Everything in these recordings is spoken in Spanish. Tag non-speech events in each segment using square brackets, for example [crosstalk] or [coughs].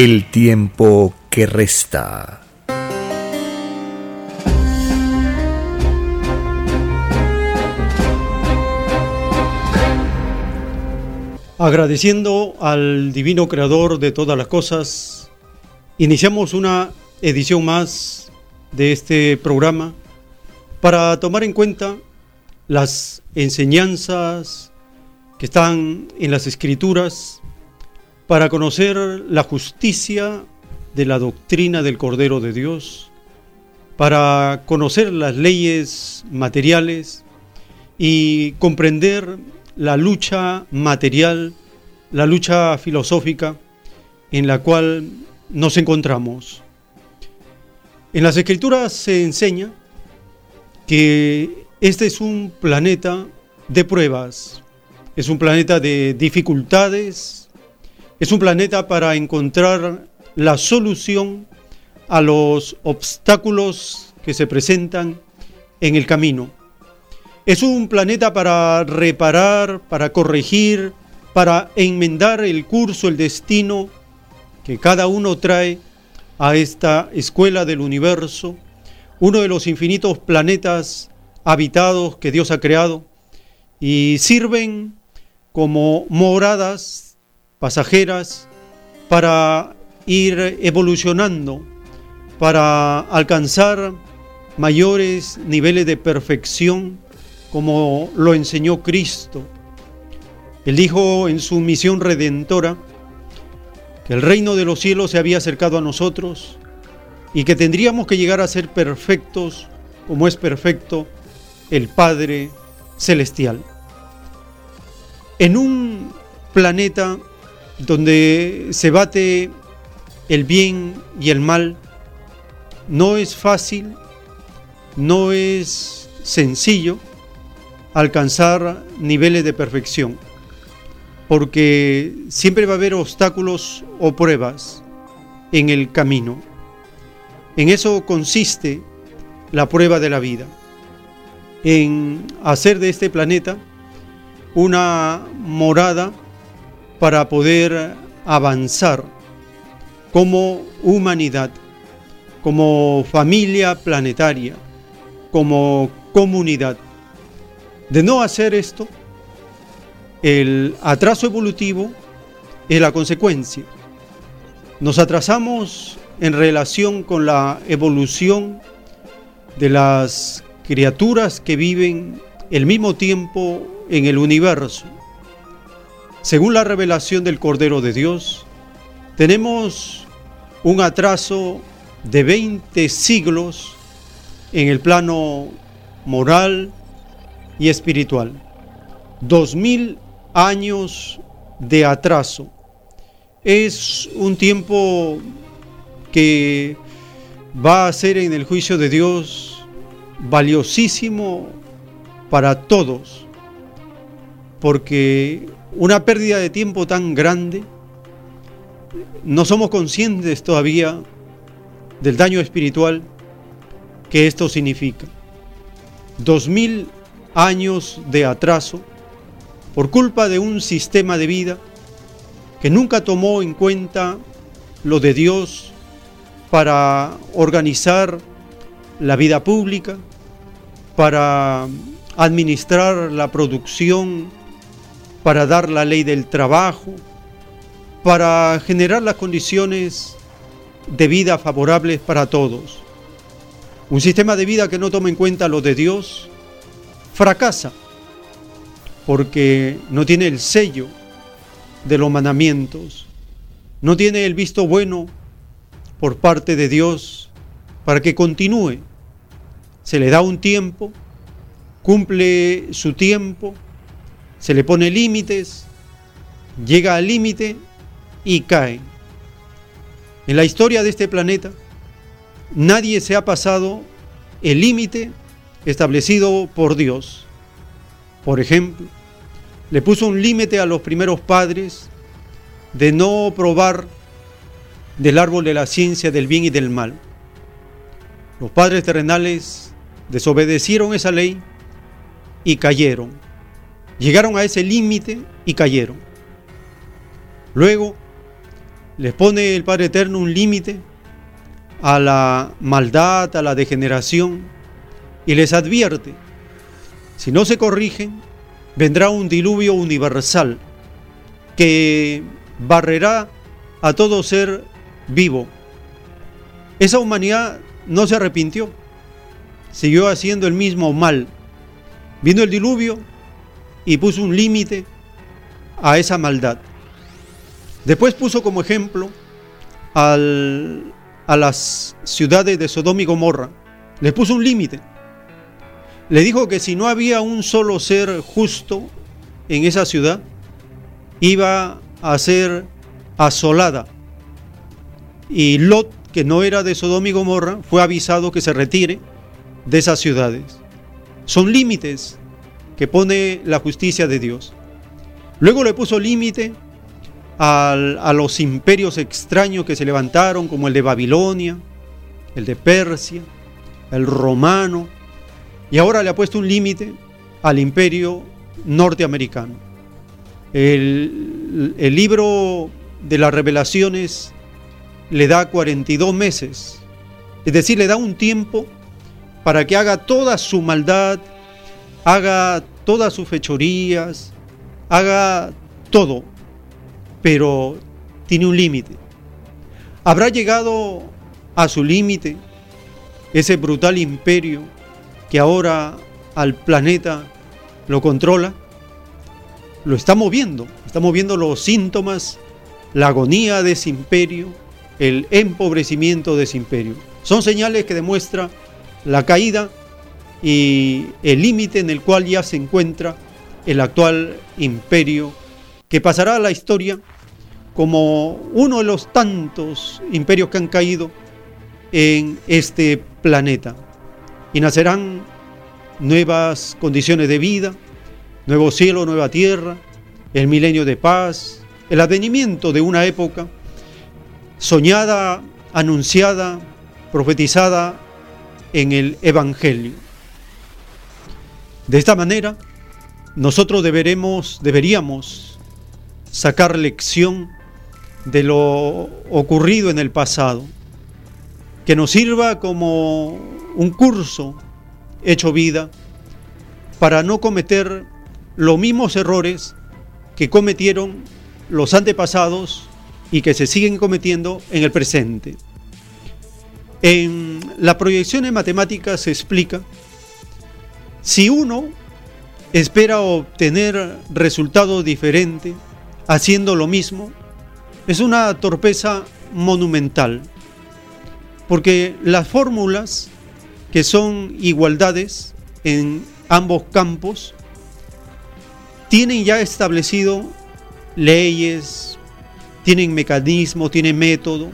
El tiempo que resta. Agradeciendo al Divino Creador de todas las cosas, iniciamos una edición más de este programa para tomar en cuenta las enseñanzas que están en las escrituras, para conocer la justicia de la doctrina del Cordero de Dios, para conocer las leyes materiales y comprender la lucha material, la lucha filosófica en la cual nos encontramos. En las escrituras se enseña que este es un planeta de pruebas, es un planeta de dificultades, es un planeta para encontrar la solución a los obstáculos que se presentan en el camino. Es un planeta para reparar, para corregir, para enmendar el curso, el destino que cada uno trae a esta escuela del universo, uno de los infinitos planetas habitados que Dios ha creado y sirven como moradas pasajeras para ir evolucionando, para alcanzar mayores niveles de perfección como lo enseñó Cristo. Él dijo en su misión redentora que el reino de los cielos se había acercado a nosotros y que tendríamos que llegar a ser perfectos como es perfecto el Padre Celestial. En un planeta donde se bate el bien y el mal, no es fácil, no es sencillo alcanzar niveles de perfección, porque siempre va a haber obstáculos o pruebas en el camino. En eso consiste la prueba de la vida, en hacer de este planeta una morada para poder avanzar como humanidad, como familia planetaria, como comunidad. De no hacer esto, el atraso evolutivo es la consecuencia. Nos atrasamos en relación con la evolución de las criaturas que viven el mismo tiempo en el universo. Según la revelación del Cordero de Dios, tenemos un atraso de 20 siglos en el plano moral, y espiritual. Dos mil años de atraso. Es un tiempo que va a ser en el juicio de Dios valiosísimo para todos, porque una pérdida de tiempo tan grande, no somos conscientes todavía del daño espiritual que esto significa. Dos mil años de atraso por culpa de un sistema de vida que nunca tomó en cuenta lo de Dios para organizar la vida pública, para administrar la producción, para dar la ley del trabajo, para generar las condiciones de vida favorables para todos. Un sistema de vida que no toma en cuenta lo de Dios fracasa porque no tiene el sello de los mandamientos, no tiene el visto bueno por parte de Dios para que continúe. Se le da un tiempo, cumple su tiempo, se le pone límites, llega al límite y cae. En la historia de este planeta, nadie se ha pasado el límite establecido por Dios. Por ejemplo, le puso un límite a los primeros padres de no probar del árbol de la ciencia del bien y del mal. Los padres terrenales desobedecieron esa ley y cayeron. Llegaron a ese límite y cayeron. Luego les pone el Padre Eterno un límite a la maldad, a la degeneración y les advierte, si no se corrigen, vendrá un diluvio universal que barrerá a todo ser vivo. Esa humanidad no se arrepintió, siguió haciendo el mismo mal. Vino el diluvio y puso un límite a esa maldad. Después puso como ejemplo a las ciudades de Sodoma y Gomorra. Les puso un límite le dijo que si no había un solo ser justo en esa ciudad, iba a ser asolada. Y Lot, que no era de Sodoma y Gomorra, fue avisado que se retire de esas ciudades. Son límites que pone la justicia de Dios. Luego le puso límite a los imperios extraños que se levantaron, como el de Babilonia, el de Persia, el romano, y ahora le ha puesto un límite al imperio norteamericano. El, el, libro de las revelaciones le da 42 meses, es decir, le da un tiempo para que haga toda su maldad, haga todas sus fechorías, haga todo, pero tiene un límite. Habrá llegado a su límite ese brutal imperio que ahora al planeta lo controla, lo estamos viendo, estamos viendo los síntomas, la agonía de ese imperio, el empobrecimiento de ese imperio. Son señales que demuestran la caída y el límite en el cual ya se encuentra el actual imperio, que pasará a la historia como uno de los tantos imperios que han caído en este planeta y nacerán nuevas condiciones de vida, nuevo cielo, nueva tierra, el milenio de paz, el advenimiento de una época soñada, anunciada, profetizada en el Evangelio. De esta manera, nosotros deberemos, deberíamos sacar lección de lo ocurrido en el pasado, que nos sirva como un curso hecho vida para no cometer los mismos errores que cometieron los antepasados y que se siguen cometiendo en el presente. En la proyección en matemáticas se explica si uno espera obtener resultados diferentes haciendo lo mismo, es una torpeza monumental, porque las fórmulas que son igualdades en ambos campos, tienen ya establecido leyes, tienen mecanismos, tienen método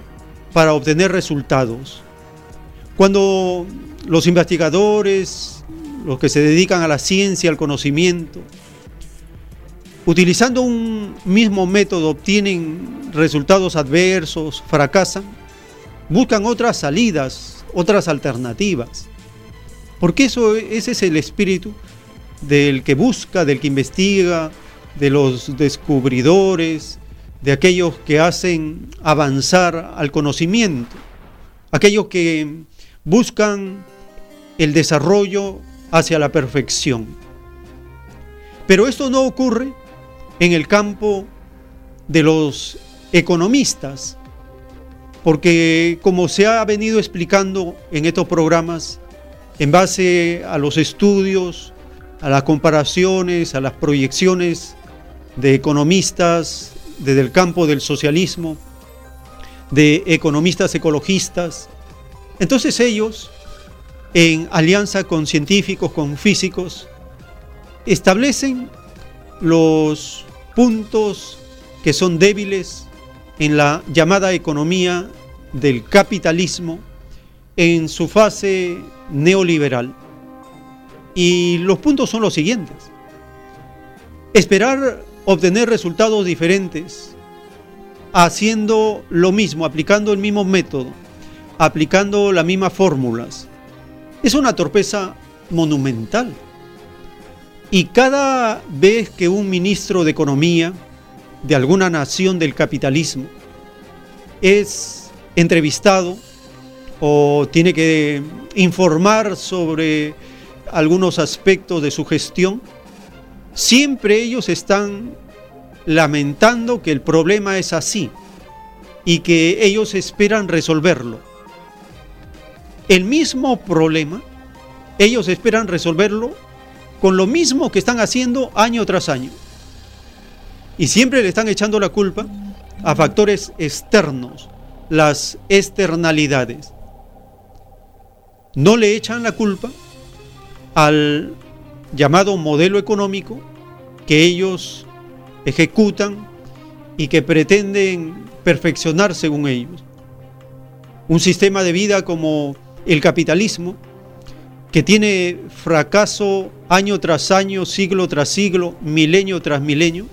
para obtener resultados. Cuando los investigadores, los que se dedican a la ciencia, al conocimiento, utilizando un mismo método obtienen resultados adversos, fracasan, buscan otras salidas, otras alternativas. Porque eso, ese es el espíritu del que busca, del que investiga, de los descubridores, de aquellos que hacen avanzar al conocimiento, aquellos que buscan el desarrollo hacia la perfección. Pero esto no ocurre en el campo de los economistas, porque como se ha venido explicando en estos programas, en base a los estudios, a las comparaciones, a las proyecciones de economistas desde el campo del socialismo, de economistas ecologistas, entonces ellos, en alianza con científicos, con físicos, establecen los puntos que son débiles en la llamada economía del capitalismo en su fase neoliberal. Y los puntos son los siguientes. Esperar obtener resultados diferentes haciendo lo mismo, aplicando el mismo método, aplicando las mismas fórmulas. Es una torpeza monumental. Y cada vez que un ministro de Economía de alguna nación del capitalismo es entrevistado o tiene que informar sobre algunos aspectos de su gestión, siempre ellos están lamentando que el problema es así y que ellos esperan resolverlo. El mismo problema, ellos esperan resolverlo con lo mismo que están haciendo año tras año. Y siempre le están echando la culpa a factores externos, las externalidades. No le echan la culpa al llamado modelo económico que ellos ejecutan y que pretenden perfeccionar según ellos. Un sistema de vida como el capitalismo, que tiene fracaso año tras año, siglo tras siglo, milenio tras milenio.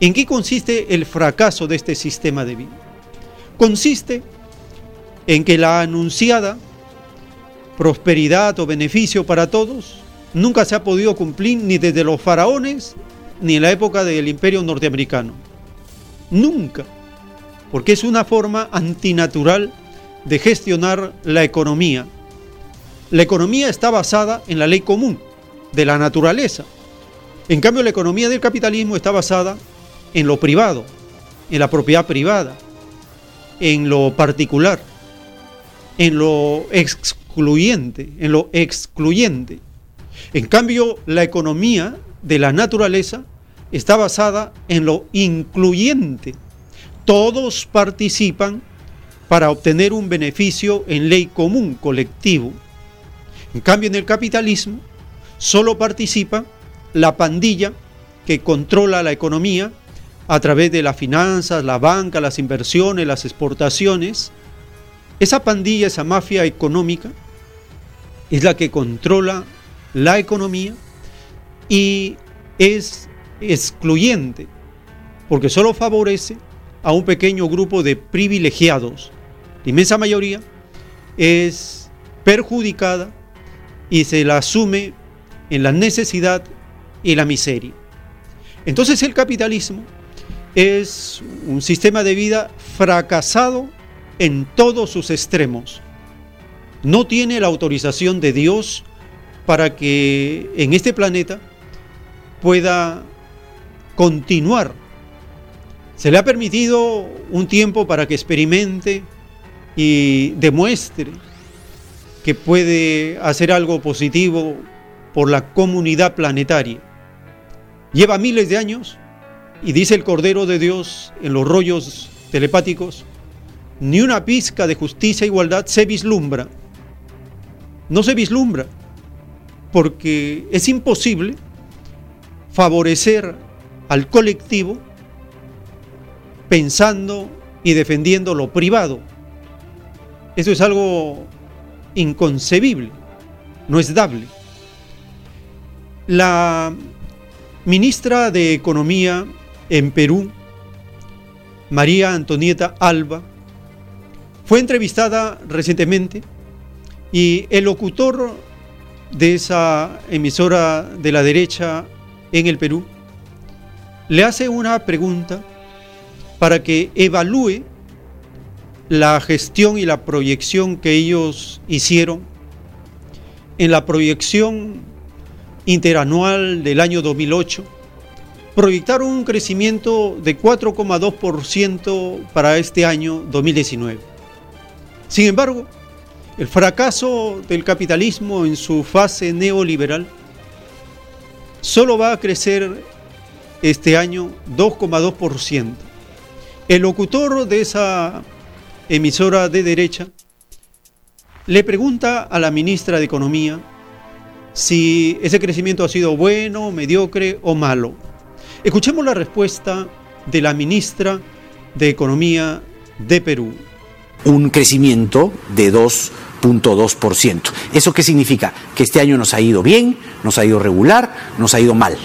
¿En qué consiste el fracaso de este sistema de vida? Consiste en que la anunciada prosperidad o beneficio para todos nunca se ha podido cumplir ni desde los faraones ni en la época del imperio norteamericano. Nunca. Porque es una forma antinatural de gestionar la economía. La economía está basada en la ley común de la naturaleza. En cambio, la economía del capitalismo está basada en lo privado, en la propiedad privada, en lo particular, en lo excluyente, en lo excluyente. En cambio, la economía de la naturaleza está basada en lo incluyente. Todos participan para obtener un beneficio en ley común, colectivo. En cambio, en el capitalismo solo participa la pandilla que controla la economía a través de las finanzas, la banca, las inversiones, las exportaciones. Esa pandilla, esa mafia económica, es la que controla la economía y es excluyente, porque solo favorece a un pequeño grupo de privilegiados. La inmensa mayoría es perjudicada y se la asume en la necesidad y la miseria. Entonces el capitalismo es un sistema de vida fracasado en todos sus extremos. No tiene la autorización de Dios para que en este planeta pueda continuar. Se le ha permitido un tiempo para que experimente y demuestre que puede hacer algo positivo por la comunidad planetaria. Lleva miles de años y dice el Cordero de Dios en los rollos telepáticos, ni una pizca de justicia e igualdad se vislumbra. No se vislumbra porque es imposible favorecer al colectivo pensando y defendiendo lo privado. Eso es algo inconcebible, no es dable. La ministra de Economía en Perú, María Antonieta Alba, fue entrevistada recientemente y el locutor de esa emisora de la derecha en el Perú le hace una pregunta para que evalúe la gestión y la proyección que ellos hicieron en la proyección interanual del año 2008 proyectaron un crecimiento de 4,2% para este año 2019. Sin embargo, el fracaso del capitalismo en su fase neoliberal solo va a crecer este año 2,2%. El locutor de esa emisora de derecha le pregunta a la ministra de Economía si ese crecimiento ha sido bueno, mediocre o malo. Escuchemos la respuesta de la ministra de Economía de Perú. Un crecimiento de 2.2%. ¿Eso qué significa? Que este año nos ha ido bien, nos ha ido regular, nos ha ido mal.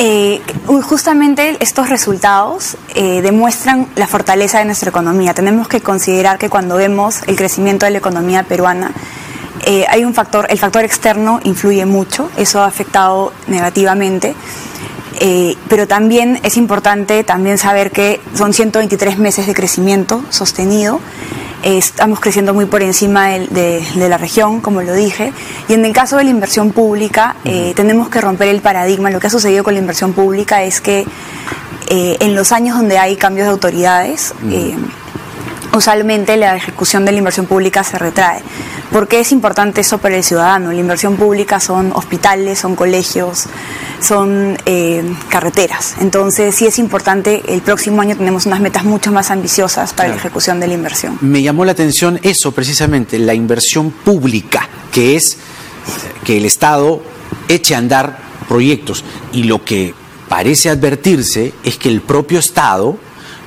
Eh, justamente estos resultados eh, demuestran la fortaleza de nuestra economía. Tenemos que considerar que cuando vemos el crecimiento de la economía peruana, eh, hay un factor, el factor externo influye mucho, eso ha afectado negativamente. Pero también es importante también saber que son 123 meses de crecimiento sostenido. Estamos creciendo muy por encima de, la región, como lo dije. Y en el caso de la inversión pública, eh, tenemos que romper el paradigma. Lo que ha sucedido con la inversión pública es que eh, en los años donde hay cambios de autoridades, usualmente la ejecución de la inversión pública se retrae. ¿Por qué es importante eso para el ciudadano? La inversión pública son hospitales, son colegios, son eh, carreteras. Entonces sí es importante, el próximo año tenemos unas metas mucho más ambiciosas para la ejecución de la inversión. Me llamó la atención eso precisamente, la inversión pública, que es que el Estado eche a andar proyectos. Y lo que parece advertirse es que el propio Estado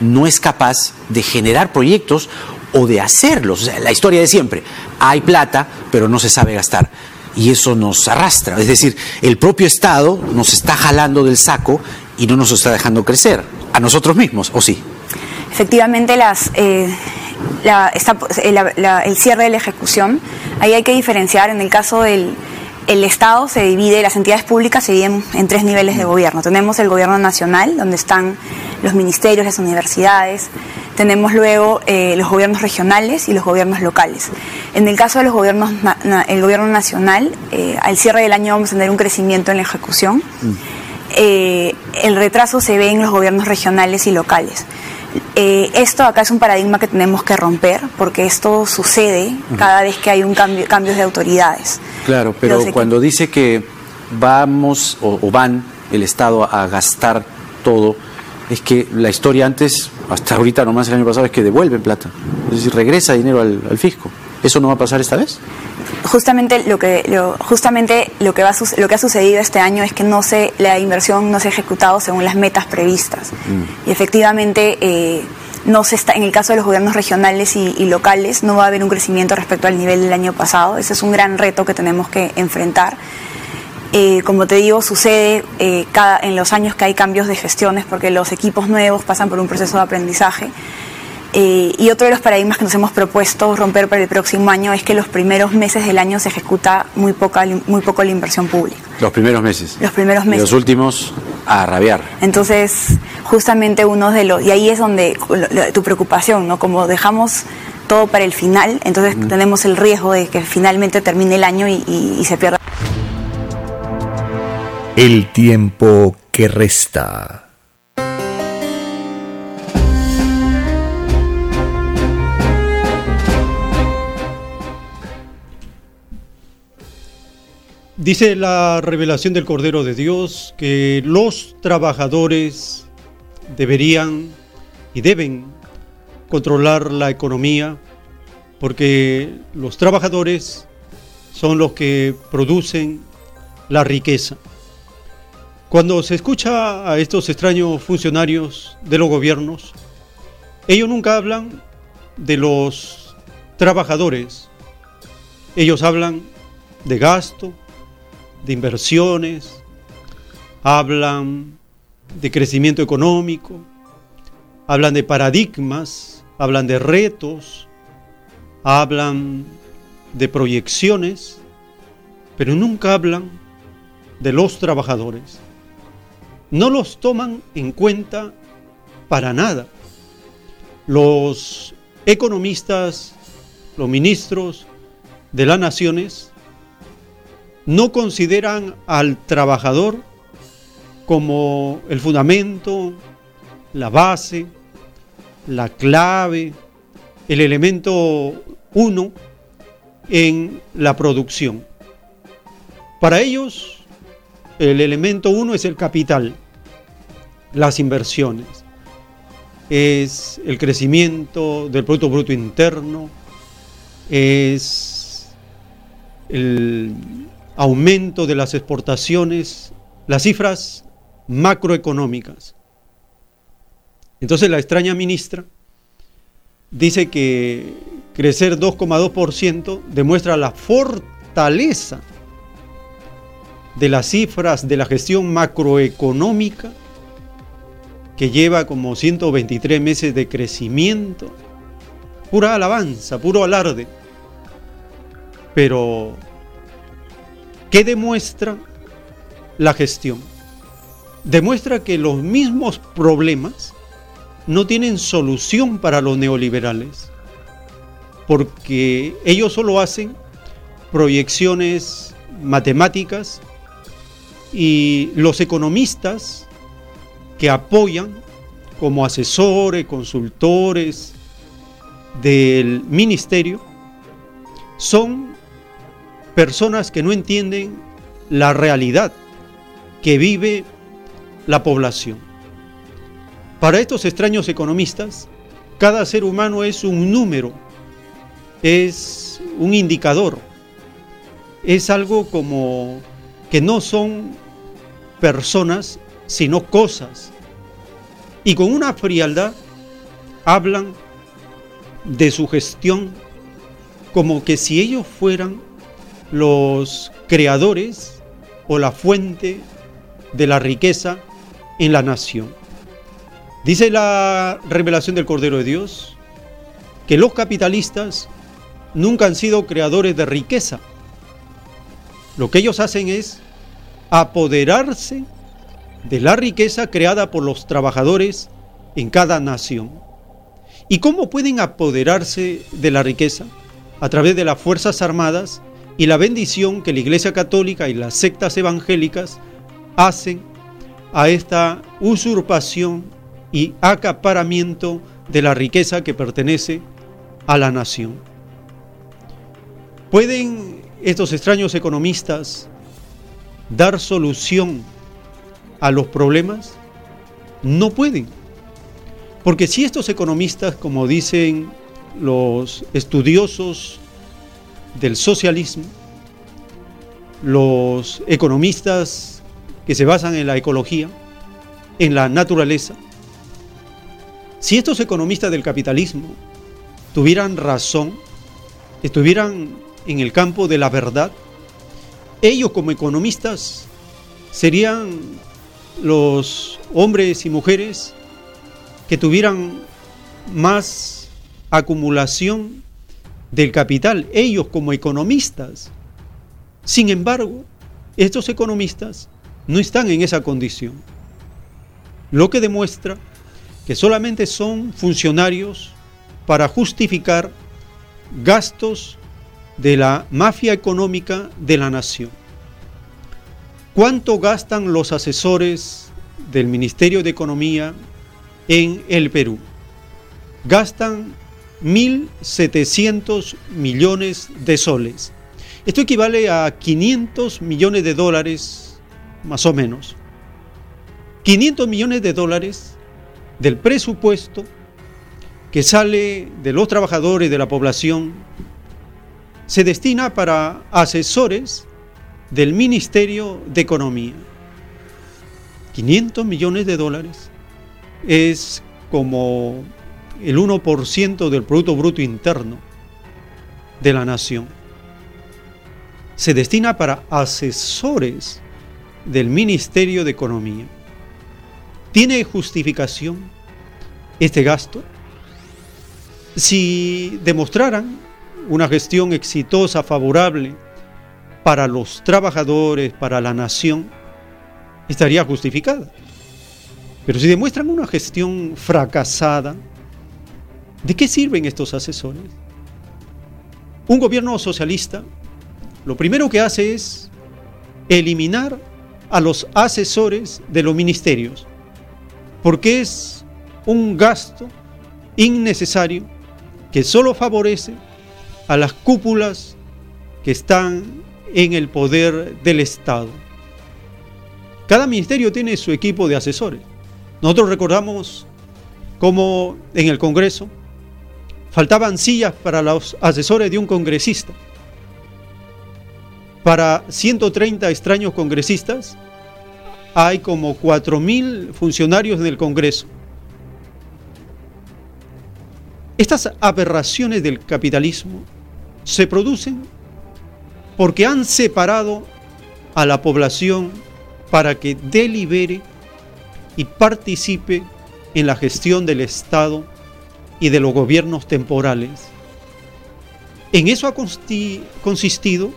no es capaz de generar proyectos o de hacerlos. La historia de siempre. Hay plata, pero no se sabe gastar. Y eso nos arrastra. Es decir, el propio Estado nos está jalando del saco y no nos está dejando crecer. A nosotros mismos, ¿o sí? Efectivamente, las, eh, el cierre de la ejecución, ahí hay que diferenciar. En el caso del el Estado se divide, las entidades públicas se dividen en tres niveles de gobierno. Tenemos el gobierno nacional, donde están los ministerios, las universidades. Tenemos luego eh, los gobiernos regionales y los gobiernos locales. En el caso de los gobiernos, el gobierno nacional, eh, al cierre del año vamos a tener un crecimiento en la ejecución. Mm. Eh, el retraso se ve en los gobiernos regionales y locales. Esto acá es un paradigma que tenemos que romper porque esto sucede cada vez que hay un cambio, cambios de autoridades. Claro, pero cuando dice que vamos o, van el Estado a gastar todo, es que la historia antes, hasta ahorita nomás el año pasado, es que devuelven plata. Es decir, regresa dinero al, fisco. ¿Eso no va a pasar esta vez? Justamente lo que lo, justamente lo que va lo que ha sucedido este año es que no se la inversión no se ha ejecutado según las metas previstas mm. y efectivamente eh, no se está, en el caso de los gobiernos regionales y, locales, no va a haber un crecimiento respecto al nivel del año pasado. Ese es un gran reto que tenemos que enfrentar. Eh, como te digo, sucede eh, cada, en los años que hay cambios de gestiones porque los equipos nuevos pasan por un proceso de aprendizaje. Eh, y otro de los paradigmas que nos hemos propuesto romper para el próximo año es que los primeros meses del año se ejecuta muy, poca, muy poco la inversión pública. Los primeros meses. Los primeros meses. Y los últimos a rabiar. Entonces, justamente uno de los... Y ahí es donde tu preocupación, ¿no? Como dejamos todo para el final, entonces tenemos el riesgo de que finalmente termine el año y se pierda. El tiempo que resta. Dice la revelación del Cordero de Dios que los trabajadores deberían y deben controlar la economía porque los trabajadores son los que producen la riqueza. Cuando se escucha a estos extraños funcionarios de los gobiernos, ellos nunca hablan de los trabajadores, ellos hablan de gasto, de inversiones, hablan de crecimiento económico, hablan de paradigmas, hablan de retos, hablan de proyecciones, pero nunca hablan de los trabajadores. No los toman en cuenta para nada. Los economistas, los ministros de las naciones, no consideran al trabajador como el fundamento, la base, la clave, el elemento uno en la producción. Para ellos, el elemento uno es el capital, las inversiones, es el crecimiento del Producto Bruto Interno, es el aumento de las exportaciones, las cifras macroeconómicas. Entonces la extraña ministra dice que crecer 2,2% demuestra la fortaleza de las cifras de la gestión macroeconómica que lleva como 123 meses de crecimiento. Pura alabanza, puro alarde. Pero, ¿qué demuestra la gestión? Demuestra que los mismos problemas no tienen solución para los neoliberales, porque ellos solo hacen proyecciones matemáticas y los economistas que apoyan como asesores, consultores del ministerio, son personas que no entienden la realidad que vive la población. Para estos extraños economistas, cada ser humano es un número, es un indicador, es algo como que no son personas, sino cosas. Y con una frialdad hablan de su gestión como que si ellos fueran los creadores o la fuente de la riqueza en la nación. Dice la revelación del Cordero de Dios que los capitalistas nunca han sido creadores de riqueza. Lo que ellos hacen es apoderarse de la riqueza creada por los trabajadores en cada nación. ¿Y cómo pueden apoderarse de la riqueza? A través de las Fuerzas Armadas y la bendición que la Iglesia Católica y las sectas evangélicas hacen a esta usurpación y acaparamiento de la riqueza que pertenece a la nación. ¿Pueden estos extraños economistas dar solución a los problemas? No pueden. Porque si estos economistas, como dicen los estudiosos del socialismo, los economistas que se basan en la ecología, en la naturaleza, si estos economistas del capitalismo tuvieran razón, estuvieran en el campo de la verdad, ellos como economistas serían los hombres y mujeres que tuvieran más acumulación del capital, ellos como economistas. Sin embargo, estos economistas no están en esa condición, lo que demuestra que solamente son funcionarios para justificar gastos de la mafia económica de la nación. ¿Cuánto gastan los asesores del Ministerio de Economía en el Perú? Gastan 1.700 millones de soles. Esto equivale a 500 millones de dólares, más o menos. 500 millones de dólares del presupuesto que sale de los trabajadores de la población se destina para asesores del Ministerio de Economía. 500 millones de dólares es como el 1% del Producto Bruto Interno de la nación. Se destina para asesores del Ministerio de Economía. ¿Tiene justificación este gasto? Si demostraran una gestión exitosa, favorable para los trabajadores, para la nación, estaría justificada. Pero si demuestran una gestión fracasada, ¿de qué sirven estos asesores? Un gobierno socialista lo primero que hace es eliminar a los asesores de los ministerios, porque es un gasto innecesario que solo favorece a las cúpulas que están en el poder del Estado. Cada ministerio tiene su equipo de asesores. Nosotros recordamos cómo en el Congreso faltaban sillas para los asesores de un congresista. Para 130 extraños congresistas hay como 4.000 funcionarios en el Congreso. Estas aberraciones del capitalismo se producen porque han separado a la población para que delibere y participe en la gestión del Estado y de los gobiernos temporales. En eso ha consistido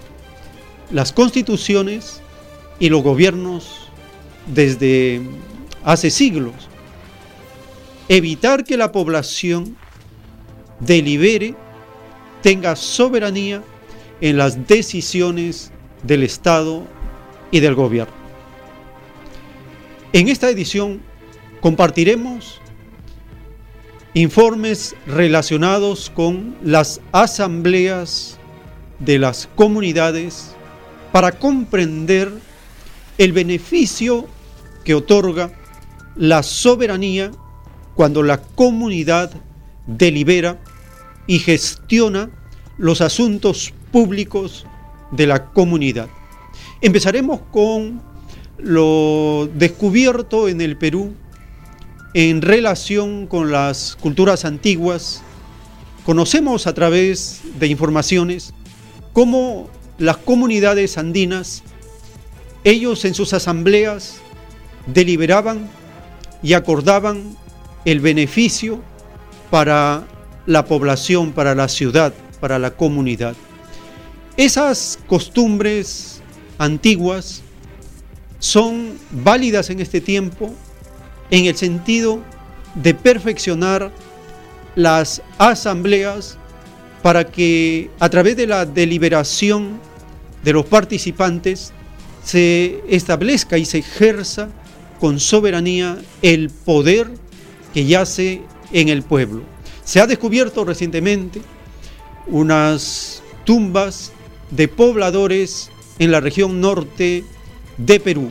las constituciones y los gobiernos desde hace siglos. Evitar que la población delibere, tenga soberanía en las decisiones del Estado y del gobierno. En esta edición compartiremos informes relacionados con las asambleas de las comunidades para comprender el beneficio que otorga la soberanía cuando la comunidad delibera y gestiona los asuntos públicos de la comunidad. Empezaremos con lo descubierto en el Perú en relación con las culturas antiguas. Conocemos a través de informaciones cómo las comunidades andinas, ellos en sus asambleas deliberaban y acordaban el beneficio para la población, para la ciudad, para la comunidad. Esas costumbres antiguas son válidas en este tiempo en el sentido de perfeccionar las asambleas para que a través de la deliberación de los participantes se establezca y se ejerza con soberanía el poder que yace en el pueblo. Se ha descubierto recientemente unas tumbas de pobladores en la región norte de Perú.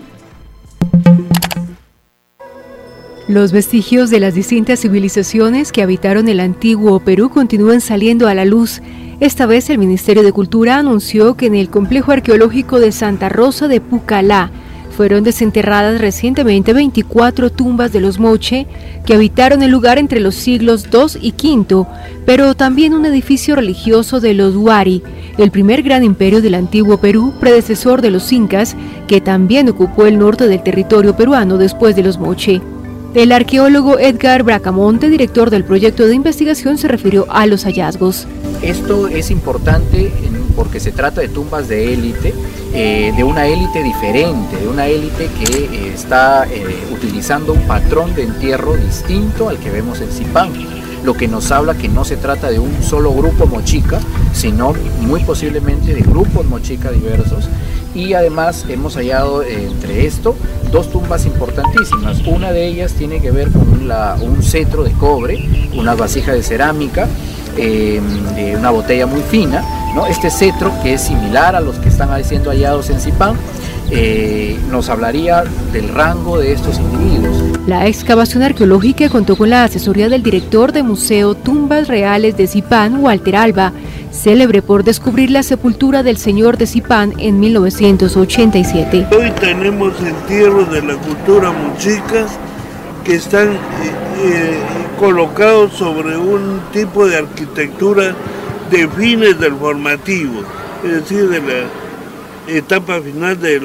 Los vestigios de las distintas civilizaciones que habitaron el antiguo Perú continúan saliendo a la luz. Esta vez el Ministerio de Cultura anunció que en el complejo arqueológico de Santa Rosa de Pucalá fueron desenterradas recientemente 24 tumbas de los Moche que habitaron el lugar entre los siglos II y V, pero también un edificio religioso de los Huari, el primer gran imperio del antiguo Perú, predecesor de los Incas, que también ocupó el norte del territorio peruano después de los Moche. El arqueólogo Edgar Bracamonte, director del proyecto de investigación, se refirió a los hallazgos. Esto es importante porque se trata de tumbas de élite, eh, de una élite diferente, de una élite que eh, está eh, utilizando un patrón de entierro distinto al que vemos en Zipán lo que nos habla que no se trata de un solo grupo mochica, sino muy posiblemente de grupos mochica diversos. Y además hemos hallado entre esto dos tumbas importantísimas. Una de ellas tiene que ver con un cetro de cobre, una vasija de cerámica, de una botella muy fina, ¿no? Este cetro, que es similar a los que están siendo hallados en Zipán, eh, nos hablaría del rango de estos individuos. La excavación arqueológica contó con la asesoría del director de Museo Tumbas Reales de Zipán, Walter Alba, célebre por descubrir la sepultura del señor de Zipán en 1987. Hoy tenemos entierros de la cultura muchica que están eh, eh, colocados sobre un tipo de arquitectura de fines del formativo, es decir, de la etapa final de,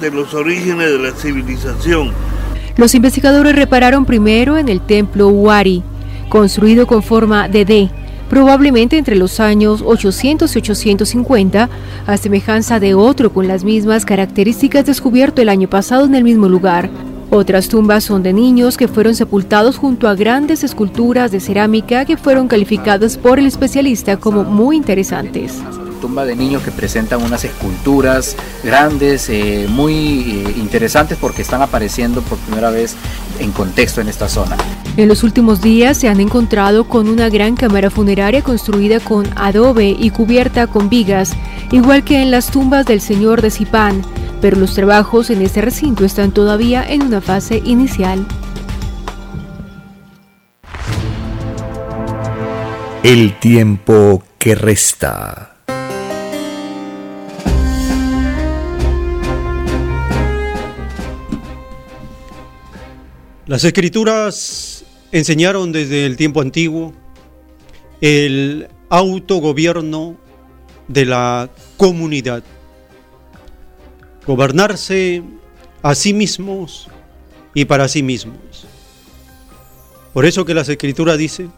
de los orígenes de la civilización. Los investigadores repararon primero en el templo Huari, construido con forma de D, probablemente entre los años 800 y 850, a semejanza de otro con las mismas características descubierto el año pasado en el mismo lugar. Otras tumbas son de niños que fueron sepultados junto a grandes esculturas de cerámica que fueron calificadas por el especialista como muy interesantes. Tumba de niños que presentan unas esculturas grandes, eh, muy eh, interesantes porque están apareciendo por primera vez en contexto en esta zona. En los últimos días se han encontrado con una gran cámara funeraria construida con adobe y cubierta con vigas, igual que en las tumbas del señor de Zipán, pero los trabajos en este recinto están todavía en una fase inicial. El tiempo que resta. Las escrituras enseñaron desde el tiempo antiguo el autogobierno de la comunidad. Gobernarse a sí mismos y para sí mismos. Por eso que las escrituras dicen,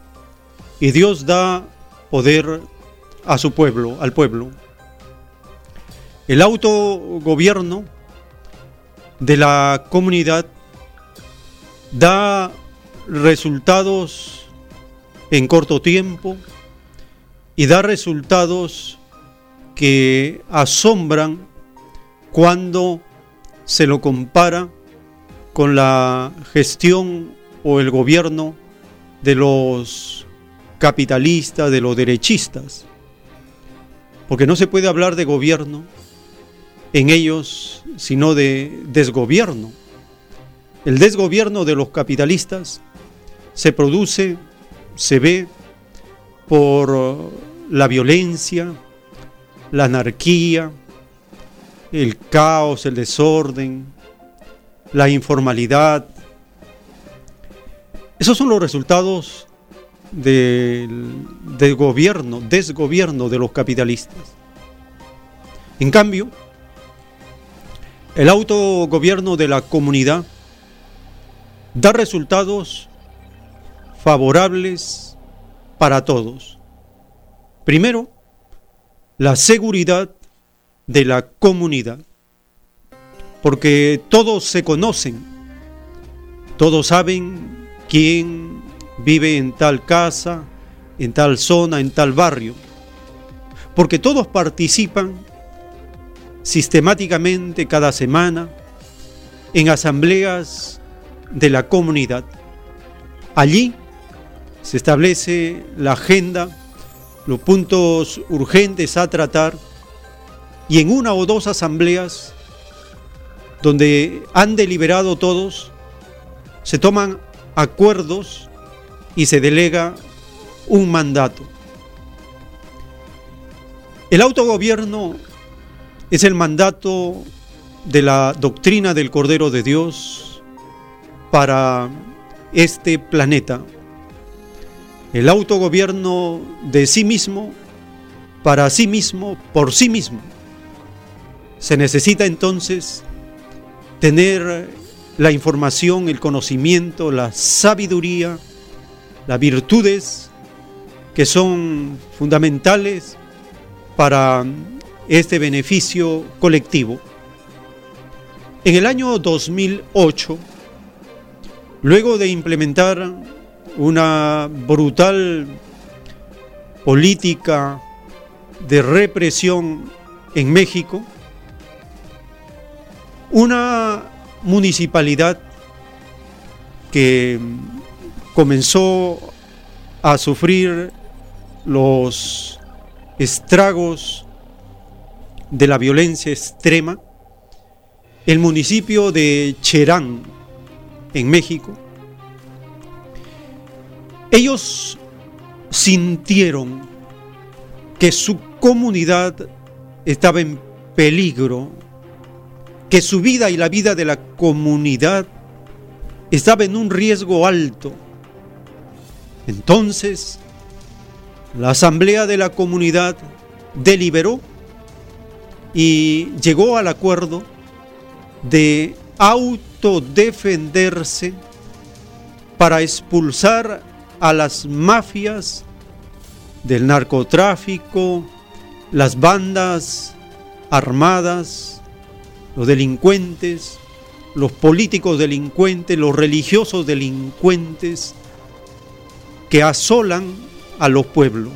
y Dios da poder a su pueblo, al pueblo. El autogobierno de la comunidad da resultados en corto tiempo y da resultados que asombran cuando se lo compara con la gestión o el gobierno de los capitalistas, de los derechistas, porque no se puede hablar de gobierno en ellos, sino de desgobierno. El desgobierno de los capitalistas se produce, se ve por la violencia, la anarquía, el caos, el desorden, la informalidad. Esos son los resultados del, gobierno, desgobierno de los capitalistas. En cambio, el autogobierno de la comunidad da resultados favorables para todos. Primero, la seguridad de la comunidad, porque todos se conocen, todos saben quién vive en tal casa, en tal zona, en tal barrio, porque todos participan sistemáticamente cada semana en asambleas de la comunidad. Allí se establece la agenda, los puntos urgentes a tratar y en una o dos asambleas donde han deliberado todos, se toman acuerdos y se delega un mandato. El autogobierno es el mandato de la doctrina del Cordero de Dios para este planeta. El autogobierno de sí mismo, para sí mismo, por sí mismo. Se necesita entonces tener la información, el conocimiento, la sabiduría, las virtudes que son fundamentales para este beneficio colectivo. En el año 2008, luego de implementar una brutal política de represión en México, una municipalidad que comenzó a sufrir los estragos de la violencia extrema, el municipio de Cherán, en México, ellos sintieron que su comunidad estaba en peligro, que su vida y la vida de la comunidad estaba en un riesgo alto. Entonces, la asamblea de la comunidad deliberó y llegó al acuerdo de autodefenderse para expulsar a las mafias del narcotráfico, las bandas armadas, los delincuentes, los políticos delincuentes, los religiosos delincuentes, que asolan a los pueblos.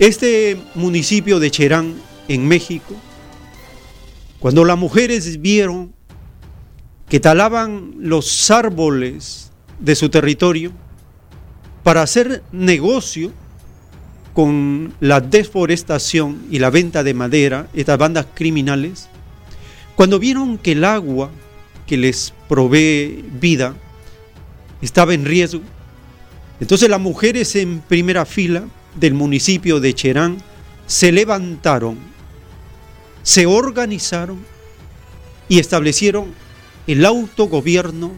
Este municipio de Cherán, en México, cuando las mujeres vieron que talaban los árboles de su territorio para hacer negocio con la deforestación y la venta de madera, estas bandas criminales, cuando vieron que el agua que les provee vida estaba en riesgo, entonces las mujeres en primera fila del municipio de Cherán se levantaron, se organizaron y establecieron el autogobierno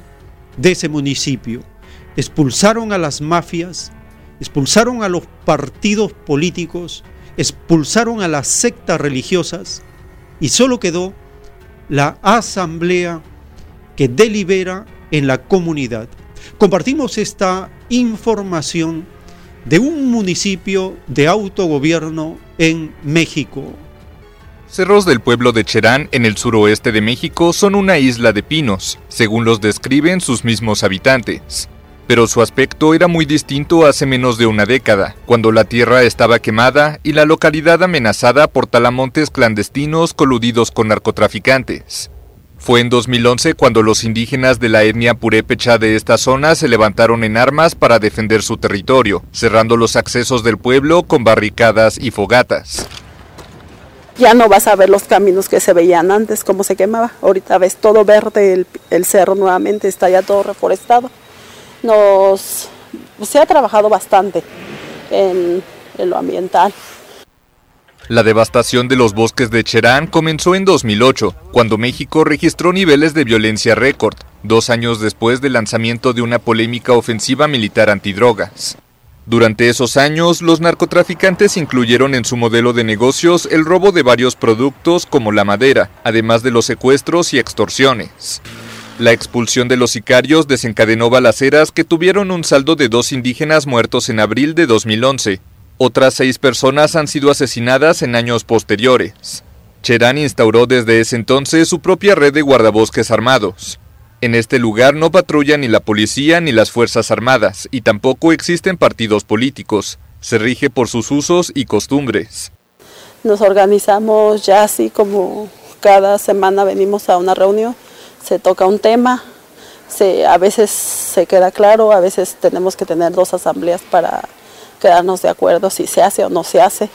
de ese municipio. Expulsaron a las mafias, expulsaron a los partidos políticos, expulsaron a las sectas religiosas y solo quedó la asamblea que delibera en la comunidad. Compartimos esta información de un municipio de autogobierno en México. Cerros del pueblo de Cherán, en el suroeste de México, son una isla de pinos, según los describen sus mismos habitantes. Pero su aspecto era muy distinto hace menos de una década, cuando la tierra estaba quemada y la localidad amenazada por talamontes clandestinos coludidos con narcotraficantes. Fue en 2011 cuando los indígenas de la etnia purépecha de esta zona se levantaron en armas para defender su territorio, cerrando los accesos del pueblo con barricadas y fogatas. Ya no vas a ver los caminos que se veían antes, como se quemaba. Ahorita ves todo verde, el, cerro nuevamente está ya todo reforestado. Nos, se ha trabajado bastante en lo ambiental. La devastación de los bosques de Cherán comenzó en 2008, cuando México registró niveles de violencia récord, dos años después del lanzamiento de una polémica ofensiva militar antidrogas. Durante esos años, los narcotraficantes incluyeron en su modelo de negocios el robo de varios productos como la madera, además de los secuestros y extorsiones. La expulsión de los sicarios desencadenó balaceras que tuvieron un saldo de dos indígenas muertos en abril de 2011, otras seis personas han sido asesinadas en años posteriores. Cherán instauró desde ese entonces su propia red de guardabosques armados. En este lugar no patrulla ni la policía ni las Fuerzas Armadas, y tampoco existen partidos políticos. Se rige por sus usos y costumbres. Nos organizamos ya así como cada semana venimos a una reunión, se toca un tema, se, a veces se queda claro, a veces tenemos que tener dos asambleas para quedarnos de acuerdo si se hace o no se hace.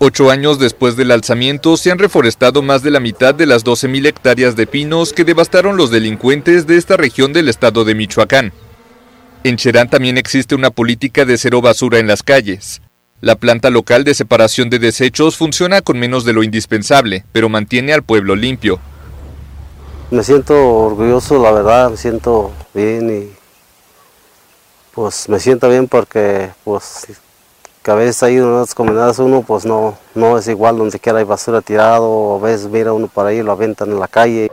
Ocho años después del alzamiento se han reforestado más de la mitad de las 12.000 hectáreas de pinos que devastaron los delincuentes de esta región del estado de Michoacán. En Cherán también existe una política de cero basura en las calles. La planta local de separación de desechos funciona con menos de lo indispensable, pero mantiene al pueblo limpio. Me siento orgulloso, la verdad, me siento bien y pues me siento bien porque pues que a veces ahí en las comunidades uno pues no, no es igual donde quiera hay basura tirado, o a veces mira uno por ahí y lo aventan en la calle.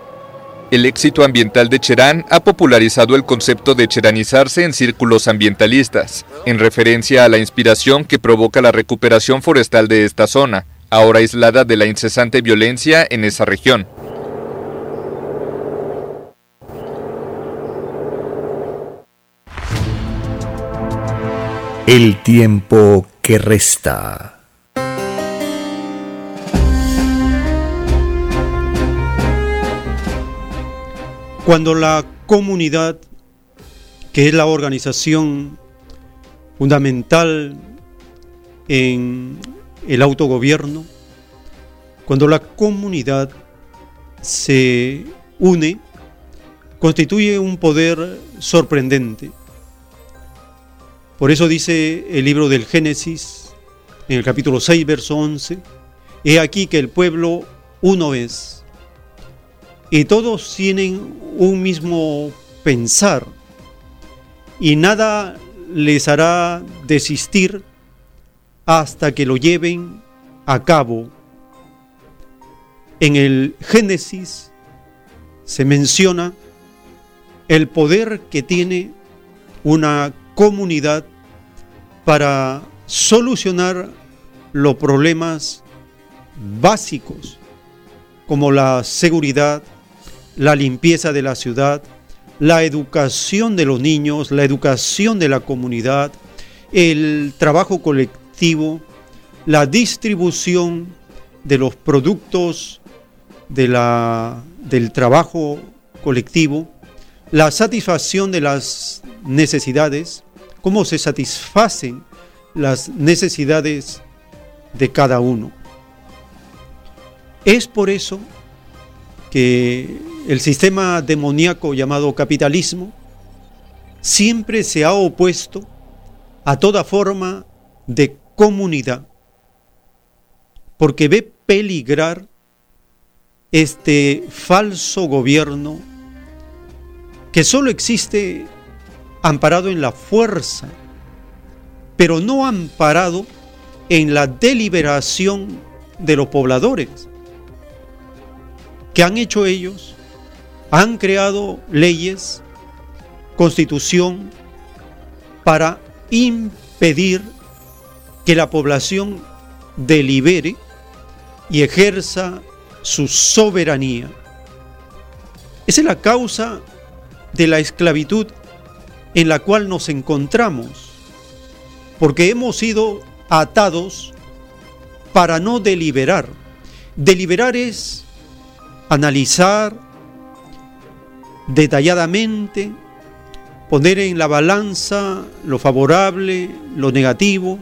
El éxito ambiental de Cherán ha popularizado el concepto de cheranizarse en círculos ambientalistas, en referencia a la inspiración que provoca la recuperación forestal de esta zona, ahora aislada de la incesante violencia en esa región. El tiempo que resta. Cuando la comunidad, que es la organización fundamental en el autogobierno, cuando la comunidad se une, constituye un poder sorprendente por eso dice el libro del Génesis, en el capítulo 6, verso 11, He aquí que el pueblo uno es, y todos tienen un mismo pensar, y nada les hará desistir hasta que lo lleven a cabo. En el Génesis se menciona el poder que tiene una comunidad para solucionar los problemas básicos como la seguridad, la limpieza de la ciudad, la educación de los niños, la educación de la comunidad, el trabajo colectivo, la distribución de los productos de la, del trabajo colectivo, la satisfacción de las necesidades, cómo se satisfacen las necesidades de cada uno. Es por eso que el sistema demoníaco llamado capitalismo siempre se ha opuesto a toda forma de comunidad, porque ve peligrar este falso gobierno que solo existe amparado en la fuerza, pero no amparado en la deliberación de los pobladores. ¿Qué han hecho ellos? Han creado leyes, constitución, para impedir que la población delibere y ejerza su soberanía. Esa es la causa de la esclavitud en la cual nos encontramos, porque hemos sido atados para no deliberar. Deliberar es analizar detalladamente, poner en la balanza lo favorable, lo negativo.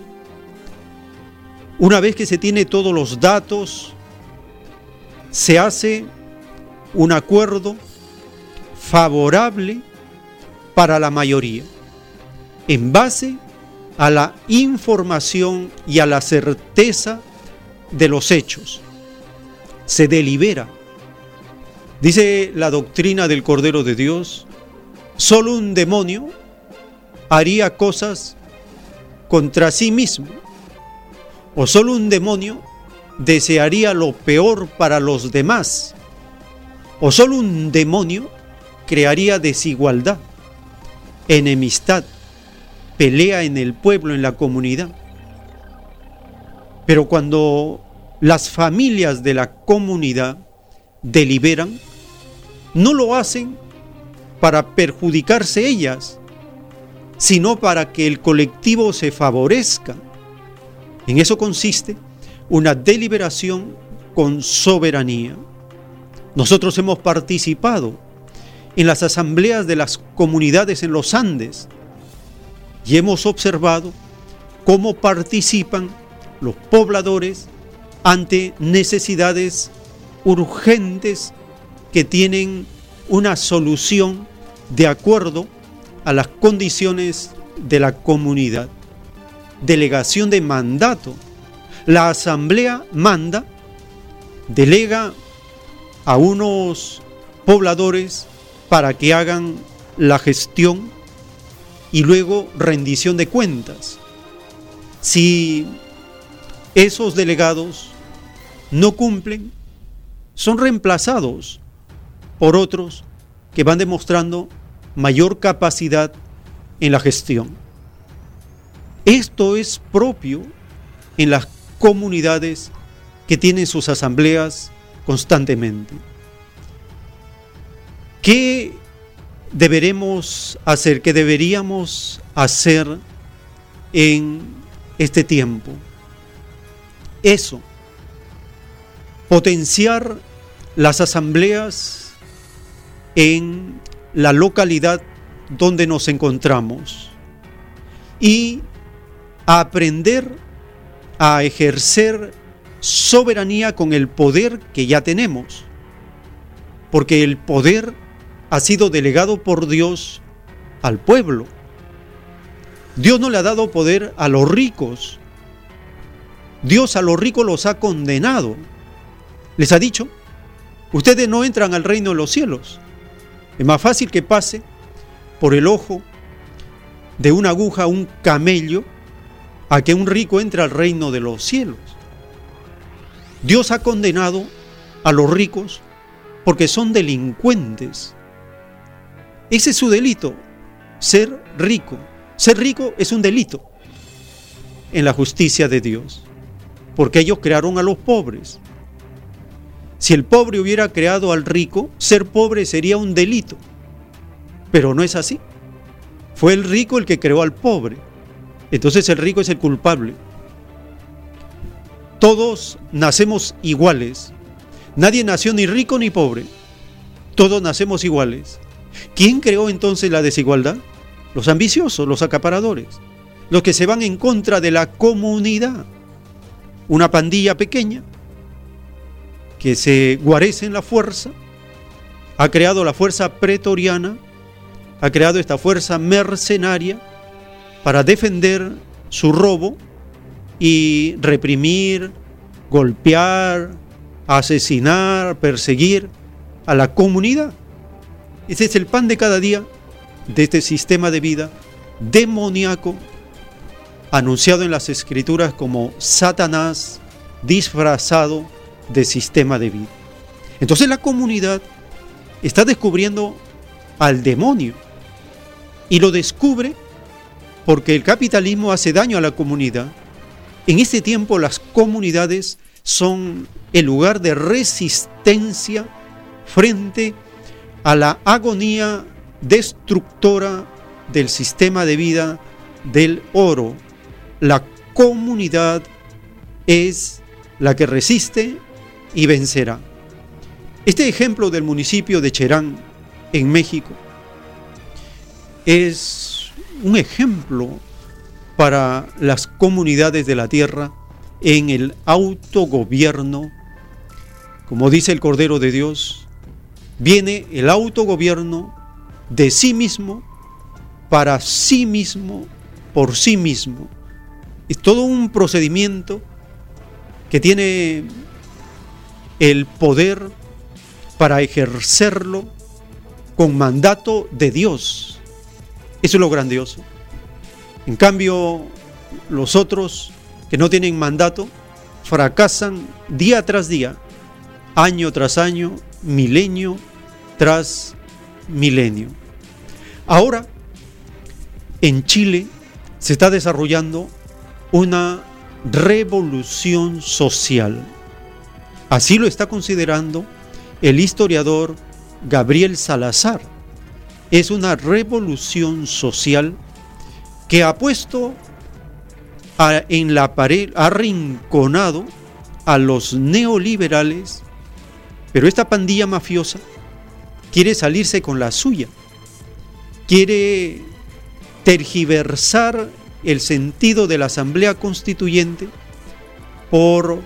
Una vez que se tiene todos los datos, se hace un acuerdo favorable para la mayoría, en base a la información y a la certeza de los hechos. Se delibera. Dice la doctrina del Cordero de Dios, solo un demonio haría cosas contra sí mismo, o solo un demonio desearía lo peor para los demás, o solo un demonio crearía desigualdad, enemistad, pelea en el pueblo, en la comunidad. Pero cuando las familias de la comunidad deliberan, no lo hacen para perjudicarse ellas, sino para que el colectivo se favorezca. En eso consiste una deliberación con soberanía. Nosotros hemos participado en las asambleas de las comunidades en los Andes y hemos observado cómo participan los pobladores ante necesidades urgentes que tienen una solución de acuerdo a las condiciones de la comunidad. Delegación de mandato. La asamblea manda, delega a unos pobladores para que hagan la gestión y luego rendición de cuentas. Si esos delegados no cumplen, son reemplazados por otros que van demostrando mayor capacidad en la gestión. Esto es propio en las comunidades que tienen sus asambleas constantemente. ¿Qué deberemos hacer, qué deberíamos hacer en este tiempo? Eso, potenciar las asambleas en la localidad donde nos encontramos y aprender a ejercer soberanía con el poder que ya tenemos, porque el poder ha sido delegado por Dios al pueblo. Dios no le ha dado poder a los ricos. Dios a los ricos los ha condenado. Les ha dicho, ustedes no entran al reino de los cielos. Es más fácil que pase por el ojo de una aguja un camello a que un rico entre al reino de los cielos. Dios ha condenado a los ricos porque son delincuentes. Ese es su delito, ser rico. Ser rico es un delito en la justicia de Dios, porque ellos crearon a los pobres. Si el pobre hubiera creado al rico, ser pobre sería un delito. Pero no es así. Fue el rico el que creó al pobre. Entonces el rico es el culpable. todos nacemos iguales. Nadie nació ni rico ni pobre. Todos nacemos iguales. ¿Quién creó entonces la desigualdad? Los ambiciosos, los acaparadores, los que se van en contra de la comunidad. Una pandilla pequeña que se guarece en la fuerza, ha creado la fuerza pretoriana, ha creado esta fuerza mercenaria para defender su robo y reprimir, golpear, asesinar, perseguir a la comunidad. Ese es el pan de cada día de este sistema de vida demoníaco anunciado en las escrituras como Satanás disfrazado de sistema de vida. Entonces la comunidad está descubriendo al demonio y lo descubre porque el capitalismo hace daño a la comunidad. En este tiempo las comunidades son el lugar de resistencia frente a la agonía destructora del sistema de vida del oro. La comunidad es la que resiste y vencerá. Este ejemplo del municipio de Cherán, en México, es un ejemplo para las comunidades de la tierra en el autogobierno. Como dice el Cordero de Dios, viene el autogobierno de sí mismo, para sí mismo, por sí mismo. Es todo un procedimiento que tiene el poder para ejercerlo con mandato de Dios. Eso es lo grandioso. En cambio, los otros que no tienen mandato fracasan día tras día, año tras año, milenio tras milenio. Ahora, en Chile se está desarrollando una revolución social. Así lo está considerando el historiador Gabriel Salazar. Es una revolución social que ha puesto en la pared, ha arrinconado a los neoliberales, pero esta pandilla mafiosa quiere salirse con la suya, quiere tergiversar el sentido de la Asamblea Constituyente por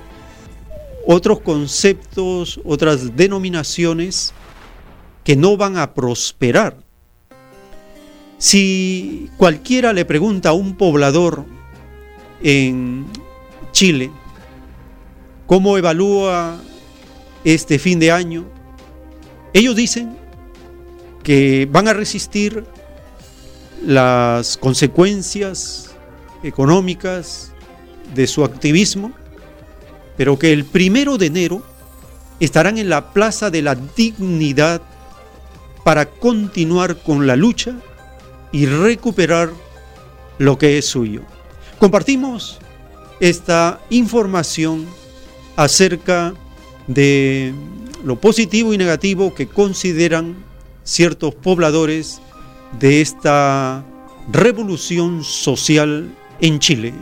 otros conceptos, otras denominaciones que no van a prosperar. Si cualquiera le pregunta a un poblador en Chile cómo evalúa este fin de año, ellos dicen que van a resistir las consecuencias económicas de su activismo pero que el primero de enero estarán en la Plaza de la Dignidad para continuar con la lucha y recuperar lo que es suyo. Compartimos esta información acerca de lo positivo y negativo que consideran ciertos pobladores de esta revolución social en Chile.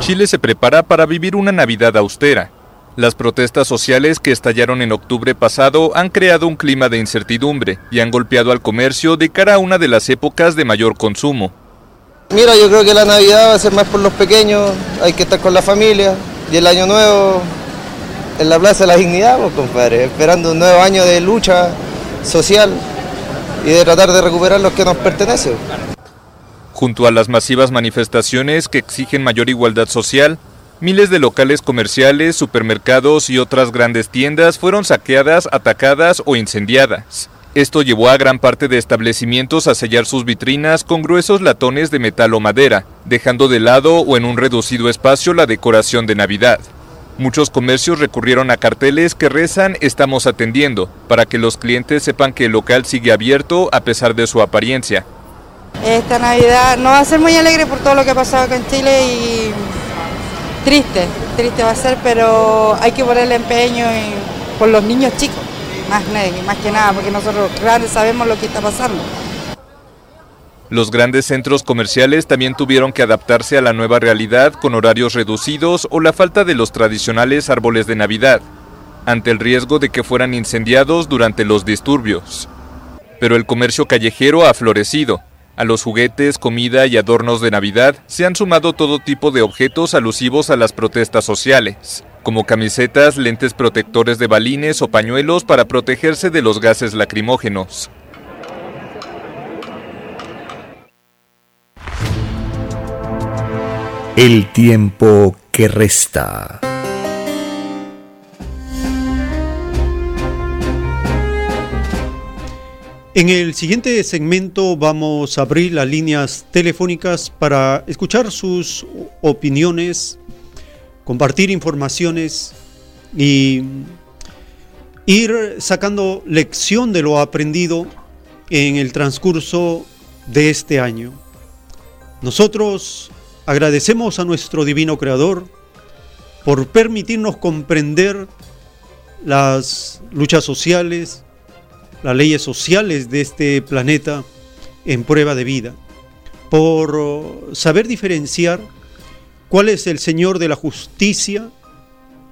Chile se prepara para vivir una Navidad austera. Las protestas sociales que estallaron en octubre pasado han creado un clima de incertidumbre y han golpeado al comercio de cara a una de las épocas de mayor consumo. Mira, yo creo que la Navidad va a ser más por los pequeños, hay que estar con la familia y el año nuevo en la Plaza de la Dignidad, pues, compadre, esperando un nuevo año de lucha social y de tratar de recuperar lo que nos pertenece. Junto a las masivas manifestaciones que exigen mayor igualdad social, miles de locales comerciales, supermercados y otras grandes tiendas fueron saqueadas, atacadas o incendiadas. Esto llevó a gran parte de establecimientos a sellar sus vitrinas con gruesos latones de metal o madera, dejando de lado o en un reducido espacio la decoración de Navidad. Muchos comercios recurrieron a carteles que rezan estamos atendiendo, para que los clientes sepan que el local sigue abierto a pesar de su apariencia, esta Navidad no va a ser muy alegre por todo lo que ha pasado acá en Chile y triste, triste va a ser, pero hay que ponerle empeño por los niños chicos, más, que nada, porque nosotros grandes sabemos lo que está pasando. Los grandes centros comerciales también tuvieron que adaptarse a la nueva realidad con horarios reducidos o la falta de los tradicionales árboles de Navidad, ante el riesgo de que fueran incendiados durante los disturbios. Pero el comercio callejero ha florecido. A los juguetes, comida y adornos de Navidad se han sumado todo tipo de objetos alusivos a las protestas sociales, como camisetas, lentes protectores de balines o pañuelos para protegerse de los gases lacrimógenos. El tiempo que resta. En el siguiente segmento vamos a abrir las líneas telefónicas para escuchar sus opiniones, compartir informaciones y ir sacando lección de lo aprendido en el transcurso de este año. Nosotros Agradecemos a nuestro Divino Creador por permitirnos comprender las luchas sociales, las leyes sociales de este planeta en prueba de vida, por saber diferenciar cuál es el Señor de la justicia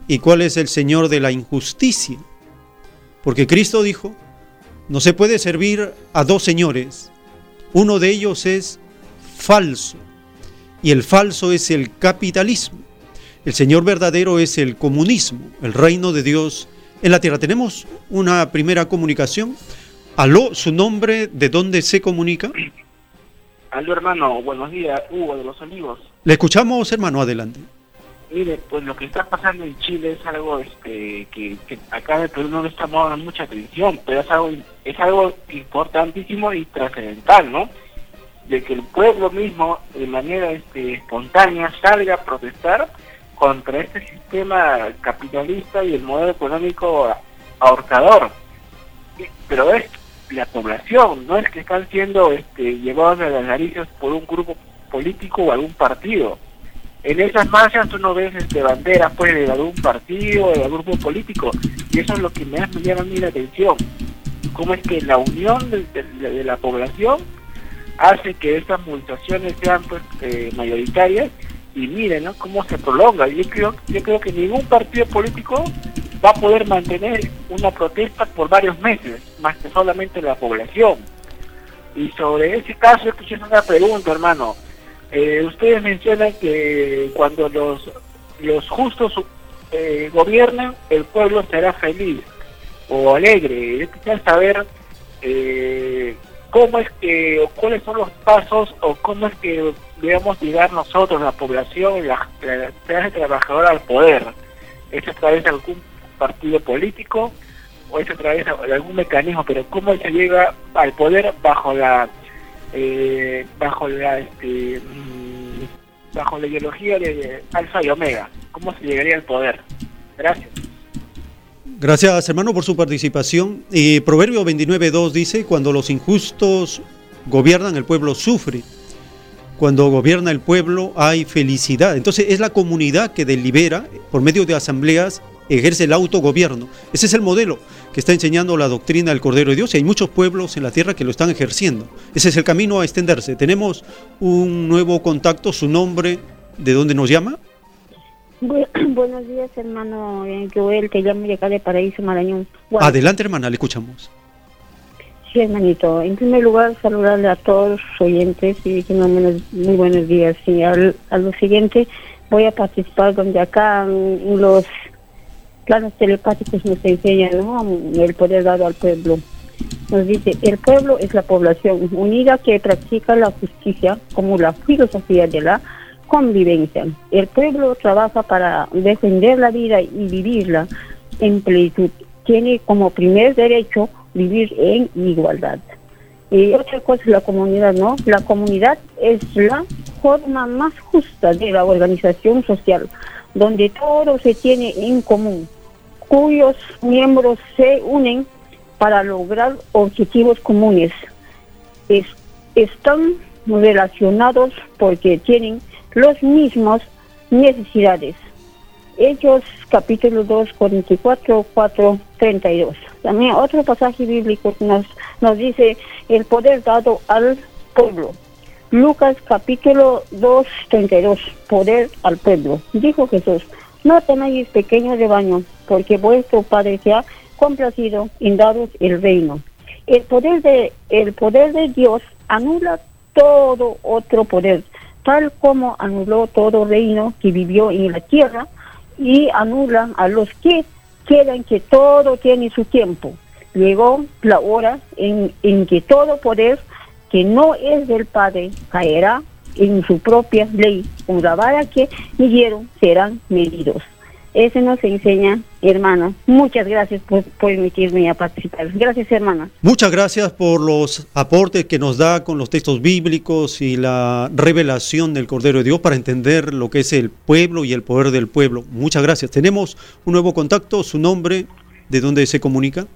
y cuál es el Señor de la injusticia. Porque Cristo dijo, no se puede servir a dos señores, uno de ellos es falso y el falso es el capitalismo. El Señor verdadero es el comunismo, el reino de Dios en la tierra. Tenemos una primera comunicación. Aló, su nombre, ¿de dónde se comunica? Aló, hermano, buenos días, Hugo de los Olivos. Le escuchamos, hermano, adelante. Mire, pues lo que está pasando en Chile es algo este, que, acá en el Perú no le estamos dando mucha atención, pero es algo, es algo importantísimo y trascendental, ¿no? de que el pueblo mismo de manera este, espontánea salga a protestar contra este sistema capitalista y el modelo económico ahorcador. Pero es la población, no es que están siendo este, llevados a las narices por un grupo político o algún partido. En esas marchas tú no ves este, banderas pues, de algún partido o de algún grupo político, y eso es lo que me, llama a mí la atención. Cómo es que la unión de la población hace que estas movilizaciones sean pues, eh, mayoritarias y miren ¿no? cómo se prolonga. Yo creo, yo creo que ningún partido político va a poder mantener una protesta por varios meses, más que solamente la población. Y sobre ese caso, yo quisiera una pregunta, hermano. Eh, ustedes mencionan que cuando los, los justos eh, gobiernan, el pueblo será feliz o alegre. Yo quisiera saber eh, cómo es que, o cuáles son los pasos, o cómo es que debemos llegar nosotros, la población, la, la clase trabajadora al poder. ¿Es a través de algún partido político o es a través de algún mecanismo? Pero ¿cómo se llega al poder bajo la eh, bajo la este, mm, bajo la ideología de Alfa y Omega? ¿Cómo se llegaría al poder? Gracias. Gracias, hermano, por su participación. Y Proverbio 29.2 dice, cuando los injustos gobiernan, el pueblo sufre. Cuando gobierna el pueblo hay felicidad. Entonces es la comunidad que delibera, por medio de asambleas, ejerce el autogobierno. Ese es el modelo que está enseñando la doctrina del Cordero de Dios y hay muchos pueblos en la tierra que lo están ejerciendo. Ese es el camino a extenderse. Tenemos un nuevo contacto, su nombre, ¿de dónde nos llama? [clears throat] buenos días, hermano Joel, te llamo de acá de Paraíso Marañón. Adelante, hermana, le escuchamos. Sí, hermanito. En primer lugar, saludarle a todos los oyentes y que no menos muy buenos días. Y al, a lo siguiente, voy a participar donde acá los planos telepáticos nos enseñan el poder dado al pueblo. Nos dice, el pueblo es la población unida que practica la justicia como la filosofía de la convivencia. El pueblo trabaja para defender la vida y vivirla en plenitud. Tiene como primer derecho vivir en igualdad. Y otra cosa es la comunidad, ¿no? La comunidad es la forma más justa de la organización social, donde todo se tiene en común, cuyos miembros se unen para lograr objetivos comunes. están relacionados porque tienen los mismos necesidades. Hechos capítulo 2, 44, 4, 32. También otro pasaje bíblico nos, nos dice el poder dado al pueblo. Lucas capítulo 2, 32, poder al pueblo. Dijo Jesús, no temáis pequeño rebaño, porque vuestro Padre se ha complacido en daros el reino. El poder de, el poder de Dios anula todo otro poder, tal como anuló todo reino que vivió en la tierra y anula a los que quieren que todo tiene su tiempo. Llegó la hora en, en que todo poder que no es del Padre caerá en su propia ley. Con la vara que midieron serán medidos. Eso nos enseña, hermana. Muchas gracias por, permitirme a participar. Gracias, hermana. Muchas gracias por los aportes que nos da con los textos bíblicos y la revelación del Cordero de Dios para entender lo que es el pueblo y el poder del pueblo. Muchas gracias. Tenemos un nuevo contacto. ¿Su nombre? ¿De dónde se comunica?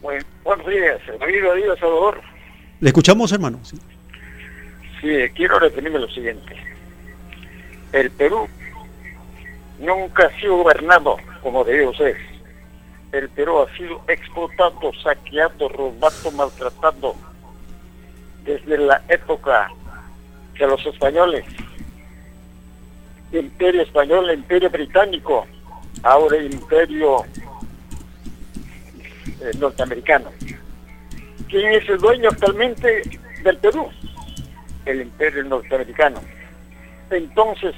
Bueno, buenos días. Amigo Dios Salvador. Le escuchamos, hermano. Sí. sí, quiero referirme lo siguiente. El Perú nunca ha sido gobernado como debió ser. El Perú ha sido explotado, saqueado, robado, maltratado desde la época de los españoles. Imperio español, imperio británico, ahora imperio eh, norteamericano. ¿Quién es el dueño actualmente del Perú? El imperio norteamericano. Entonces,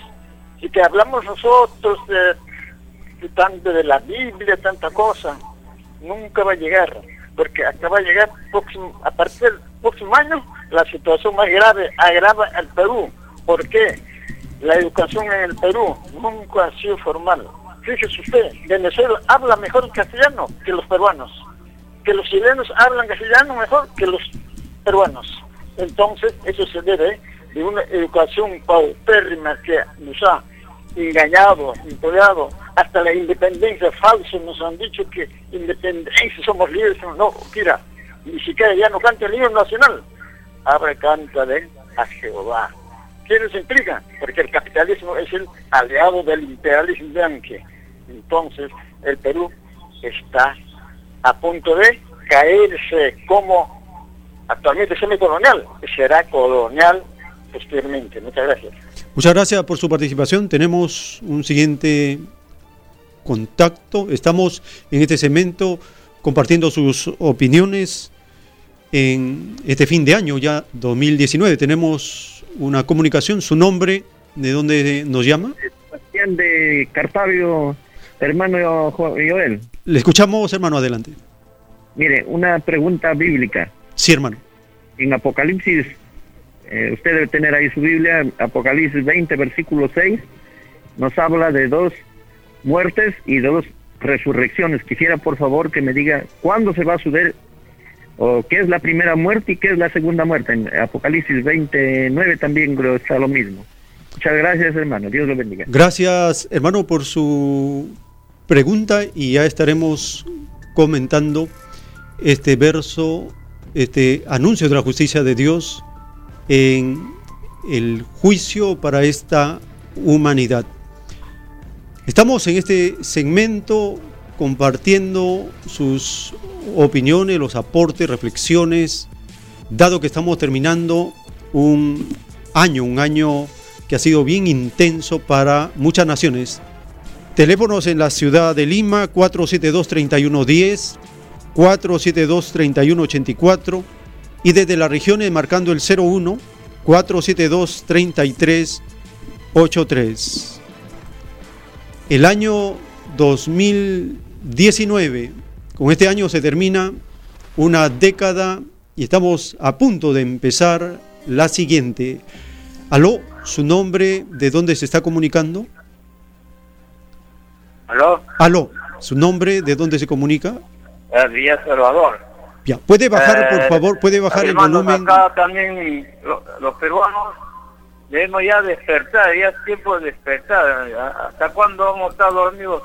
y que hablamos nosotros de, tanto de la Biblia, tanta cosa, nunca va a llegar, porque hasta va a llegar a partir del próximo año la situación más grave agrava al Perú. ¿Por qué? La educación en el Perú nunca ha sido formal. Fíjese usted, Venezuela habla mejor castellano que los peruanos, que los chilenos hablan castellano mejor que los peruanos. Entonces, eso se debe de una educación paupérrima que nos ha engañado, impollado, hasta la independencia falsa nos han dicho que independencia, somos libres, no, mira, ni siquiera ya no canta el himno nacional, ahora canta de a Jehová. ¿Quién se implica? Porque el capitalismo es el aliado del imperialismo yankee. Entonces, el Perú está a punto de caerse como actualmente semi-colonial, será colonial posteriormente. Muchas gracias. Muchas gracias por su participación. Tenemos un siguiente contacto. Estamos en este segmento compartiendo sus opiniones en este fin de año, ya 2019. Tenemos una comunicación. ¿Su nombre? ¿De dónde nos llama? Sebastián de Carpavio, hermano Joel. Le escuchamos, hermano, adelante. Mire, una pregunta bíblica. Sí, hermano. En Apocalipsis eh, usted debe tener ahí su Biblia, Apocalipsis 20, versículo 6, nos habla de dos muertes y dos resurrecciones. Quisiera por favor que me diga cuándo se va a suceder o qué es la primera muerte y qué es la segunda muerte. En Apocalipsis 29 también está lo mismo. Muchas gracias hermano, Dios lo bendiga. Gracias hermano por su pregunta y ya estaremos comentando este verso, este anuncio de la justicia de Dios en el juicio para esta humanidad. Estamos en este segmento compartiendo sus opiniones, los aportes, reflexiones, dado que estamos terminando un año, un año que ha sido bien intenso para muchas naciones. Teléfonos en la ciudad de Lima 472-3110, 472-3184 y desde las regiones marcando el 01 472 3383. El año 2019, con este año se termina una década y estamos a punto de empezar la siguiente. Aló, su nombre, ¿de dónde se está comunicando? Aló. Aló, su nombre, ¿de dónde se comunica? Villa Salvador. Ya, puede bajar, por eh, favor, puede bajar el volumen. Acá también los peruanos debemos ya despertar, ya es tiempo de despertar. ¿Hasta cuándo vamos a estar dormidos?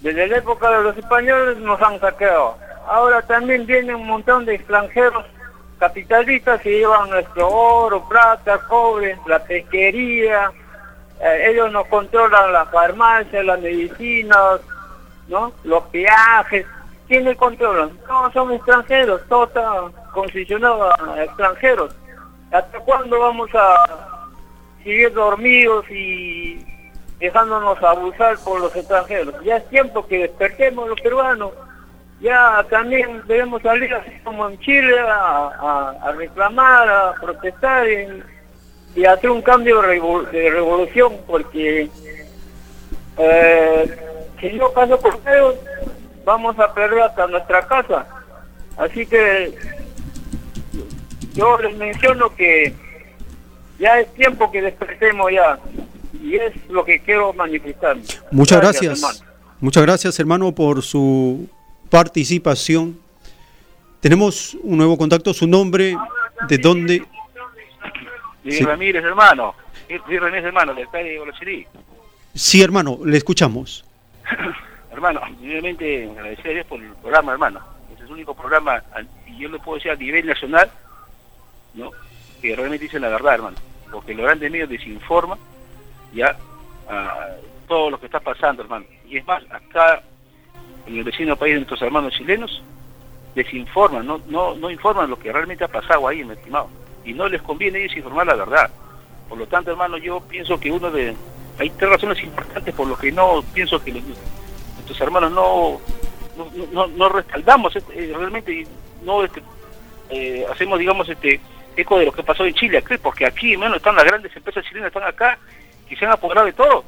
Desde la época de los españoles nos han saqueado. Ahora también vienen un montón de extranjeros capitalistas que llevan nuestro oro, plata, cobre, la pesquería. Eh, ellos nos controlan las farmacias, las medicinas, ¿no? Los viajes ¿Quiénes controlan? No, son extranjeros, todo está concesionado a extranjeros. ¿Hasta cuándo vamos a seguir dormidos y dejándonos abusar por los extranjeros? Ya es tiempo que despertemos los peruanos. Ya también debemos salir así como en Chile a, reclamar, a protestar y hacer un cambio de revolución porque eh, si no pasa por ellos vamos a perder hasta nuestra casa. Así que yo les menciono que ya es tiempo que despertemos ya y es lo que quiero manifestar. Muchas gracias. Muchas gracias hermano por su participación. Tenemos un nuevo contacto, su nombre, de dónde. Sí, Ramírez, hermano. Sí, Ramírez, hermano, de Sí, hermano, le escuchamos. [coughs] hermano, simplemente agradecer a Dios por el programa, hermano. Este es el único programa, y yo le puedo decir a nivel nacional, ¿no? Que realmente dice la verdad, hermano. Porque los grandes medios desinforman ya a todo lo que está pasando, hermano. Y es más, acá en el vecino país de nuestros hermanos chilenos, desinforman, no, no, no informan lo que realmente ha pasado ahí, mi estimado. Y no les conviene desinformar la verdad. Por lo tanto, hermano, yo pienso que uno de... Hay tres razones importantes por lo que no pienso que nuestros hermanos no, no, no, respaldamos este, eh, realmente, no este, eh, hacemos, digamos, este eco de lo que pasó en Chile, porque aquí, hermano, están las grandes empresas chilenas, están acá y se han apoderado de todo.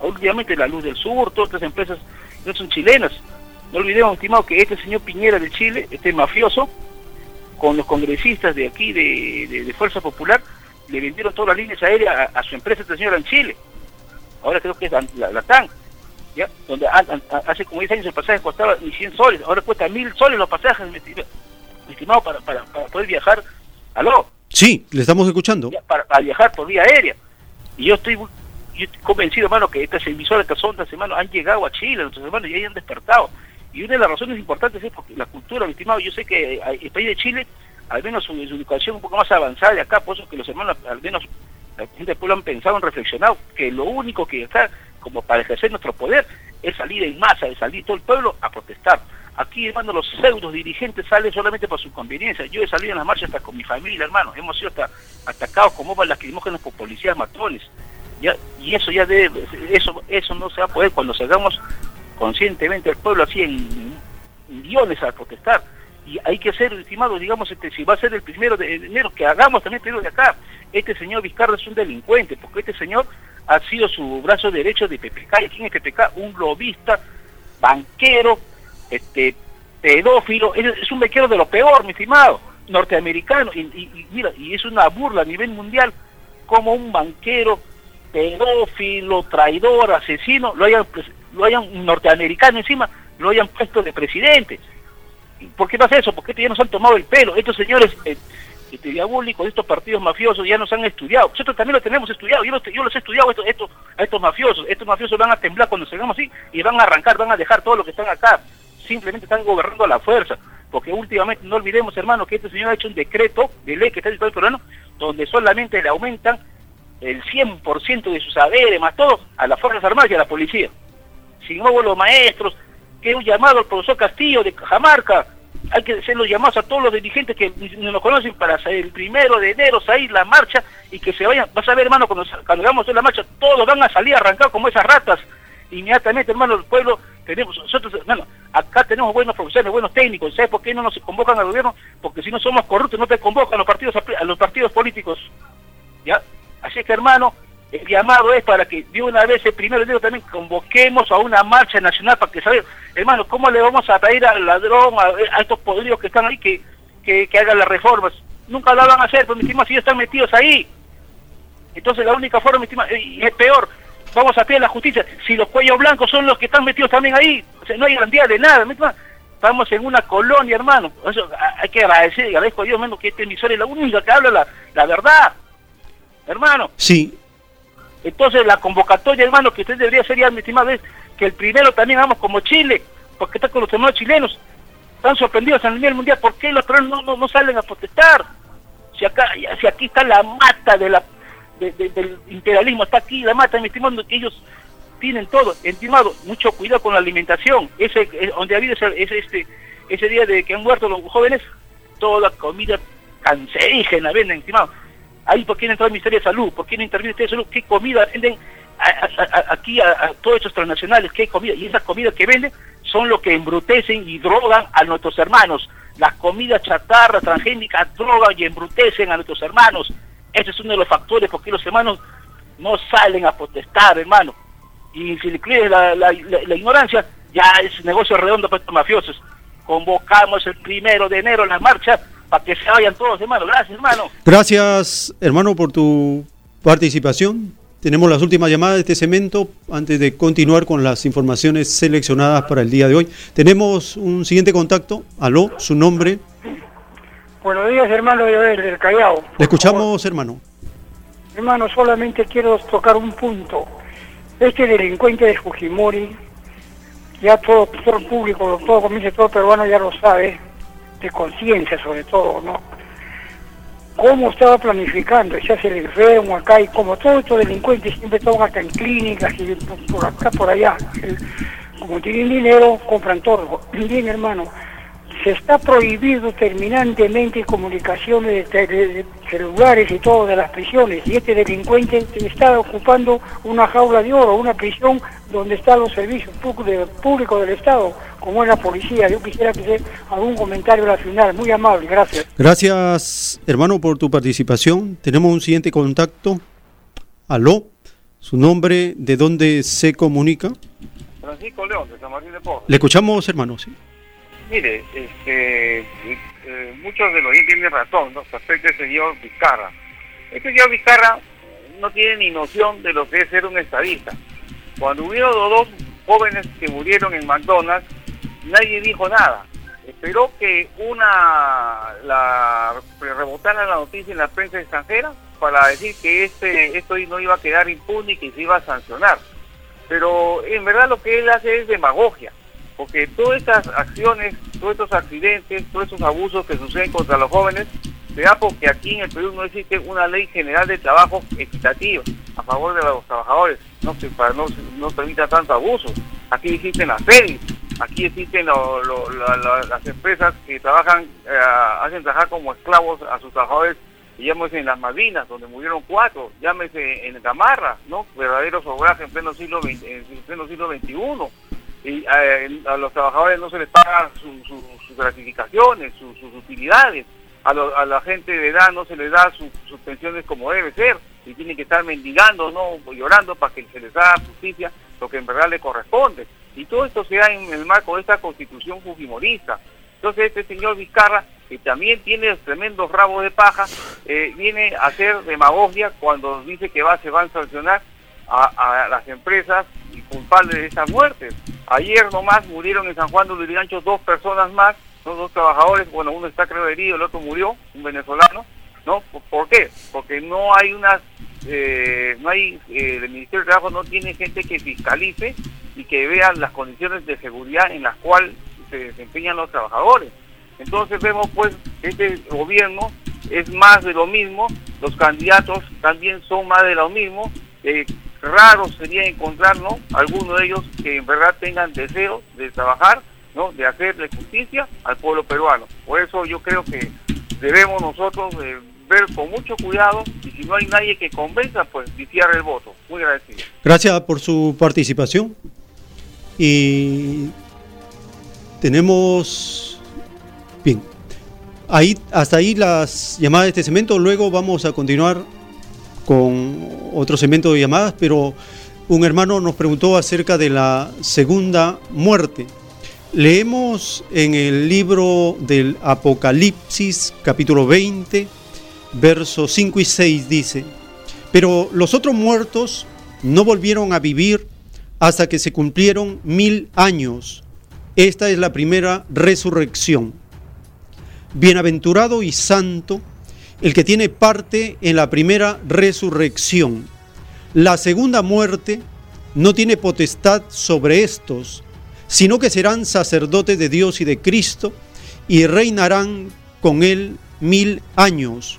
Últimamente la Luz del Sur, todas estas empresas no son chilenas. No olvidemos, estimado, que este señor Piñera de Chile, este mafioso, con los congresistas de aquí, de, Fuerza Popular, le vendieron todas las líneas aéreas a, su empresa, este señor en Chile. Ahora creo que es la, TAN, ¿ya? donde hace como 10 años el pasaje costaba ni 100 soles, ahora cuesta 1000 soles los pasajes, estimado, para, para, poder viajar. ¿Aló? Sí, le estamos escuchando. para, para viajar por vía aérea. Y yo estoy yo estoy convencido, hermano, que estas emisoras, estas ondas, hermano, han llegado a Chile, nuestros hermanos, y ahí han despertado. Y una de las razones importantes es porque la cultura, mi estimado, yo sé que el país de Chile, al menos su, educación un poco más avanzada de acá, por eso que los hermanos, al menos la gente del pueblo han pensado, han reflexionado, que lo único que acá, como para ejercer nuestro poder, es salir en masa, es salir todo el pueblo a protestar. Aquí, hermano, los pseudos dirigentes salen solamente por su conveniencia. Yo he salido en las marchas hasta con mi familia, hermano. Hemos sido hasta atacados con bombas lacrimógenas por policías matones y eso ya debe, eso, eso no se va a poder cuando salgamos conscientemente el pueblo así en millones a protestar. Y hay que ser, estimado, digamos, este, si va a ser el primero de enero, que hagamos también primero de acá. Este señor Vizcarra es un delincuente, porque este señor ha sido su brazo derecho de PPK. ¿Y quién es PPK? Un lobista, banquero, este pedófilo, es, un banquero de lo peor, mi estimado, norteamericano. Y, y, mira, y es una burla a nivel mundial como un banquero pedófilo, traidor, asesino, lo hayan, lo hayan norteamericano encima, lo hayan puesto de presidente. ¿Por qué pasa eso? Porque ya nos han tomado el pelo. Estos señores eh, este, diabólicos, estos partidos mafiosos ya nos han estudiado. Nosotros también lo tenemos estudiado. Yo, yo los he estudiado estos, estos, a estos mafiosos. Estos mafiosos van a temblar cuando salgamos así y van a arrancar, van a dejar todo lo que están acá. Simplemente están gobernando a la fuerza. Porque últimamente, no olvidemos, hermano, que este señor ha hecho un decreto de ley que está en el peruano, donde solamente le aumentan el 100% de sus saberes, más todo, a las Fuerzas Armadas y a la policía. Sin nuevo los maestros, que un llamado al profesor Castillo de Cajamarca, hay que hacer los llamados a todos los dirigentes que no nos conocen para el primero de enero salir la marcha y que se vayan, vas a ver hermano, cuando, cuando hagamos la marcha, todos van a salir arrancados como esas ratas, inmediatamente hermano, el pueblo, tenemos, nosotros hermano, acá tenemos buenos profesores, buenos técnicos, ¿sabes por qué no nos convocan al gobierno? Porque si no somos corruptos no te convocan a los partidos, a los partidos políticos, ¿ya? Así que, hermano, el llamado es para que de una vez el primero de enero también convoquemos a una marcha nacional para que saber, hermano, cómo le vamos a pedir al ladrón, a, estos podridos que están ahí, que, que, hagan las reformas. Nunca lo van a hacer, pero mi estima, si ellos están metidos ahí. Entonces la única forma, mi estima, y es peor, vamos a pedir la justicia. Si los cuellos blancos son los que están metidos también ahí, o sea, no hay garantía de nada. Estamos en una colonia, hermano. Eso hay que agradecer, agradezco a Dios, menos que este emisor es la única que habla la, la verdad hermano. Sí. Entonces la convocatoria, hermano, que usted debería ser ya, mi estimado, es que el primero también vamos como Chile, porque está con los hermanos chilenos. Están sorprendidos a nivel mundial, ¿por qué los peruanos no, no, salen a protestar? Si acá, si aquí está la mata de la, del imperialismo, está aquí mata, mi estimado, que ellos tienen todo. Estimado, mucho cuidado con la alimentación. Ese, donde ha habido ese, ese, este, ese día de que han muerto los jóvenes, toda comida cancerígena venden, estimado. Ahí, ¿por qué no entra el Ministerio de Salud? ¿Por qué no interviene el Ministerio de Salud? ¿Qué comida venden aquí a, todos estos transnacionales? ¿Qué comida? Y esas comidas que venden son lo que embrutecen y drogan a nuestros hermanos. Las comidas chatarra, transgénicas, drogan y embrutecen a nuestros hermanos. Ese es uno de los factores por qué los hermanos no salen a protestar, hermano. Y si le crees la, ignorancia, ya es negocio redondo para estos mafiosos. Convocamos el primero de enero la marcha para que se vayan todos, hermano. Gracias, hermano. Gracias, hermano, por tu participación. Tenemos las últimas llamadas de este cemento antes de continuar con las informaciones seleccionadas para el día de hoy. Tenemos un siguiente contacto. Aló, su nombre. Buenos días, hermano del Callao. Le escuchamos, hermano. Hermano, solamente quiero tocar un punto. Este delincuente de Fujimori, ya todo, todo el público, todo comienza, todo peruano ya lo sabe, de conciencia sobre todo, ¿no? Cómo estaba planificando, se hace el enfermo acá y como todos estos delincuentes siempre están acá en clínicas y por acá, por allá. Como tienen dinero, compran todo. Bien, hermano, se está prohibido terminantemente comunicaciones de, celulares y todo de las prisiones y este delincuente está ocupando una jaula de oro, una prisión donde están los servicios públicos del Estado, como es la policía. Yo quisiera que hacer algún comentario al final. Muy amable, gracias. Gracias, hermano, por tu participación. Tenemos un siguiente contacto. Aló, su nombre, ¿de dónde se comunica? Francisco León, de San Martín de Porres. Le escuchamos, hermano, sí. Mire, este, eh, muchos de los tienen razón, ¿no? Respecto al señor Vizcarra. Este señor Vizcarra no tiene ni noción de lo que es ser un estadista. Cuando hubieron dos jóvenes que murieron en McDonald's, nadie dijo nada. Esperó que una la rebotara la noticia en la prensa extranjera para decir que este esto no iba a quedar impune y que se iba a sancionar. Pero en verdad lo que él hace es demagogia porque todas estas acciones, todos estos accidentes, todos estos abusos que suceden contra los jóvenes, se da porque aquí en el Perú no existe una ley general de trabajo equitativa a favor de los trabajadores, no que para no, permita tanto abuso. Aquí existen las FEDIs, aquí existen las empresas que trabajan, eh, hacen trabajar como esclavos a sus trabajadores, llámese en las Malvinas, donde murieron cuatro, llámese en Gamarra, ¿no? Verdaderos obras en pleno siglo en pleno siglo XXI y eh, a, los trabajadores no se les pagan sus gratificaciones, sus utilidades, a, a, la gente de edad no se les da sus pensiones como debe ser, y tienen que estar mendigando, no llorando para que se les da justicia lo que en verdad le corresponde. Y todo esto se da en el marco de esta constitución fujimorista. Entonces este señor Vizcarra, que también tiene tremendos rabos de paja, eh, viene a hacer demagogia cuando dice que va, se van a sancionar a, las empresas y culpables de estas muertes. Ayer nomás murieron en San Juan de Lurigancho dos personas más, dos trabajadores, bueno, uno está creo herido, el otro murió, un venezolano, ¿no? ¿Por qué? Porque no hay unas, eh, no hay, eh, el Ministerio de Trabajo no tiene gente que fiscalice y que vea las condiciones de seguridad en las cuales se desempeñan los trabajadores. Entonces vemos pues este gobierno es más de lo mismo, los candidatos también son más de lo mismo, eh, raro sería encontrar ¿no? algunos de ellos que en verdad tengan deseo de trabajar, ¿no? de hacerle justicia al pueblo peruano. Por eso yo creo que debemos nosotros eh, ver con mucho cuidado y si no hay nadie que convenza, pues viciar el voto. Muy agradecido. Gracias por su participación. Y tenemos... Bien. Ahí, hasta ahí las llamadas de este cemento. Luego vamos a continuar con otro segmento de llamadas, pero un hermano nos preguntó acerca de la segunda muerte. Leemos en el libro del Apocalipsis, capítulo 20, versos 5 y 6, dice, pero los otros muertos no volvieron a vivir hasta que se cumplieron mil años. Esta es la primera resurrección. Bienaventurado y santo el que tiene parte en la primera resurrección. La segunda muerte no tiene potestad sobre estos, sino que serán sacerdotes de Dios y de Cristo y reinarán con él mil años.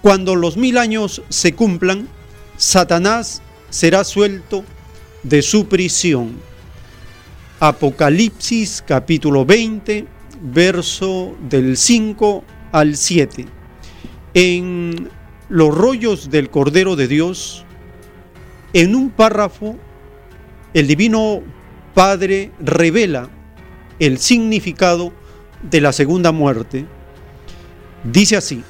Cuando los mil años se cumplan, Satanás será suelto de su prisión. Apocalipsis capítulo 20, verso del 5 al 7. En los rollos del Cordero de Dios, en un párrafo, el Divino Padre revela el significado de la segunda muerte. Dice así,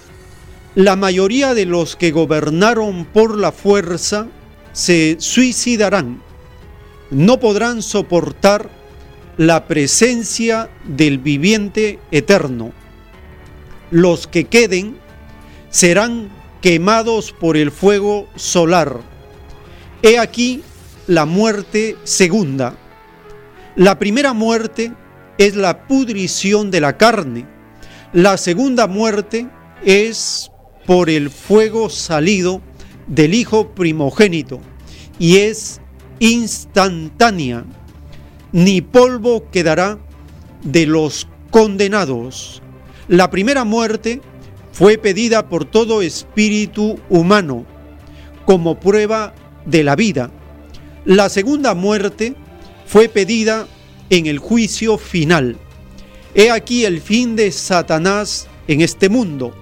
la mayoría de los que gobernaron por la fuerza se suicidarán, no podrán soportar la presencia del viviente eterno. Los que queden serán quemados por el fuego solar. He aquí la muerte segunda. La primera muerte es la pudrición de la carne. La segunda muerte es por el fuego salido del Hijo primogénito y es instantánea. Ni polvo quedará de los condenados. La primera muerte fue pedida por todo espíritu humano como prueba de la vida. La segunda muerte fue pedida en el juicio final. He aquí el fin de Satanás en este mundo.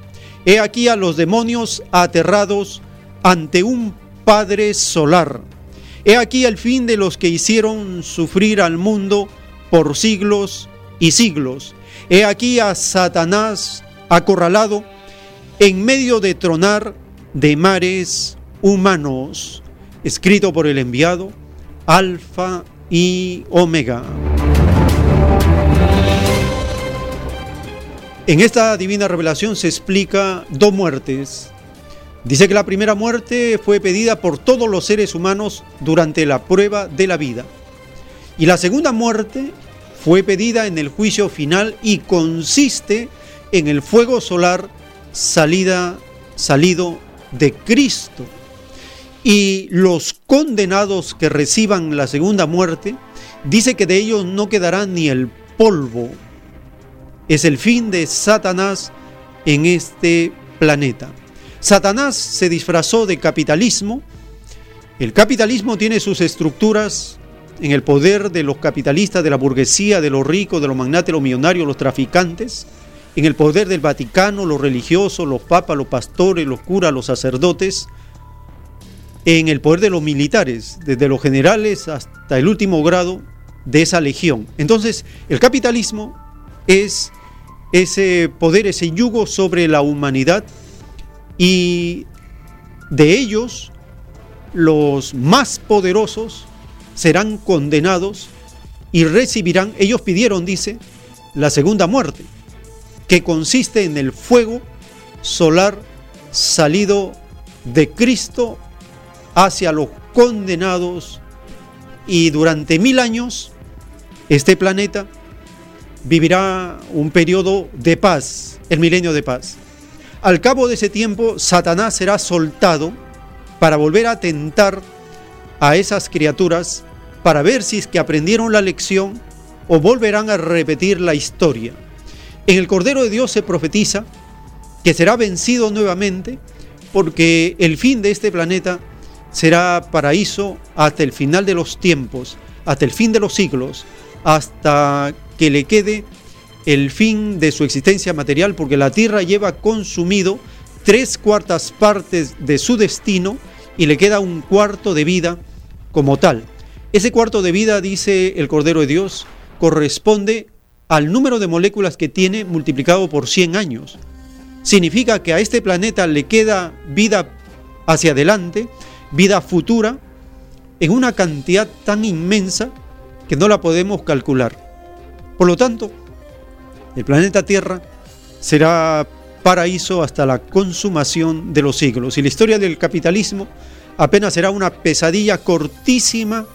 He aquí a los demonios aterrados ante un Padre solar. He aquí el fin de los que hicieron sufrir al mundo por siglos y siglos. He aquí a Satanás acorralado en medio de tronar de mares humanos, escrito por el enviado, Alfa y Omega. En esta divina revelación se explica dos muertes. Dice que la primera muerte fue pedida por todos los seres humanos durante la prueba de la vida. Y la segunda muerte fue pedida en el juicio final y consiste en el fuego solar salida, salido de Cristo. Y los condenados que reciban la segunda muerte, dice que de ellos no quedará ni el polvo. Es el fin de Satanás en este planeta. Satanás se disfrazó de capitalismo. El capitalismo tiene sus estructuras en el poder de los capitalistas, de la burguesía, de los ricos, de los magnates, los millonarios, los traficantes en el poder del Vaticano, los religiosos, los papas, los pastores, los curas, los sacerdotes, en el poder de los militares, desde los generales hasta el último grado de esa legión. Entonces, el capitalismo es ese poder, ese yugo sobre la humanidad y de ellos los más poderosos serán condenados y recibirán, ellos pidieron, dice, la segunda muerte que consiste en el fuego solar salido de Cristo hacia los condenados y durante mil años este planeta vivirá un periodo de paz, el milenio de paz. Al cabo de ese tiempo, Satanás será soltado para volver a tentar a esas criaturas para ver si es que aprendieron la lección o volverán a repetir la historia. En el Cordero de Dios se profetiza que será vencido nuevamente porque el fin de este planeta será paraíso hasta el final de los tiempos, hasta el fin de los siglos, hasta que le quede el fin de su existencia material, porque la tierra lleva consumido tres cuartas partes de su destino y le queda un cuarto de vida como tal. Ese cuarto de vida, dice el Cordero de Dios, corresponde al número de moléculas que tiene multiplicado por 100 años. Significa que a este planeta le queda vida hacia adelante, vida futura, en una cantidad tan inmensa que no la podemos calcular. Por lo tanto, el planeta Tierra será paraíso hasta la consumación de los siglos. Y la historia del capitalismo apenas será una pesadilla cortísima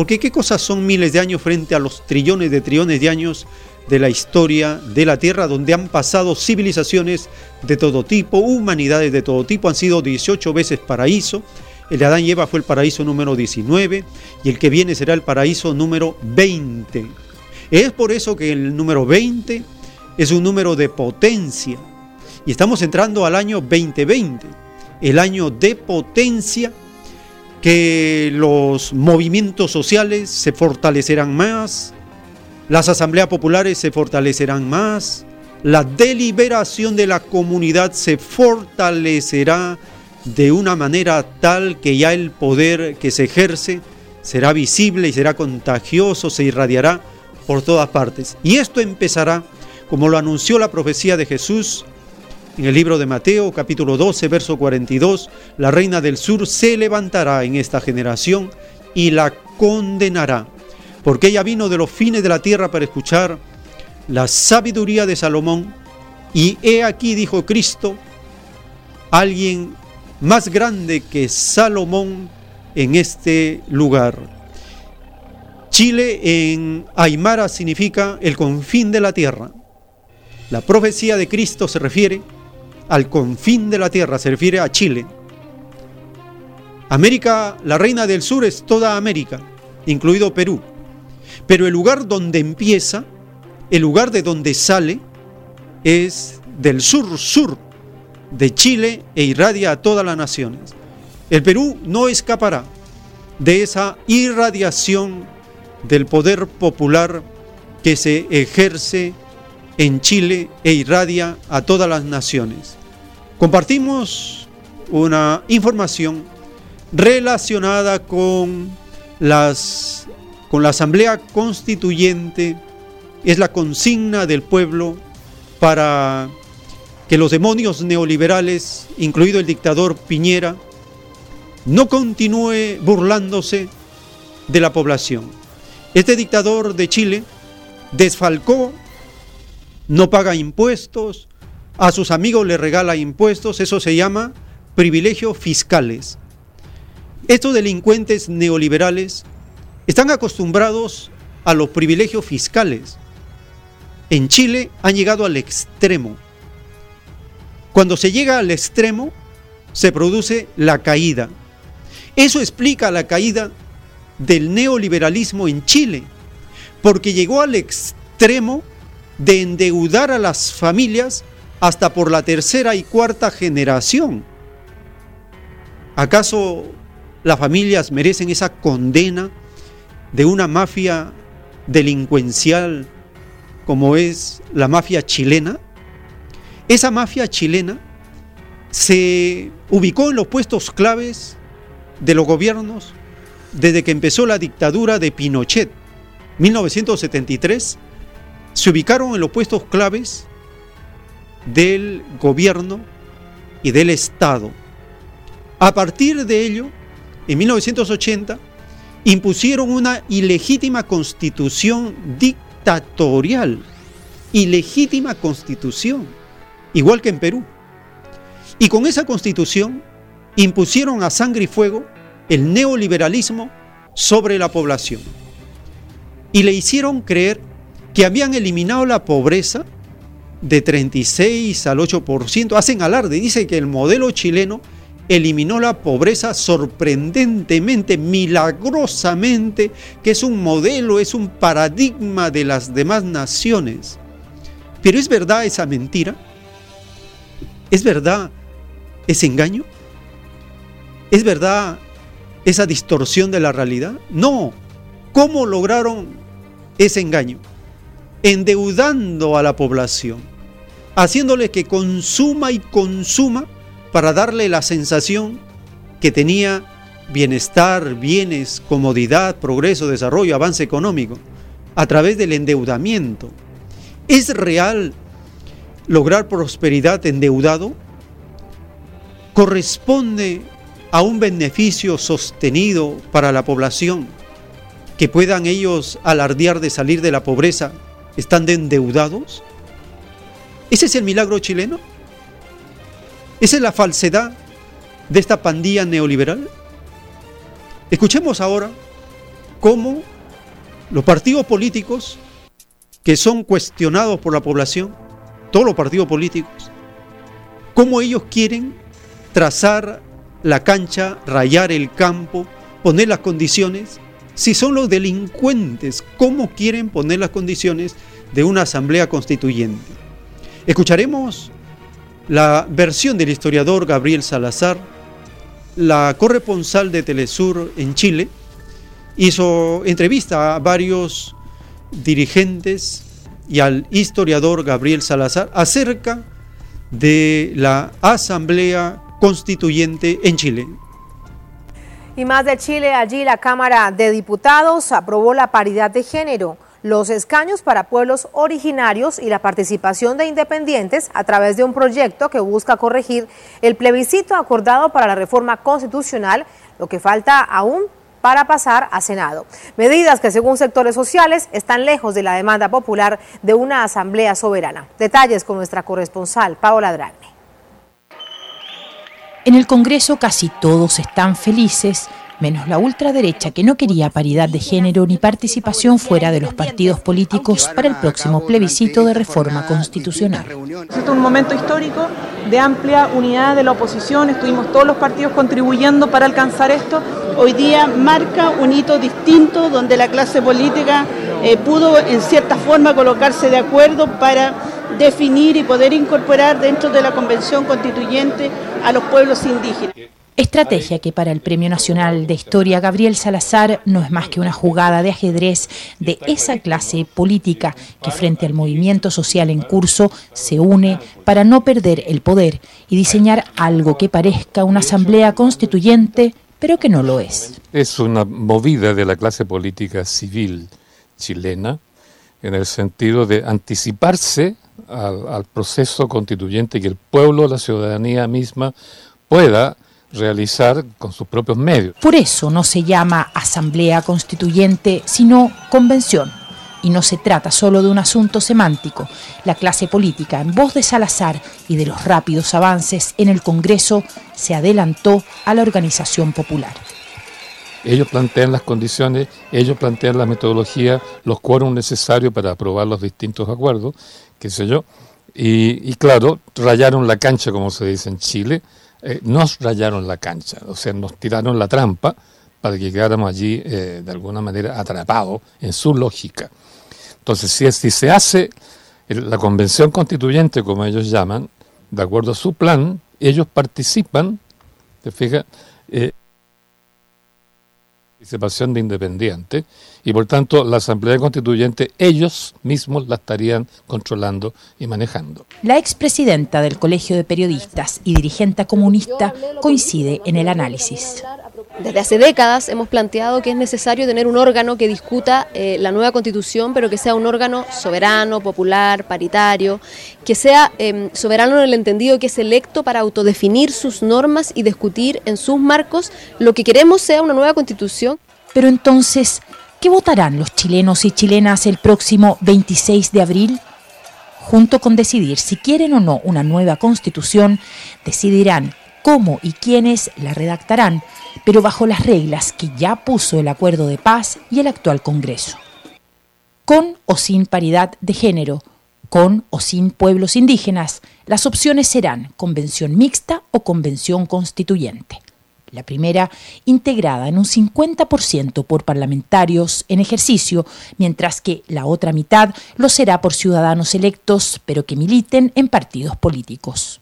porque ¿qué cosas son miles de años frente a los trillones de trillones de años de la historia de la Tierra donde han pasado civilizaciones de todo tipo, humanidades de todo tipo? Han sido 18 veces paraíso. El de Adán y Eva fue el paraíso número 19 y el que viene será el paraíso número 20. Es por eso que el número 20 es un número de potencia. Y estamos entrando al año 2020, el año de potencia que los movimientos sociales se fortalecerán más, las asambleas populares se fortalecerán más, la deliberación de la comunidad se fortalecerá de una manera tal que ya el poder que se ejerce será visible y será contagioso, se irradiará por todas partes. Y esto empezará, como lo anunció la profecía de Jesús en el libro de Mateo, capítulo 12, verso 42, la reina del sur se levantará en esta generación y la condenará, porque ella vino de los fines de la tierra para escuchar la sabiduría de Salomón, y he aquí, dijo Cristo, alguien más grande que Salomón en este lugar. Chile en Aymara significa el confín de la tierra. La profecía de Cristo se refiere al confín de la tierra, se refiere a Chile. América, la reina del sur es toda América, incluido Perú. Pero el lugar donde empieza, el lugar de donde sale, es del sur-sur de Chile e irradia a todas las naciones. El Perú no escapará de esa irradiación del poder popular que se ejerce en Chile e irradia a todas las naciones. Compartimos una información relacionada con las con la Asamblea Constituyente es la consigna del pueblo para que los demonios neoliberales, incluido el dictador Piñera, no continúe burlándose de la población. Este dictador de Chile desfalcó, no paga impuestos, a sus amigos le regala impuestos, eso se llama privilegios fiscales. Estos delincuentes neoliberales están acostumbrados a los privilegios fiscales. En Chile han llegado al extremo. Cuando se llega al extremo, se produce la caída. Eso explica la caída del neoliberalismo en Chile, porque llegó al extremo de endeudar a las familias hasta por la tercera y cuarta generación. ¿Acaso las familias merecen esa condena de una mafia delincuencial como es la mafia chilena? Esa mafia chilena se ubicó en los puestos claves de los gobiernos desde que empezó la dictadura de Pinochet, 1973, se ubicaron en los puestos claves del gobierno y del Estado. A partir de ello, en 1980, impusieron una ilegítima constitución dictatorial, ilegítima constitución, igual que en Perú. Y con esa constitución impusieron a sangre y fuego el neoliberalismo sobre la población. Y le hicieron creer que habían eliminado la pobreza de 36 al 8%. Hacen alarde, dice que el modelo chileno eliminó la pobreza sorprendentemente, milagrosamente, que es un modelo, es un paradigma de las demás naciones. Pero ¿es verdad esa mentira? ¿Es verdad ese engaño? ¿Es verdad esa distorsión de la realidad? No. ¿Cómo lograron ese engaño? Endeudando a la población, haciéndole que consuma y consuma para darle la sensación que tenía bienestar, bienes, comodidad, progreso, desarrollo, avance económico, a través del endeudamiento. ¿Es real lograr prosperidad endeudado? ¿Corresponde a un beneficio sostenido para la población, que puedan ellos alardear de salir de la pobreza, están endeudados? ¿Ese es el milagro chileno? ¿Esa es la falsedad de esta pandilla neoliberal? Escuchemos ahora cómo los partidos políticos que son cuestionados por la población, todos los partidos políticos, cómo ellos quieren trazar la cancha, rayar el campo, poner las condiciones. Si son los delincuentes, ¿cómo quieren poner las condiciones de una asamblea constituyente? Escucharemos la versión del historiador Gabriel Salazar, la corresponsal de Telesur en Chile, hizo entrevista a varios dirigentes y al historiador Gabriel Salazar acerca de la Asamblea Constituyente en Chile. Y más de Chile, allí la Cámara de Diputados aprobó la paridad de género, los escaños para pueblos originarios y la participación de independientes a través de un proyecto que busca corregir el plebiscito acordado para la reforma constitucional, lo que falta aún para pasar a Senado. Medidas que según sectores sociales están lejos de la demanda popular de una asamblea soberana. Detalles con nuestra corresponsal Paola Dragni. En el Congreso casi todos están felices, menos la ultraderecha que no quería paridad de género ni participación fuera de los partidos políticos para el próximo plebiscito de reforma constitucional. Este es un momento histórico de amplia unidad de la oposición, estuvimos todos los partidos contribuyendo para alcanzar esto. Hoy día marca un hito distinto donde la clase política eh, pudo en cierta forma colocarse de acuerdo para definir y poder incorporar dentro de la Convención Constituyente a los pueblos indígenas. Estrategia que para el Premio Nacional de Historia Gabriel Salazar no es más que una jugada de ajedrez de esa clase política que frente al movimiento social en curso se une para no perder el poder y diseñar algo que parezca una asamblea constituyente, pero que no lo es. Es una movida de la clase política civil chilena en el sentido de anticiparse al, al proceso constituyente que el pueblo, la ciudadanía misma pueda realizar con sus propios medios. Por eso no se llama asamblea constituyente, sino convención. Y no se trata solo de un asunto semántico. La clase política, en voz de Salazar y de los rápidos avances en el Congreso, se adelantó a la organización popular. Ellos plantean las condiciones, ellos plantean la metodología, los quórum necesarios para aprobar los distintos acuerdos, qué sé yo. Y, y claro, rayaron la cancha, como se dice en Chile, eh, nos rayaron la cancha, o sea, nos tiraron la trampa para que quedáramos allí eh, de alguna manera atrapados en su lógica. Entonces, si, se hace la convención constituyente, como ellos llaman, de acuerdo a su plan, ellos participan, te fijas, eh, participación de independientes y por tanto la Asamblea Constituyente ellos mismos la estarían controlando y manejando. La expresidenta del Colegio de Periodistas y dirigente comunista coincide en el análisis. Desde hace décadas hemos planteado que es necesario tener un órgano que discuta eh, la nueva constitución, pero que sea un órgano soberano, popular, paritario, que sea eh, soberano en el entendido que es electo para autodefinir sus normas y discutir en sus marcos lo que queremos sea una nueva constitución. Pero entonces, ¿qué votarán los chilenos y chilenas el próximo 26 de abril? Junto con decidir si quieren o no una nueva constitución, decidirán cómo y quiénes la redactarán, pero bajo las reglas que ya puso el acuerdo de paz y el actual Congreso. Con o sin paridad de género, con o sin pueblos indígenas, las opciones serán convención mixta o convención constituyente. La primera integrada en un 50% por parlamentarios en ejercicio, mientras que la otra mitad lo será por ciudadanos electos, pero que militen en partidos políticos.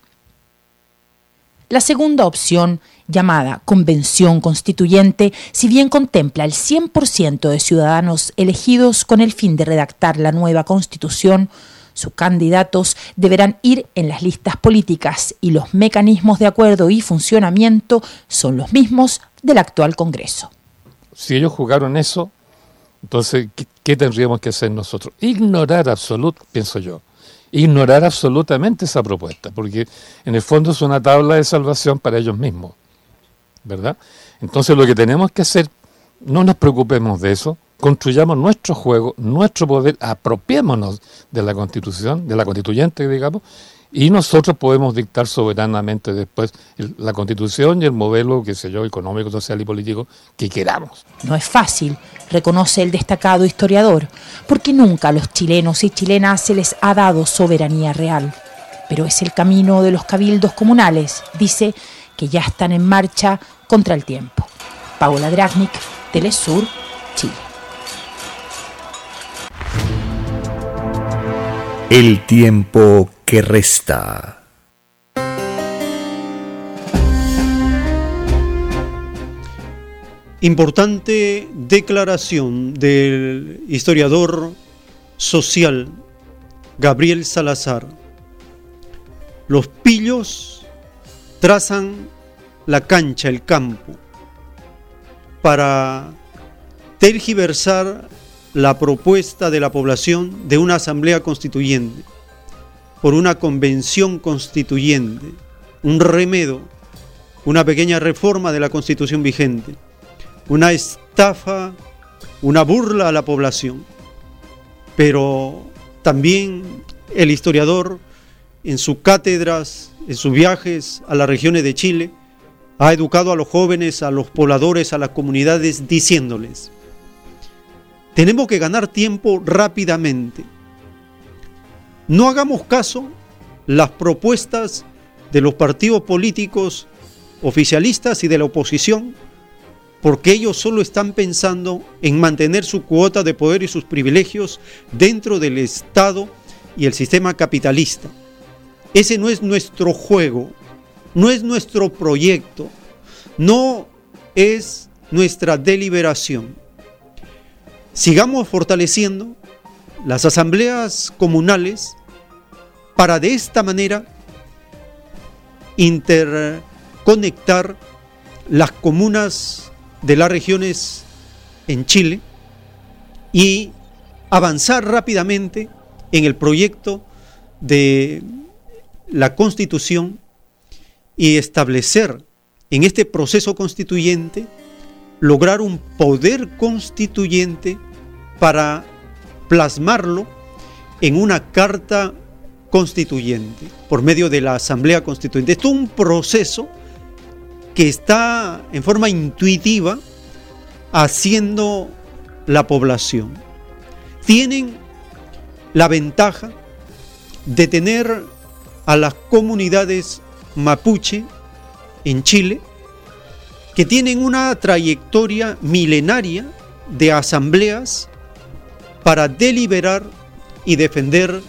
La segunda opción, llamada Convención Constituyente, si bien contempla el 100% de ciudadanos elegidos con el fin de redactar la nueva Constitución, sus candidatos deberán ir en las listas políticas y los mecanismos de acuerdo y funcionamiento son los mismos del actual Congreso. Si ellos jugaron eso, entonces, ¿qué, tendríamos que hacer nosotros? Ignorar absoluto, pienso yo, ignorar absolutamente esa propuesta, porque en el fondo es una tabla de salvación para ellos mismos, ¿verdad? Entonces lo que tenemos que hacer, no nos preocupemos de eso, construyamos nuestro juego, nuestro poder, apropiémonos de la constitución, de la constituyente, digamos, y nosotros podemos dictar soberanamente después la constitución y el modelo, qué sé yo, económico, social y político que queramos. No es fácil, reconoce el destacado historiador, porque nunca a los chilenos y chilenas se les ha dado soberanía real. Pero es el camino de los cabildos comunales, dice, que ya están en marcha contra el tiempo. Paola Dragnik, Telesur, Chile. El tiempo que resta. Importante declaración del historiador social Gabriel Salazar. Los pillos trazan la cancha, el campo, para tergiversar la propuesta de la población de una asamblea constituyente, por una convención constituyente, un remedo, una pequeña reforma de la constitución vigente, una estafa, una burla a la población. Pero también el historiador en sus cátedras, en sus viajes a las regiones de Chile, ha educado a los jóvenes, a los pobladores, a las comunidades, diciéndoles, tenemos que ganar tiempo rápidamente. No hagamos caso las propuestas de los partidos políticos oficialistas y de la oposición, porque ellos solo están pensando en mantener su cuota de poder y sus privilegios dentro del Estado y el sistema capitalista. Ese no es nuestro juego, no es nuestro proyecto, no es nuestra deliberación sigamos fortaleciendo las asambleas comunales para de esta manera interconectar las comunas de las regiones en Chile y avanzar rápidamente en el proyecto de la constitución y establecer en este proceso constituyente, lograr un poder constituyente para plasmarlo en una carta constituyente por medio de la Asamblea Constituyente. Esto es un proceso que está en forma intuitiva haciendo la población. Tienen la ventaja de tener a las comunidades mapuche en Chile que tienen una trayectoria milenaria de asambleas para deliberar y defender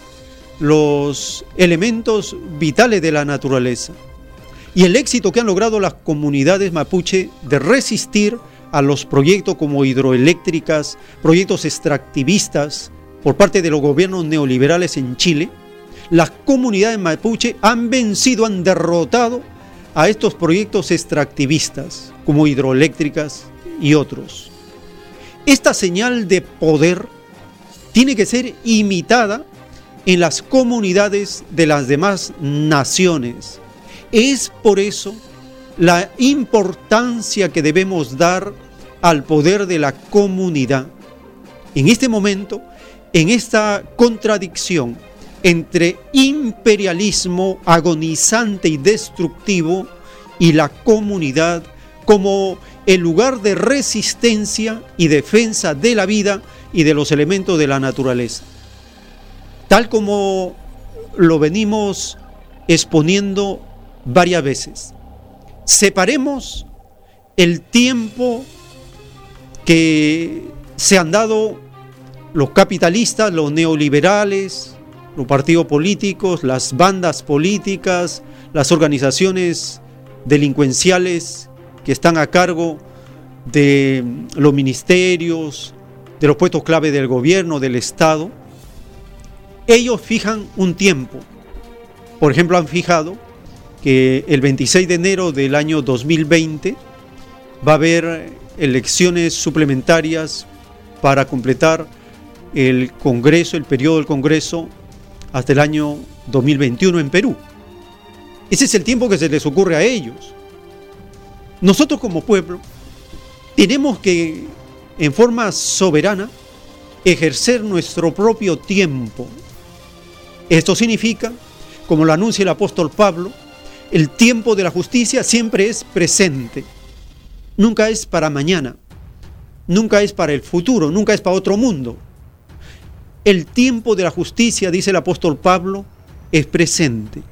los elementos vitales de la naturaleza. Y el éxito que han logrado las comunidades mapuche de resistir a los proyectos como hidroeléctricas, proyectos extractivistas por parte de los gobiernos neoliberales en Chile, las comunidades mapuche han vencido, han derrotado a estos proyectos extractivistas como hidroeléctricas y otros. Esta señal de poder tiene que ser imitada en las comunidades de las demás naciones. Es por eso la importancia que debemos dar al poder de la comunidad. En este momento, en esta contradicción entre imperialismo agonizante y destructivo y la comunidad como el lugar de resistencia y defensa de la vida y de los elementos de la naturaleza. Tal como lo venimos exponiendo varias veces. Separemos el tiempo que se han dado los capitalistas, los neoliberales, los partidos políticos, las bandas políticas, las organizaciones delincuenciales que están a cargo de los ministerios, de los puestos clave del gobierno, del Estado, ellos fijan un tiempo. Por ejemplo, han fijado que el 26 de enero del año 2020 va a haber elecciones suplementarias para completar el Congreso, el periodo del Congreso, hasta el año 2021 en Perú. Ese es el tiempo que se les ocurre a ellos. Nosotros como pueblo tenemos que en forma soberana ejercer nuestro propio tiempo. Esto significa, como lo anuncia el apóstol Pablo, el tiempo de la justicia siempre es presente, nunca es para mañana, nunca es para el futuro, nunca es para otro mundo. El tiempo de la justicia, dice el apóstol Pablo, es presente.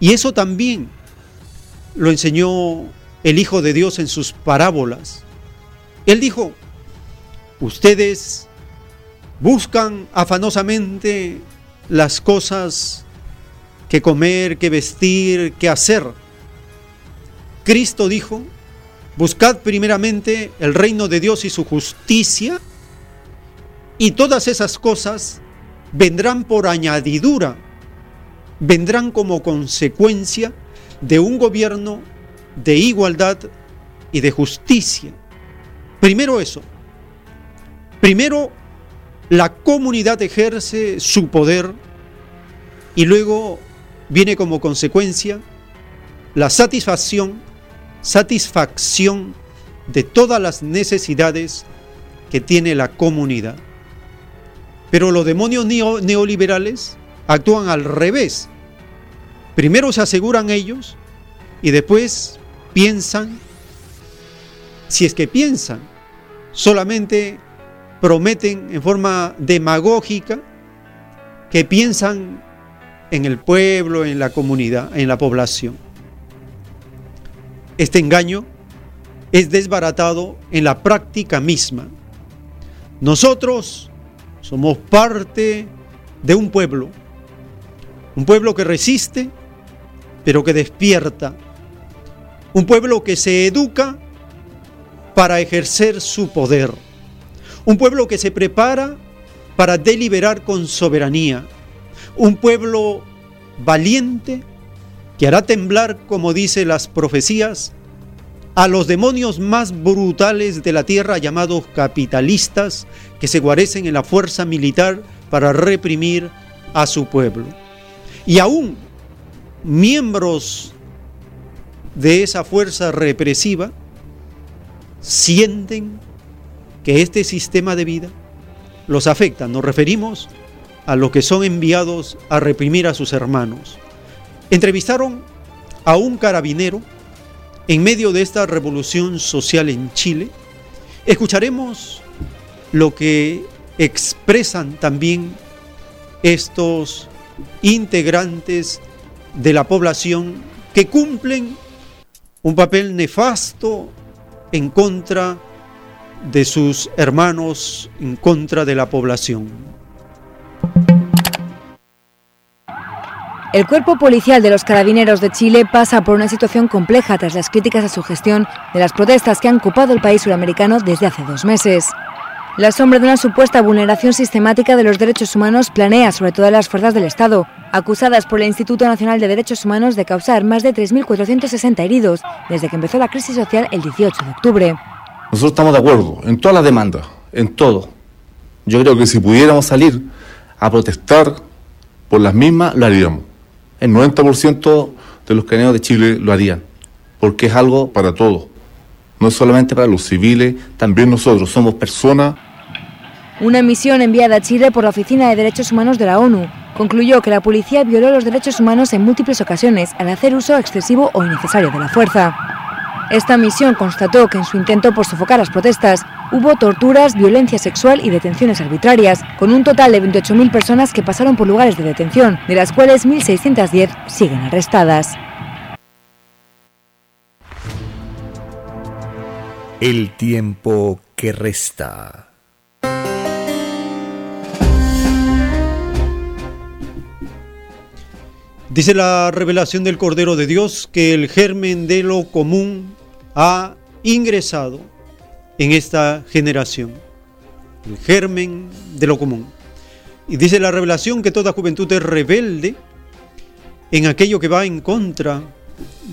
Y eso también lo enseñó el Hijo de Dios en sus parábolas. Él dijo, Ustedes buscan afanosamente las cosas que comer, que vestir, que hacer. Cristo dijo, buscad primeramente el reino de Dios y su justicia y todas esas cosas vendrán por añadidura, vendrán como consecuencia de un gobierno de igualdad y de justicia. Primero eso. Primero la comunidad ejerce su poder y luego viene como consecuencia la satisfacción, satisfacción de todas las necesidades que tiene la comunidad. Pero los demonios neoliberales actúan al revés. Primero se aseguran ellos y después piensan, si es que piensan, solamente prometen en forma demagógica que piensan en el pueblo, en la comunidad, en la población. Este engaño es desbaratado en la práctica misma. Nosotros somos parte de un pueblo, un pueblo que resiste, pero que despierta, un pueblo que se educa para ejercer su poder, un pueblo que se prepara para deliberar con soberanía, un pueblo valiente que hará temblar, como dice las profecías, a los demonios más brutales de la tierra llamados capitalistas que se guarecen en la fuerza militar para reprimir a su pueblo. Y aún miembros de esa fuerza represiva sienten que este sistema de vida los afecta. Nos referimos a los que son enviados a reprimir a sus hermanos. Entrevistaron a un carabinero en medio de esta revolución social en Chile, escucharemos lo que expresan también estos integrantes de la población que cumplen un papel nefasto en contra de sus hermanos, en contra de la población. El cuerpo policial de los carabineros de Chile pasa por una situación compleja tras las críticas a su gestión de las protestas que han ocupado el país suramericano desde hace dos meses. La sombra de una supuesta vulneración sistemática de los derechos humanos planea sobre todas las fuerzas del Estado, acusadas por el Instituto Nacional de Derechos Humanos de causar más de 3.460 heridos desde que empezó la crisis social el 18 de octubre. Nosotros estamos de acuerdo en todas las demandas, en todo. Yo creo que si pudiéramos salir a protestar por las mismas, lo haríamos el 90% de los caneos de Chile lo harían, porque es algo para todos, no solamente para los civiles, también nosotros somos personas. Una misión enviada a Chile por la Oficina de Derechos Humanos de la ONU concluyó que la policía violó los derechos humanos en múltiples ocasiones al hacer uso excesivo o innecesario de la fuerza. Esta misión constató que en su intento por sofocar las protestas hubo torturas, violencia sexual y detenciones arbitrarias, con un total de 28.000 personas que pasaron por lugares de detención, de las cuales 1.610 siguen arrestadas. El tiempo que resta. Dice la revelación del Cordero de Dios que el germen de lo común ha ingresado en esta generación, el germen de lo común. Y dice la revelación que toda juventud es rebelde en aquello que va en contra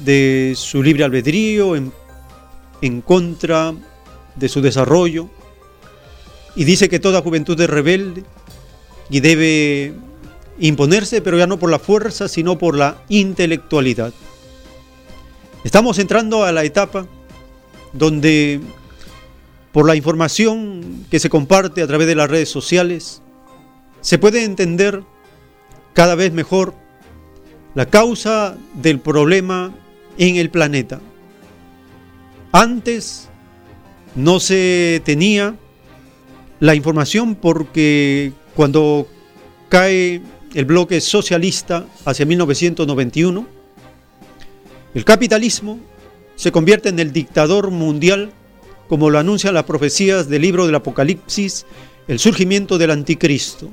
de su libre albedrío, en, en contra de su desarrollo. Y dice que toda juventud es rebelde y debe imponerse, pero ya no por la fuerza, sino por la intelectualidad. Estamos entrando a la etapa donde por la información que se comparte a través de las redes sociales, se puede entender cada vez mejor la causa del problema en el planeta. Antes no se tenía la información porque cuando cae el bloque socialista hacia 1991, el capitalismo se convierte en el dictador mundial, como lo anuncian las profecías del libro del Apocalipsis, el surgimiento del anticristo.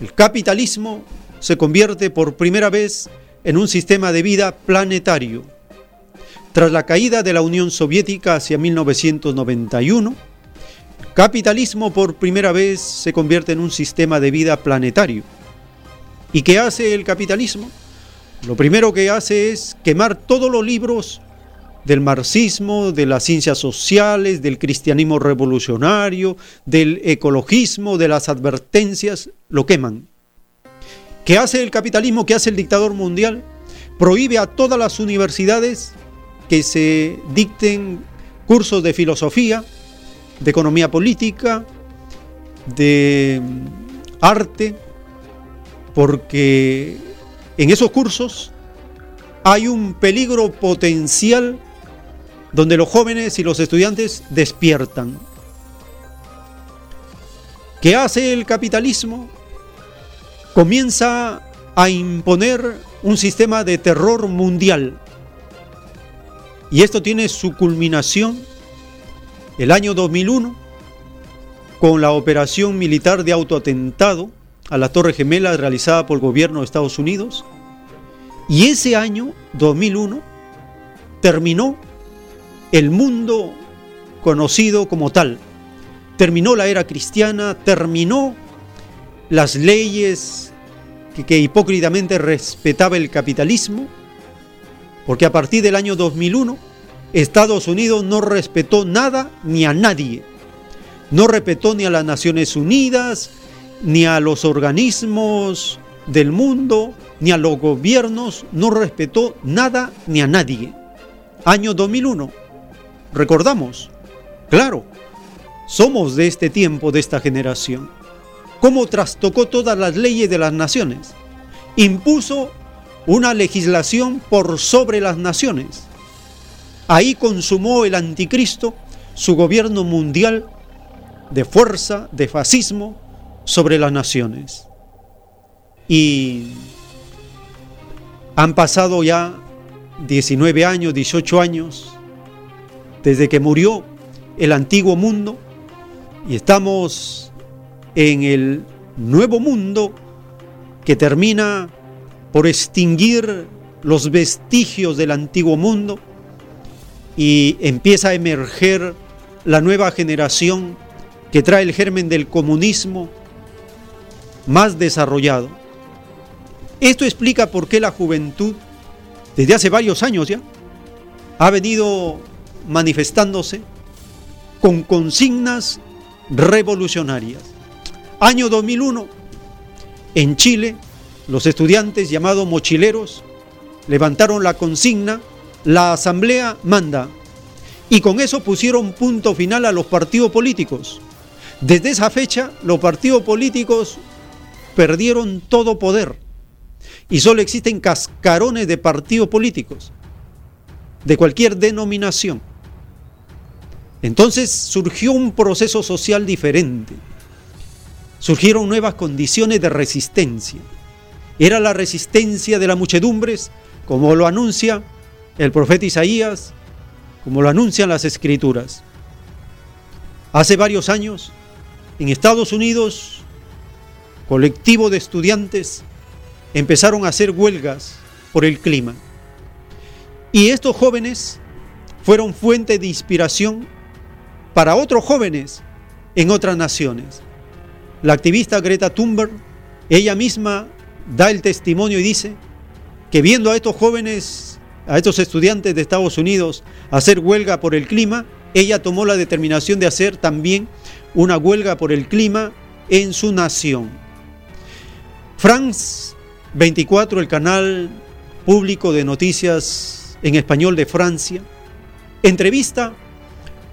El capitalismo se convierte por primera vez en un sistema de vida planetario. Tras la caída de la Unión Soviética hacia 1991, el capitalismo por primera vez se convierte en un sistema de vida planetario. ¿Y qué hace el capitalismo? Lo primero que hace es quemar todos los libros del marxismo, de las ciencias sociales, del cristianismo revolucionario, del ecologismo, de las advertencias, lo queman. ¿Qué hace el capitalismo? ¿Qué hace el dictador mundial? Prohíbe a todas las universidades que se dicten cursos de filosofía, de economía política, de arte, porque en esos cursos hay un peligro potencial donde los jóvenes y los estudiantes despiertan. ¿Qué hace el capitalismo? Comienza a imponer un sistema de terror mundial. Y esto tiene su culminación el año 2001 con la operación militar de autoatentado a la Torre Gemela realizada por el gobierno de Estados Unidos. Y ese año, 2001, terminó el mundo conocido como tal. Terminó la era cristiana, terminó las leyes que, hipócritamente respetaba el capitalismo, porque a partir del año 2001 Estados Unidos no respetó nada ni a nadie. No respetó ni a las Naciones Unidas, ni a los organismos del mundo, ni a los gobiernos, no respetó nada ni a nadie. Año 2001, recordamos, claro, somos de este tiempo, de esta generación. ¿Cómo trastocó todas las leyes de las naciones? Impuso una legislación por sobre las naciones. Ahí consumó el anticristo su gobierno mundial de fuerza, de fascismo sobre las naciones. Y han pasado ya 19 años, 18 años, desde que murió el antiguo mundo y estamos en el nuevo mundo que termina por extinguir los vestigios del antiguo mundo y empieza a emerger la nueva generación que trae el germen del comunismo más desarrollado. Esto explica por qué la juventud, desde hace varios años ya, ha venido manifestándose con consignas revolucionarias. Año 2001, en Chile, los estudiantes llamados mochileros levantaron la consigna, la asamblea manda, y con eso pusieron punto final a los partidos políticos. Desde esa fecha, los partidos políticos perdieron todo poder y solo existen cascarones de partidos políticos de cualquier denominación. Entonces surgió un proceso social diferente. Surgieron nuevas condiciones de resistencia. Era la resistencia de las muchedumbres, como lo anuncia el profeta Isaías, como lo anuncian las escrituras. Hace varios años, en Estados Unidos, colectivo de estudiantes empezaron a hacer huelgas por el clima. Y estos jóvenes fueron fuente de inspiración para otros jóvenes en otras naciones. La activista Greta Thunberg, ella misma da el testimonio y dice que viendo a estos jóvenes, a estos estudiantes de Estados Unidos hacer huelga por el clima, ella tomó la determinación de hacer también una huelga por el clima en su nación. France 24, el canal público de noticias en español de Francia, entrevista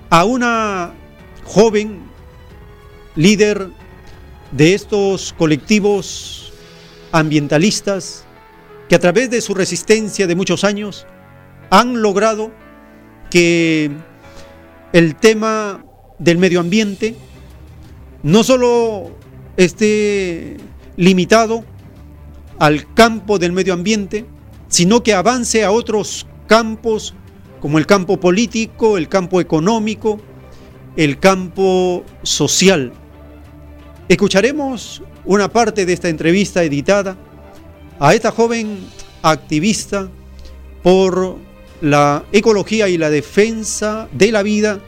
a una joven líder de estos colectivos ambientalistas que a través de su resistencia de muchos años han logrado que el tema del medio ambiente no solo esté limitado al campo del medio ambiente, sino que avance a otros campos como el campo político, el campo económico, el campo social. Escucharemos una parte de esta entrevista editada a esta joven activista por la ecología y la defensa de la vida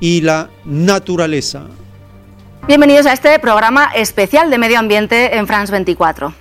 y la naturaleza. Bienvenidos a este programa especial de medio ambiente en France 24.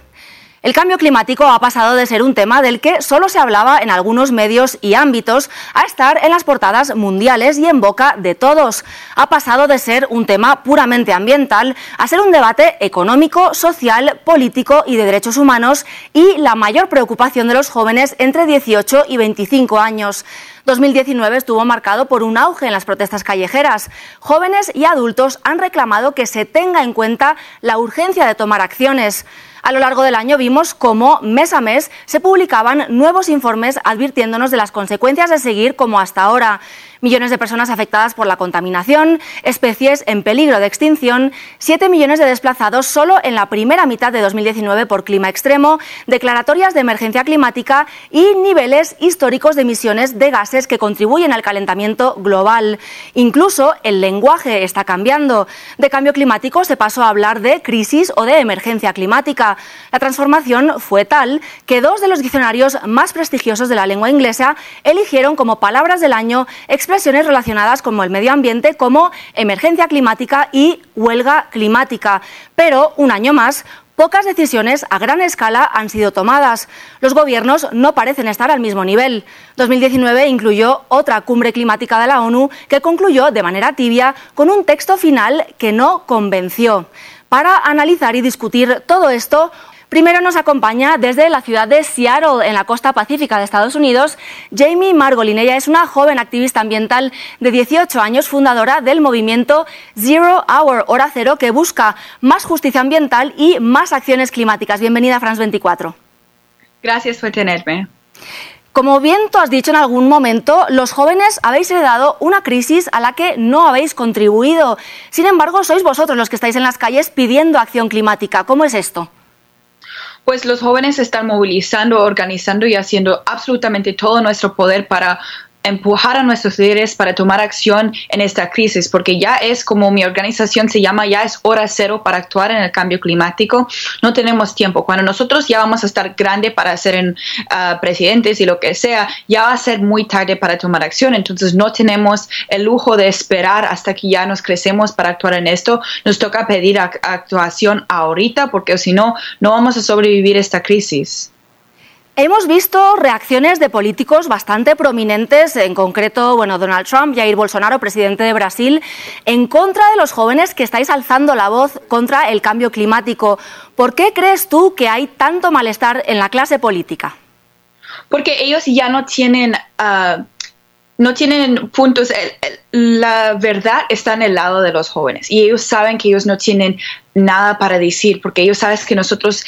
El cambio climático ha pasado de ser un tema del que solo se hablaba en algunos medios y ámbitos a estar en las portadas mundiales y en boca de todos. Ha pasado de ser un tema puramente ambiental a ser un debate económico, social, político y de derechos humanos y la mayor preocupación de los jóvenes entre 18 y 25 años. 2019 estuvo marcado por un auge en las protestas callejeras. Jóvenes y adultos han reclamado que se tenga en cuenta la urgencia de tomar acciones. A lo largo del año vimos cómo mes a mes se publicaban nuevos informes advirtiéndonos de las consecuencias de seguir como hasta ahora millones de personas afectadas por la contaminación, especies en peligro de extinción, 7 millones de desplazados solo en la primera mitad de 2019 por clima extremo, declaratorias de emergencia climática y niveles históricos de emisiones de gases que contribuyen al calentamiento global. Incluso el lenguaje está cambiando. De cambio climático se pasó a hablar de crisis o de emergencia climática. La transformación fue tal que dos de los diccionarios más prestigiosos de la lengua inglesa eligieron como palabras del año expresiones relacionadas con el medio ambiente como emergencia climática y huelga climática. Pero un año más, pocas decisiones a gran escala han sido tomadas. Los gobiernos no parecen estar al mismo nivel. 2019 incluyó otra cumbre climática de la ONU que concluyó de manera tibia con un texto final que no convenció. Para analizar y discutir todo esto, Primero nos acompaña desde la ciudad de Seattle, en la costa pacífica de Estados Unidos, Jamie Margolin. Ella es una joven activista ambiental de 18 años, fundadora del movimiento Zero Hour, Hora Cero, que busca más justicia ambiental y más acciones climáticas. Bienvenida a France 24. Gracias por tenerme. Como bien tú has dicho en algún momento, los jóvenes habéis heredado una crisis a la que no habéis contribuido. Sin embargo, sois vosotros los que estáis en las calles pidiendo acción climática. ¿Cómo es esto? Pues los jóvenes están movilizando, organizando y haciendo absolutamente todo nuestro poder para empujar a nuestros líderes para tomar acción en esta crisis, porque ya es como mi organización se llama, ya es hora cero para actuar en el cambio climático. No tenemos tiempo. Cuando nosotros ya vamos a estar grande para ser en, uh, presidentes y lo que sea, ya va a ser muy tarde para tomar acción. Entonces no tenemos el lujo de esperar hasta que ya nos crecemos para actuar en esto. Nos toca pedir actuación ahorita, porque si no, no vamos a sobrevivir esta crisis. Hemos visto reacciones de políticos bastante prominentes, en concreto, bueno, Donald Trump, Jair Bolsonaro, presidente de Brasil, en contra de los jóvenes que estáis alzando la voz contra el cambio climático. ¿Por qué crees tú que hay tanto malestar en la clase política? Porque ellos ya no tienen uh, no tienen puntos. La verdad está en el lado de los jóvenes y ellos saben que ellos no tienen nada para decir porque ellos saben que nosotros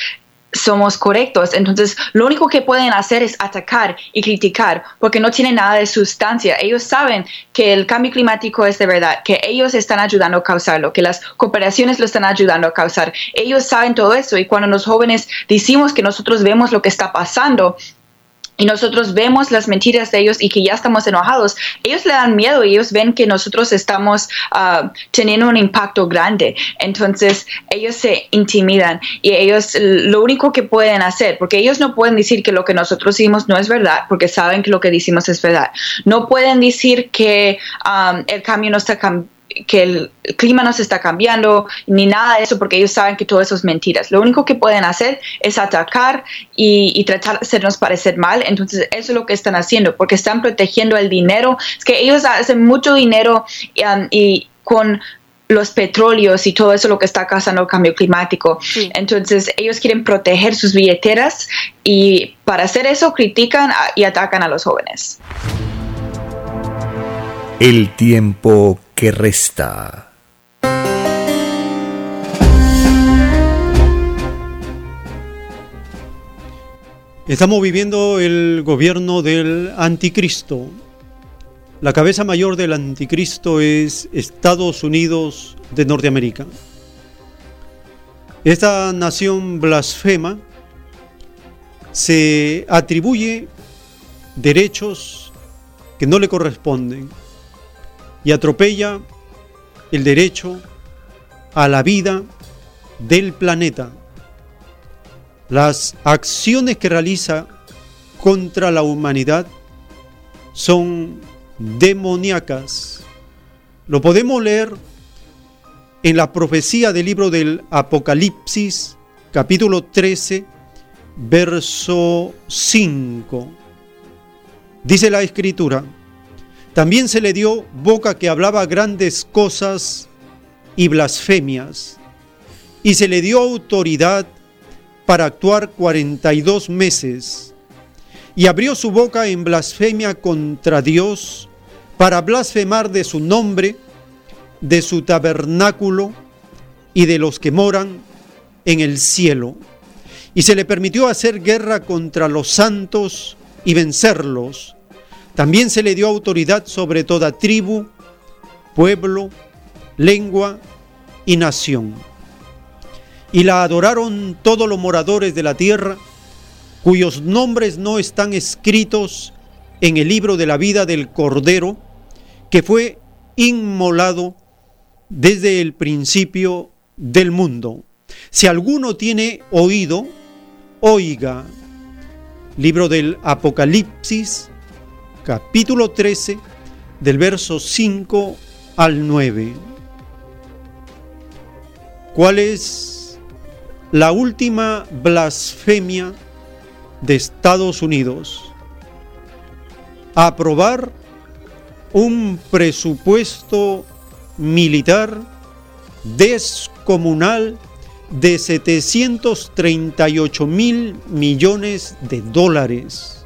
somos correctos. Entonces, lo único que pueden hacer es atacar y criticar porque no tienen nada de sustancia. Ellos saben que el cambio climático es de verdad, que ellos están ayudando a causarlo, que las cooperaciones lo están ayudando a causar. Ellos saben todo eso y cuando los jóvenes decimos que nosotros vemos lo que está pasando, y nosotros vemos las mentiras de ellos y que ya estamos enojados, ellos le dan miedo ellos ven que nosotros estamos uh, teniendo un impacto grande. Entonces ellos se intimidan y ellos lo único que pueden hacer, porque ellos no pueden decir que lo que nosotros hicimos no es verdad, porque saben que lo que decimos es verdad. No pueden decir que um, el cambio no está cambiando que el clima no se está cambiando, ni nada de eso, porque ellos saben que todo eso es mentiras. Lo único que pueden hacer es atacar y, tratar de hacernos parecer mal. Entonces, eso es lo que están haciendo, porque están protegiendo el dinero. Es que ellos hacen mucho dinero um, y con los petróleos y todo eso lo que está causando el cambio climático. Entonces ellos quieren proteger sus billeteras y para hacer eso critican y atacan a los jóvenes. El tiempo resta. Estamos viviendo el gobierno del anticristo. La cabeza mayor del anticristo es Estados Unidos de Norteamérica. Esta nación blasfema se atribuye derechos que no le corresponden y atropella el derecho a la vida del planeta. Las acciones que realiza contra la humanidad son demoníacas. Lo podemos leer en la profecía del libro del Apocalipsis, capítulo 13, verso 5. Dice la escritura, también se le dio boca que hablaba grandes cosas y blasfemias, y se le dio autoridad para actuar 42 meses, y abrió su boca en blasfemia contra Dios, para blasfemar de su nombre, de su tabernáculo y de los que moran en el cielo. Y se le permitió hacer guerra contra los santos y vencerlos. También se le dio autoridad sobre toda tribu, pueblo, lengua y nación. Y la adoraron todos los moradores de la tierra, cuyos nombres no están escritos en el libro de la vida del Cordero, que fue inmolado desde el principio del mundo. Si alguno tiene oído, oiga. Libro del Apocalipsis, capítulo 13, del verso 5 al 9. ¿Cuál es la última blasfemia de Estados Unidos? Aprobar un presupuesto militar descomunal de 738 mil millones de dólares.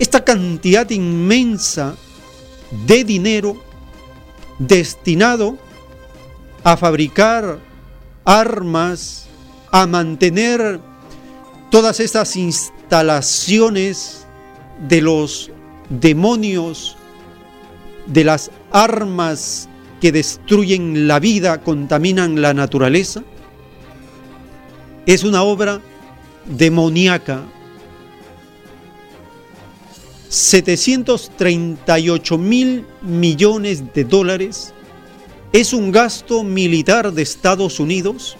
Esta cantidad inmensa de dinero destinado a fabricar armas, a mantener todas estas instalaciones de los demonios, de las armas que destruyen la vida, contaminan la naturaleza, es una obra demoníaca. 738 mil millones de dólares es un gasto militar de Estados Unidos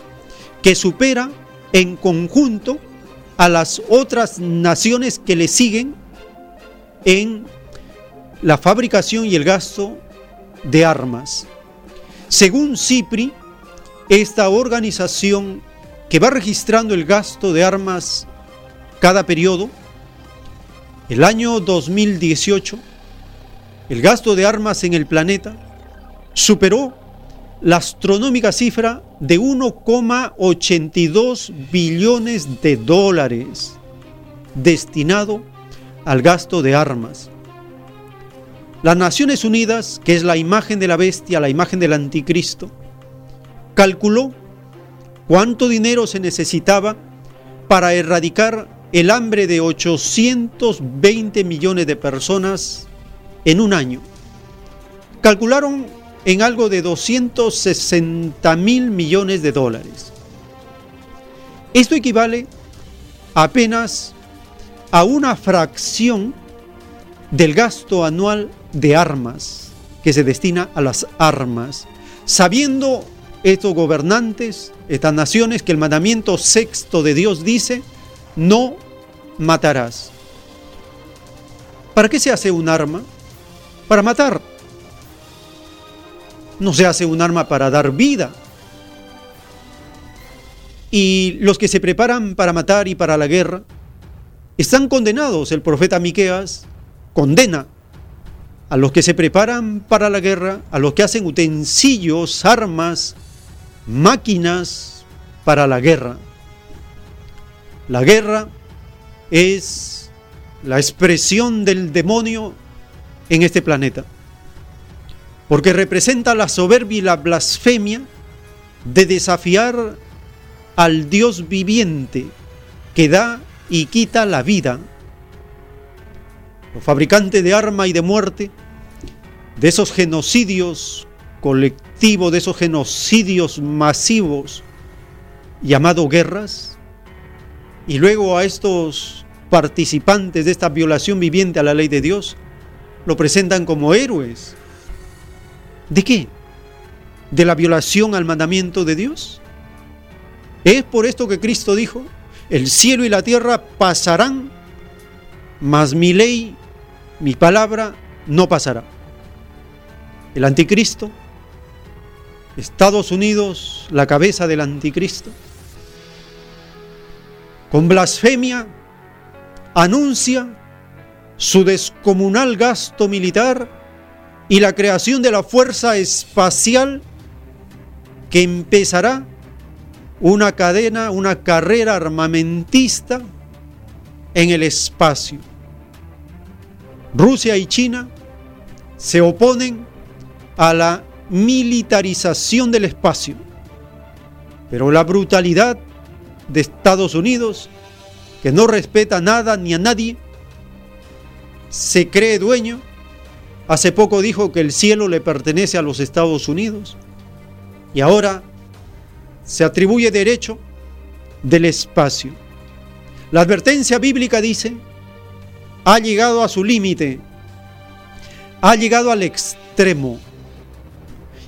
que supera en conjunto a las otras naciones que le siguen en la fabricación y el gasto de armas. Según CIPRI, esta organización que va registrando el gasto de armas cada periodo, el año 2018, el gasto de armas en el planeta superó la astronómica cifra de 1,82 billones de dólares destinado al gasto de armas. Las Naciones Unidas, que es la imagen de la bestia, la imagen del anticristo, calculó cuánto dinero se necesitaba para erradicar el hambre de 820 millones de personas en un año. Calcularon en algo de 260 mil millones de dólares. Esto equivale apenas a una fracción del gasto anual de armas, que se destina a las armas, sabiendo estos gobernantes, estas naciones, que el mandamiento sexto de Dios dice, no matarás. ¿Para qué se hace un arma? Para matar. No se hace un arma para dar vida. Y los que se preparan para matar y para la guerra están condenados. El profeta Miqueas condena a los que se preparan para la guerra, a los que hacen utensilios, armas, máquinas para la guerra. La guerra es la expresión del demonio en este planeta, porque representa la soberbia y la blasfemia de desafiar al Dios viviente que da y quita la vida. Los fabricantes de arma y de muerte, de esos genocidios colectivos, de esos genocidios masivos llamados guerras, y luego a estos participantes de esta violación viviente a la ley de Dios, lo presentan como héroes. ¿De qué? ¿De la violación al mandamiento de Dios? Es por esto que Cristo dijo, el cielo y la tierra pasarán, mas mi ley mi palabra no pasará. El anticristo Estados Unidos, la cabeza del anticristo, con blasfemia anuncia su descomunal gasto militar y la creación de la fuerza espacial que empezará una cadena, una carrera armamentista en el espacio. Rusia y China se oponen a la militarización del espacio, pero la brutalidad de Estados Unidos, que no respeta nada ni a nadie, se cree dueño. Hace poco dijo que el cielo le pertenece a los Estados Unidos y ahora se atribuye derecho del espacio. La advertencia bíblica dice, ha llegado a su límite, ha llegado al extremo.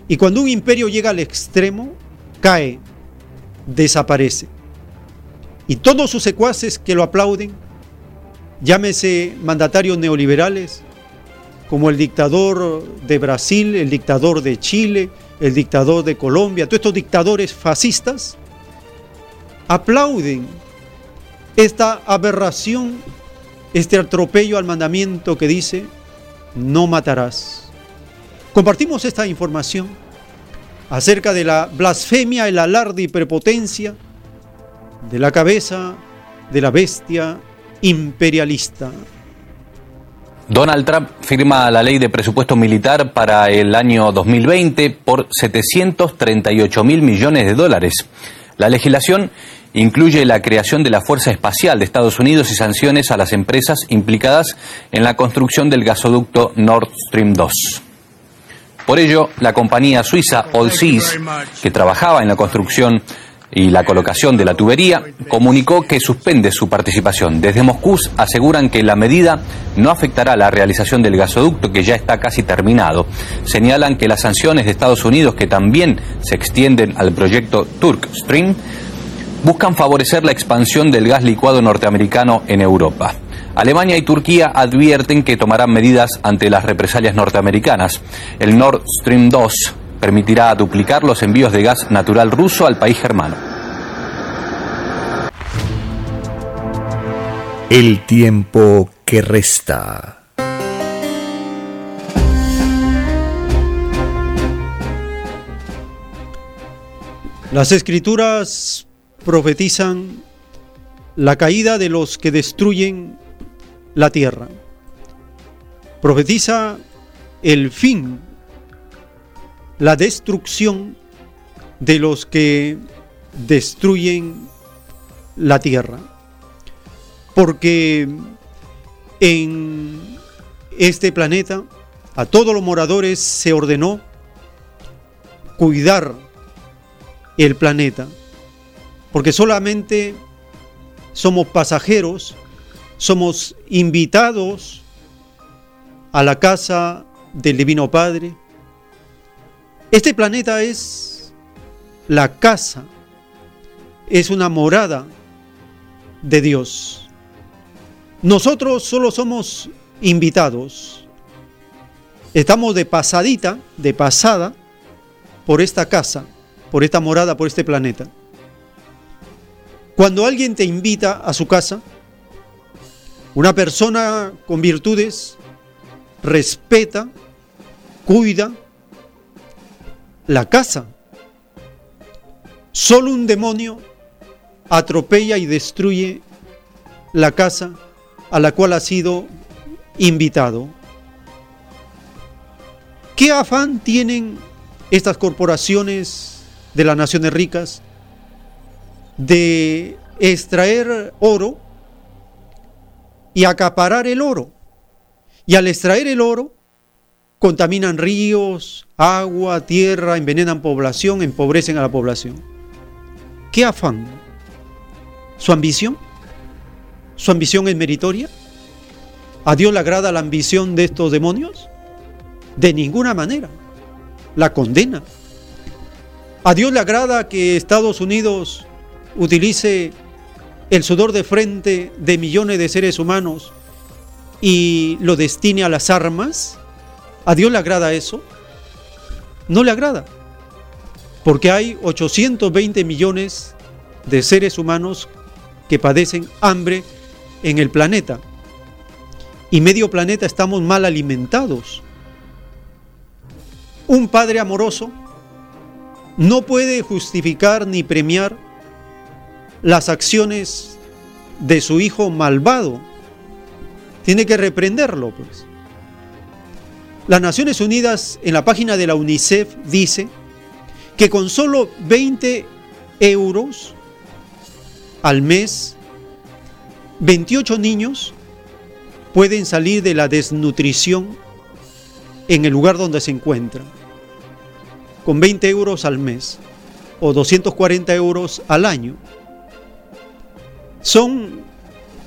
Y cuando un imperio llega al extremo, cae, desaparece. Y todos sus secuaces que lo aplauden, llámese mandatarios neoliberales, como el dictador de Brasil, el dictador de Chile, el dictador de Colombia, todos estos dictadores fascistas, aplauden esta aberración, este atropello al mandamiento que dice, no matarás. Compartimos esta información acerca de la blasfemia, el alarde y prepotencia de la cabeza de la bestia imperialista. Donald Trump firma la ley de presupuesto militar para el año 2020 por 738 mil millones de dólares. La legislación incluye la creación de la Fuerza Espacial de Estados Unidos y sanciones a las empresas implicadas en la construcción del gasoducto Nord Stream 2. Por ello, la compañía suiza Allseas, que trabajaba en la construcción y la colocación de la tubería, comunicó que suspende su participación. Desde Moscú aseguran que la medida no afectará la realización del gasoducto que ya está casi terminado. Señalan que las sanciones de Estados Unidos, que también se extienden al proyecto Turk Stream, buscan favorecer la expansión del gas licuado norteamericano en Europa. Alemania y Turquía advierten que tomarán medidas ante las represalias norteamericanas. El Nord Stream 2 permitirá duplicar los envíos de gas natural ruso al país germano. El tiempo que resta. Las escrituras profetizan la caída de los que destruyen la tierra. Profetiza el fin, la destrucción de los que destruyen la tierra. Porque en este planeta a todos los moradores se ordenó cuidar el planeta porque solamente somos pasajeros, somos invitados a la casa del Divino Padre. Este planeta es la casa, es una morada de Dios. Nosotros solo somos invitados. Estamos de pasadita, de pasada, por esta casa, por esta morada, por este planeta. Cuando alguien te invita a su casa, una persona con virtudes respeta, cuida la casa. Solo un demonio atropella y destruye la casa a la cual ha sido invitado. ¿Qué afán tienen estas corporaciones de las naciones ricas de extraer oro y acaparar el oro. Y al extraer el oro, contaminan ríos, agua, tierra, envenenan población, empobrecen a la población. ¿Qué afán? ¿Su ambición? ¿Su ambición es meritoria? ¿A Dios le agrada la ambición de estos demonios? De ninguna manera. La condena. ¿A Dios le agrada que Estados Unidos utilice el sudor de frente de millones de seres humanos y lo destine a las armas? ¿A Dios le agrada eso? No le agrada. porque hay 820 millones de seres humanos que padecen hambre en el planeta. Y medio planeta estamos mal alimentados. Un padre amoroso no puede justificar ni premiar las acciones de su hijo malvado. Tiene que reprenderlo, pues. Las Naciones Unidas en la página de la UNICEF dice que con solo 20 euros al mes, 28 niños pueden salir de la desnutrición en el lugar donde se encuentran. Con 20 euros al mes o 240 euros al año. Son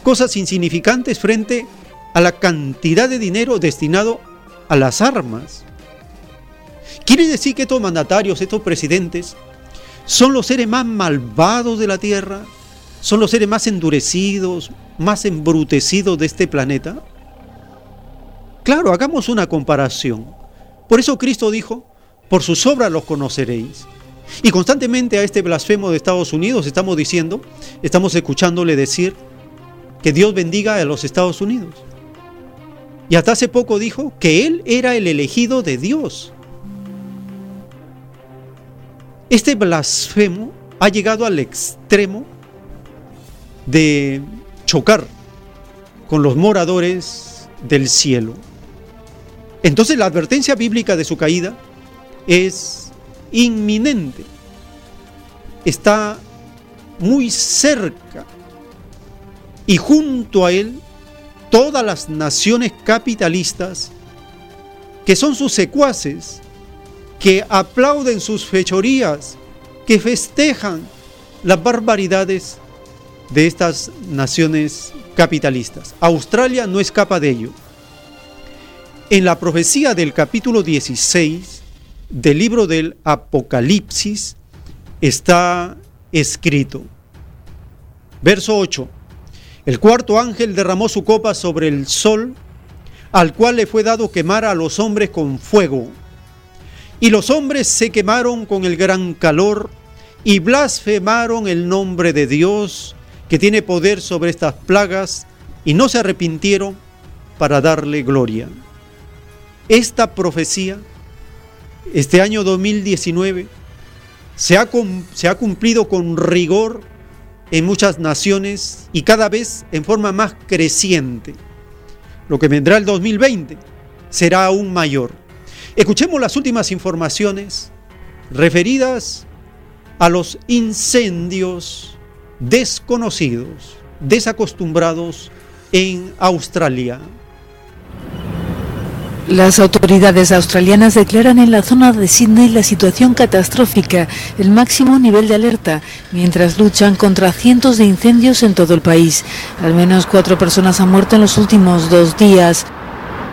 cosas insignificantes frente a la cantidad de dinero destinado a las armas. Quiere decir que estos mandatarios, estos presidentes, son los seres más malvados de la Tierra, son los seres más endurecidos, más embrutecidos de este planeta. Claro, hagamos una comparación. Por eso Cristo dijo, por sus obras los conoceréis. Y constantemente a este blasfemo de Estados Unidos estamos diciendo, estamos escuchándole decir que Dios bendiga a los Estados Unidos. Y hasta hace poco dijo que él era el elegido de Dios. Este blasfemo ha llegado al extremo de chocar con los moradores del cielo. Entonces la advertencia bíblica de su caída es inminente. Está muy cerca. Y junto a él todas las naciones capitalistas que son sus secuaces, que aplauden sus fechorías, que festejan las barbaridades de estas naciones capitalistas. Australia no escapa de ello. En la profecía del capítulo 16 del libro del Apocalipsis está escrito, verso 8, el cuarto ángel derramó su copa sobre el sol, al cual le fue dado quemar a los hombres con fuego. Y los hombres se quemaron con el gran calor y blasfemaron el nombre de Dios, que tiene poder sobre estas plagas, y no se arrepintieron para darle gloria. Esta profecía, este año 2019, se ha, se ha cumplido con rigor en muchas naciones y cada vez en forma más creciente. Lo que vendrá el 2020 será aún mayor. Escuchemos las últimas informaciones referidas a los incendios desconocidos, desacostumbrados en Australia. Las autoridades australianas declaran en la zona de Sydney la situación catastrófica, el máximo nivel de alerta, mientras luchan contra cientos de incendios en todo el país. Al menos cuatro personas han muerto en los últimos dos días.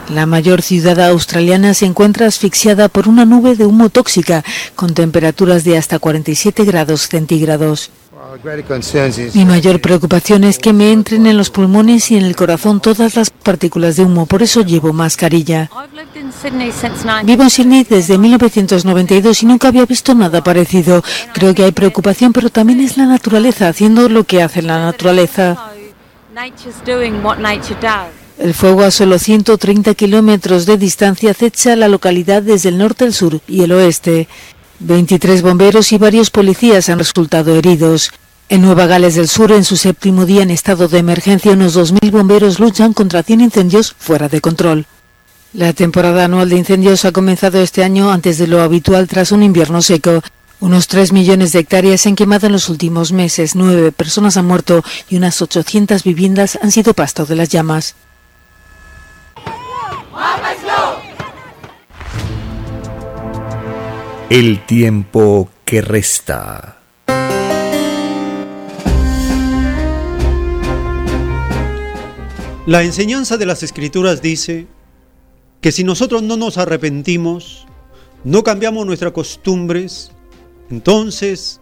La mayor ciudad australiana se encuentra asfixiada por una nube de humo tóxica, con temperaturas de hasta 47 grados centígrados. Mi mayor preocupación es que me entren en los pulmones y en el corazón todas las partículas de humo, por eso llevo mascarilla. Vivo en Sydney desde 1992 y nunca había visto nada parecido. Creo que hay preocupación, pero también es la naturaleza haciendo lo que hace la naturaleza. El fuego a solo 130 kilómetros de distancia acecha la localidad desde el norte, el sur y el oeste. 23 bomberos y varios policías han resultado heridos. En Nueva Gales del Sur, en su séptimo día en estado de emergencia, unos 2.000 bomberos luchan contra 100 incendios fuera de control. La temporada anual de incendios ha comenzado este año antes de lo habitual tras un invierno seco. Unos 3 millones de hectáreas se han quemado en los últimos meses, nueve personas han muerto y unas 800 viviendas han sido pasto de las llamas. El tiempo que resta. La enseñanza de las escrituras dice que si nosotros no nos arrepentimos, no cambiamos nuestras costumbres, entonces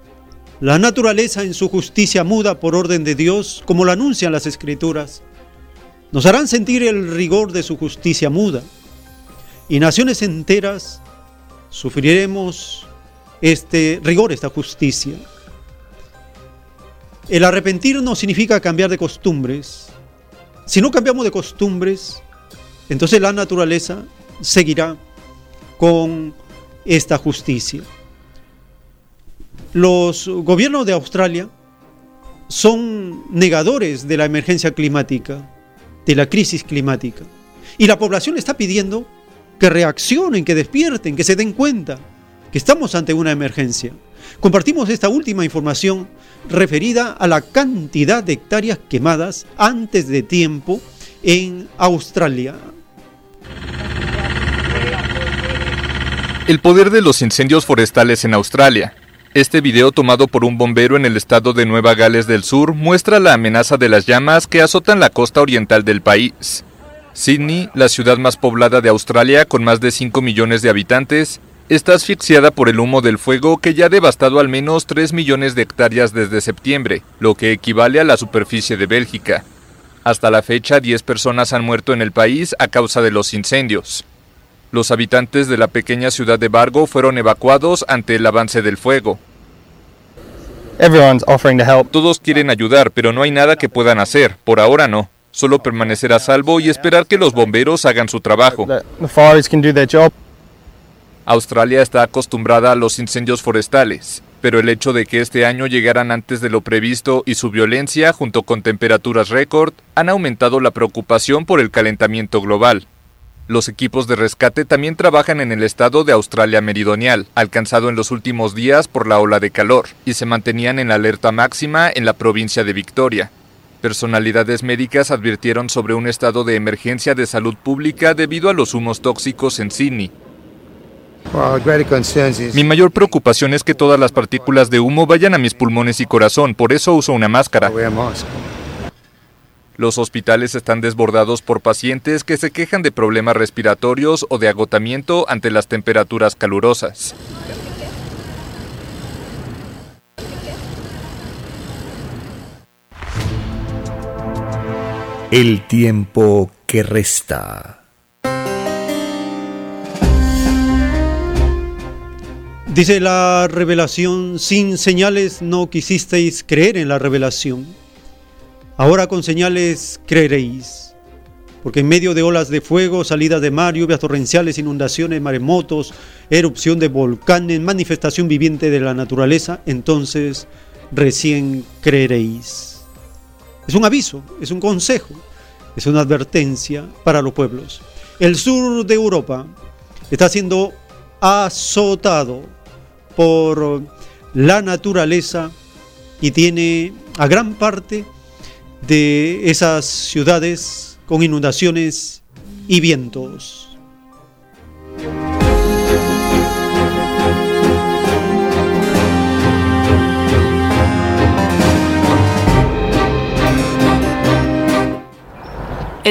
la naturaleza en su justicia muda por orden de Dios, como lo anuncian las escrituras, nos harán sentir el rigor de su justicia muda y naciones enteras sufriremos este rigor, esta justicia. El arrepentir no significa cambiar de costumbres. Si no cambiamos de costumbres, entonces la naturaleza seguirá con esta justicia. Los gobiernos de Australia son negadores de la emergencia climática, de la crisis climática. Y la población está pidiendo que reaccionen, que despierten, que se den cuenta que estamos ante una emergencia. Compartimos esta última información referida a la cantidad de hectáreas quemadas antes de tiempo en Australia. El poder de los incendios forestales en Australia. Este video tomado por un bombero en el estado de Nueva Gales del Sur muestra la amenaza de las llamas que azotan la costa oriental del país. Sydney, la ciudad más poblada de Australia con más de 5 millones de habitantes, está asfixiada por el humo del fuego que ya ha devastado al menos 3 millones de hectáreas desde septiembre, lo que equivale a la superficie de Bélgica. Hasta la fecha, 10 personas han muerto en el país a causa de los incendios. Los habitantes de la pequeña ciudad de Bargo fueron evacuados ante el avance del fuego. Todos quieren ayudar, pero no hay nada que puedan hacer. Por ahora no. Solo permanecer a salvo y esperar que los bomberos hagan su trabajo. Australia está acostumbrada a los incendios forestales, pero el hecho de que este año llegaran antes de lo previsto y su violencia, junto con temperaturas récord, han aumentado la preocupación por el calentamiento global. Los equipos de rescate también trabajan en el estado de Australia Meridional, alcanzado en los últimos días por la ola de calor, y se mantenían en la alerta máxima en la provincia de Victoria. Personalidades médicas advirtieron sobre un estado de emergencia de salud pública debido a los humos tóxicos en Sydney. Mi mayor preocupación es que todas las partículas de humo vayan a mis pulmones y corazón, por eso uso una máscara. Los hospitales están desbordados por pacientes que se quejan de problemas respiratorios o de agotamiento ante las temperaturas calurosas. El tiempo que resta. Dice la revelación, sin señales no quisisteis creer en la revelación. Ahora con señales creeréis, porque en medio de olas de fuego, salidas de mar, lluvias torrenciales, inundaciones, maremotos, erupción de volcanes, manifestación viviente de la naturaleza, entonces recién creeréis. Es un aviso, es un consejo, es una advertencia para los pueblos. El sur de Europa está siendo azotado por la naturaleza y tiene a gran parte de esas ciudades con inundaciones y vientos.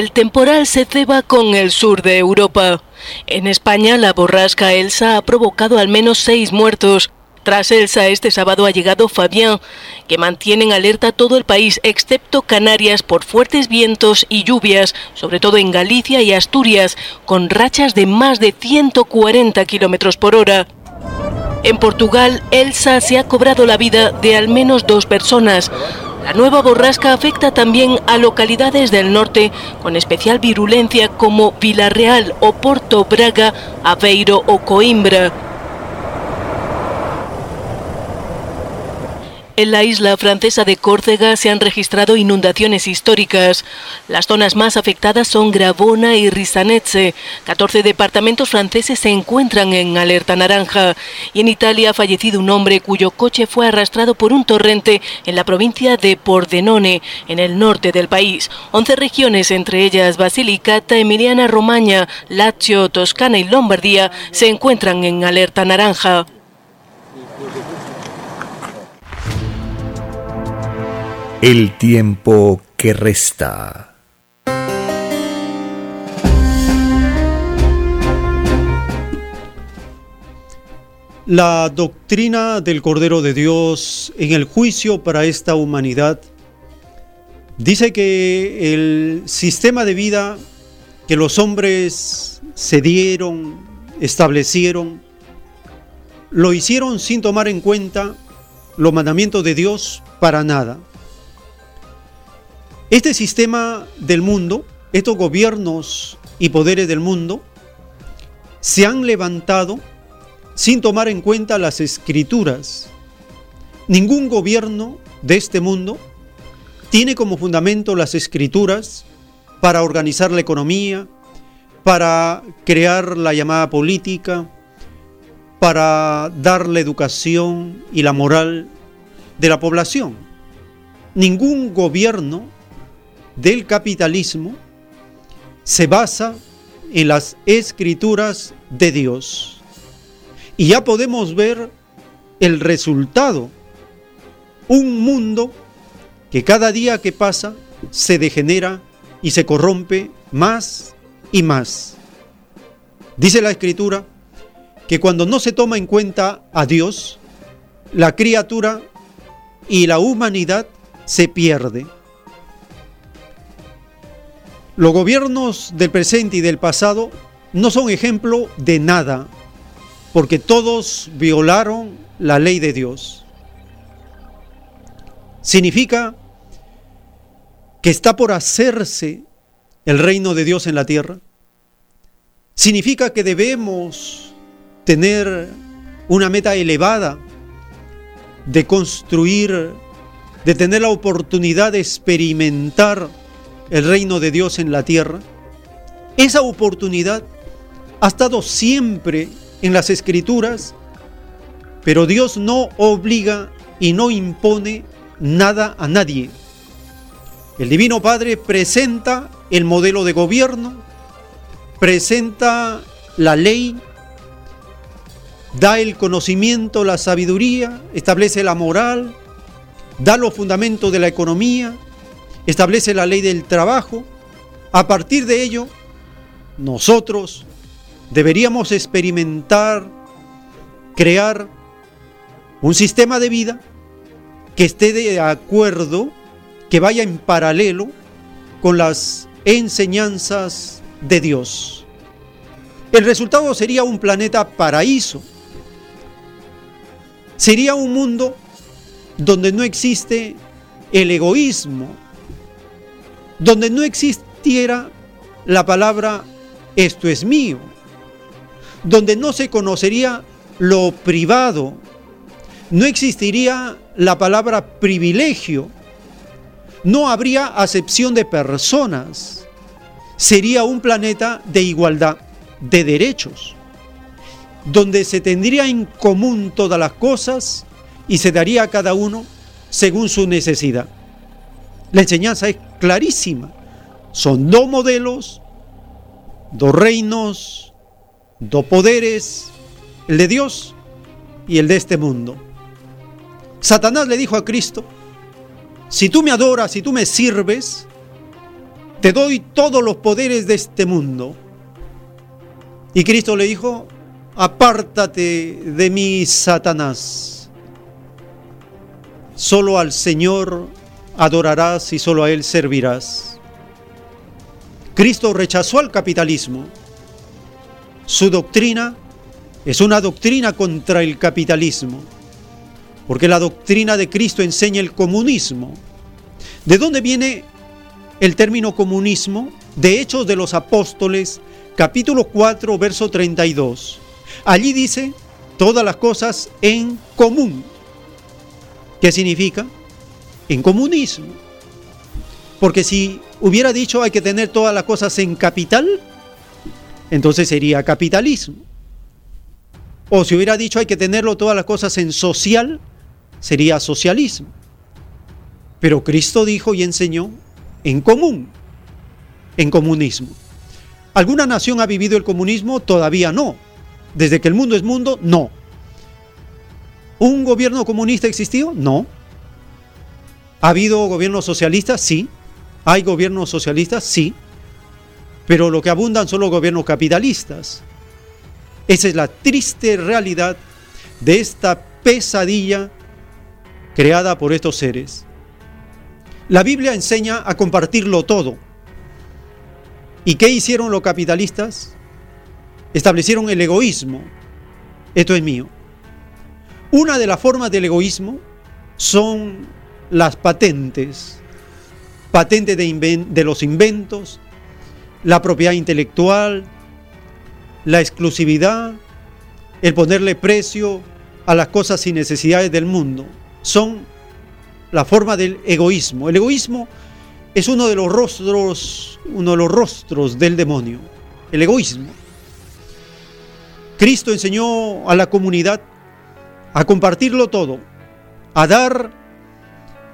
El temporal se ceba con el sur de Europa. En España, la borrasca Elsa ha provocado al menos seis muertos tras Elsa, este sábado ha llegado Fabián, que mantiene en alerta todo el país, excepto Canarias, por fuertes vientos y lluvias, sobre todo en Galicia y Asturias, con rachas de más de 140 kilómetros por hora. En Portugal, Elsa se ha cobrado la vida de al menos dos personas. La nueva borrasca afecta también a localidades del norte con especial virulencia como Villarreal o Porto Braga, Aveiro o Coimbra. En la isla francesa de Córcega se han registrado inundaciones históricas. Las zonas más afectadas son Gravona y Risanezze. 14 departamentos franceses se encuentran en alerta naranja. Y en Italia ha fallecido un hombre cuyo coche fue arrastrado por un torrente en la provincia de Pordenone, en el norte del país. 11 regiones, entre ellas Basilicata, Emiliana Romagna, Lazio, Toscana y Lombardía, se encuentran en alerta naranja. El tiempo que resta. La doctrina del Cordero de Dios en el juicio para esta humanidad dice que el sistema de vida que los hombres se dieron, establecieron, lo hicieron sin tomar en cuenta los mandamientos de Dios para nada. Este sistema del mundo, estos gobiernos y poderes del mundo, se han levantado sin tomar en cuenta las escrituras. Ningún gobierno de este mundo tiene como fundamento las escrituras para organizar la economía, para crear la llamada política, para dar la educación y la moral de la población. Ningún gobierno del capitalismo se basa en las escrituras de Dios. Y ya podemos ver el resultado. Un mundo que cada día que pasa se degenera y se corrompe más y más. Dice la escritura que cuando no se toma en cuenta a Dios, la criatura y la humanidad se pierde. Los gobiernos del presente y del pasado no son ejemplo de nada, porque todos violaron la ley de Dios. Significa que está por hacerse el reino de Dios en la tierra. Significa que debemos tener una meta elevada de construir, de tener la oportunidad de experimentar el reino de Dios en la tierra. Esa oportunidad ha estado siempre en las escrituras, pero Dios no obliga y no impone nada a nadie. El Divino Padre presenta el modelo de gobierno, presenta la ley, da el conocimiento, la sabiduría, establece la moral, da los fundamentos de la economía, establece la ley del trabajo. A partir de ello, nosotros deberíamos experimentar, crear un sistema de vida que esté de acuerdo, que vaya en paralelo con las enseñanzas de Dios. El resultado sería un planeta paraíso. Sería un mundo donde no existe el egoísmo, donde no existiera la palabra esto es mío, donde no se conocería lo privado, no existiría la palabra privilegio, no habría acepción de personas, sería un planeta de igualdad de derechos, donde se tendría en común todas las cosas y se daría a cada uno según su necesidad. La enseñanza es clarísima. Son dos modelos, dos reinos, dos poderes, el de Dios y el de este mundo. Satanás le dijo a Cristo, si tú me adoras, si tú me sirves, te doy todos los poderes de este mundo. Y Cristo le dijo, apártate de mí, Satanás. Solo al Señor adorarás y solo a Él servirás. Cristo rechazó al capitalismo. Su doctrina es una doctrina contra el capitalismo, porque la doctrina de Cristo enseña el comunismo. ¿De dónde viene el término comunismo? De Hechos de los Apóstoles, capítulo 4, verso 32. Allí dice todas las cosas en común. ¿Qué significa? En comunismo. Porque si hubiera dicho hay que tener todas las cosas en capital, entonces sería capitalismo. O si hubiera dicho hay que tenerlo todas las cosas en social, sería socialismo. Pero Cristo dijo y enseñó en común, en comunismo. ¿Alguna nación ha vivido el comunismo? Todavía no. Desde que el mundo es mundo, no. ¿Un gobierno comunista existió? No. ¿Ha habido gobiernos socialistas? Sí. ¿Hay gobiernos socialistas? Sí. Pero lo que abundan son los gobiernos capitalistas. Esa es la triste realidad de esta pesadilla creada por estos seres. La Biblia enseña a compartirlo todo. ¿Y qué hicieron los capitalistas? Establecieron el egoísmo. Esto es mío. Una de las formas del egoísmo son las patentes, patentes de, los inventos, la propiedad intelectual, la exclusividad, el ponerle precio a las cosas y necesidades del mundo. Son la forma del egoísmo. El egoísmo es uno de los rostros, uno de los rostros del demonio. El egoísmo. Cristo enseñó a la comunidad a compartirlo todo, a dar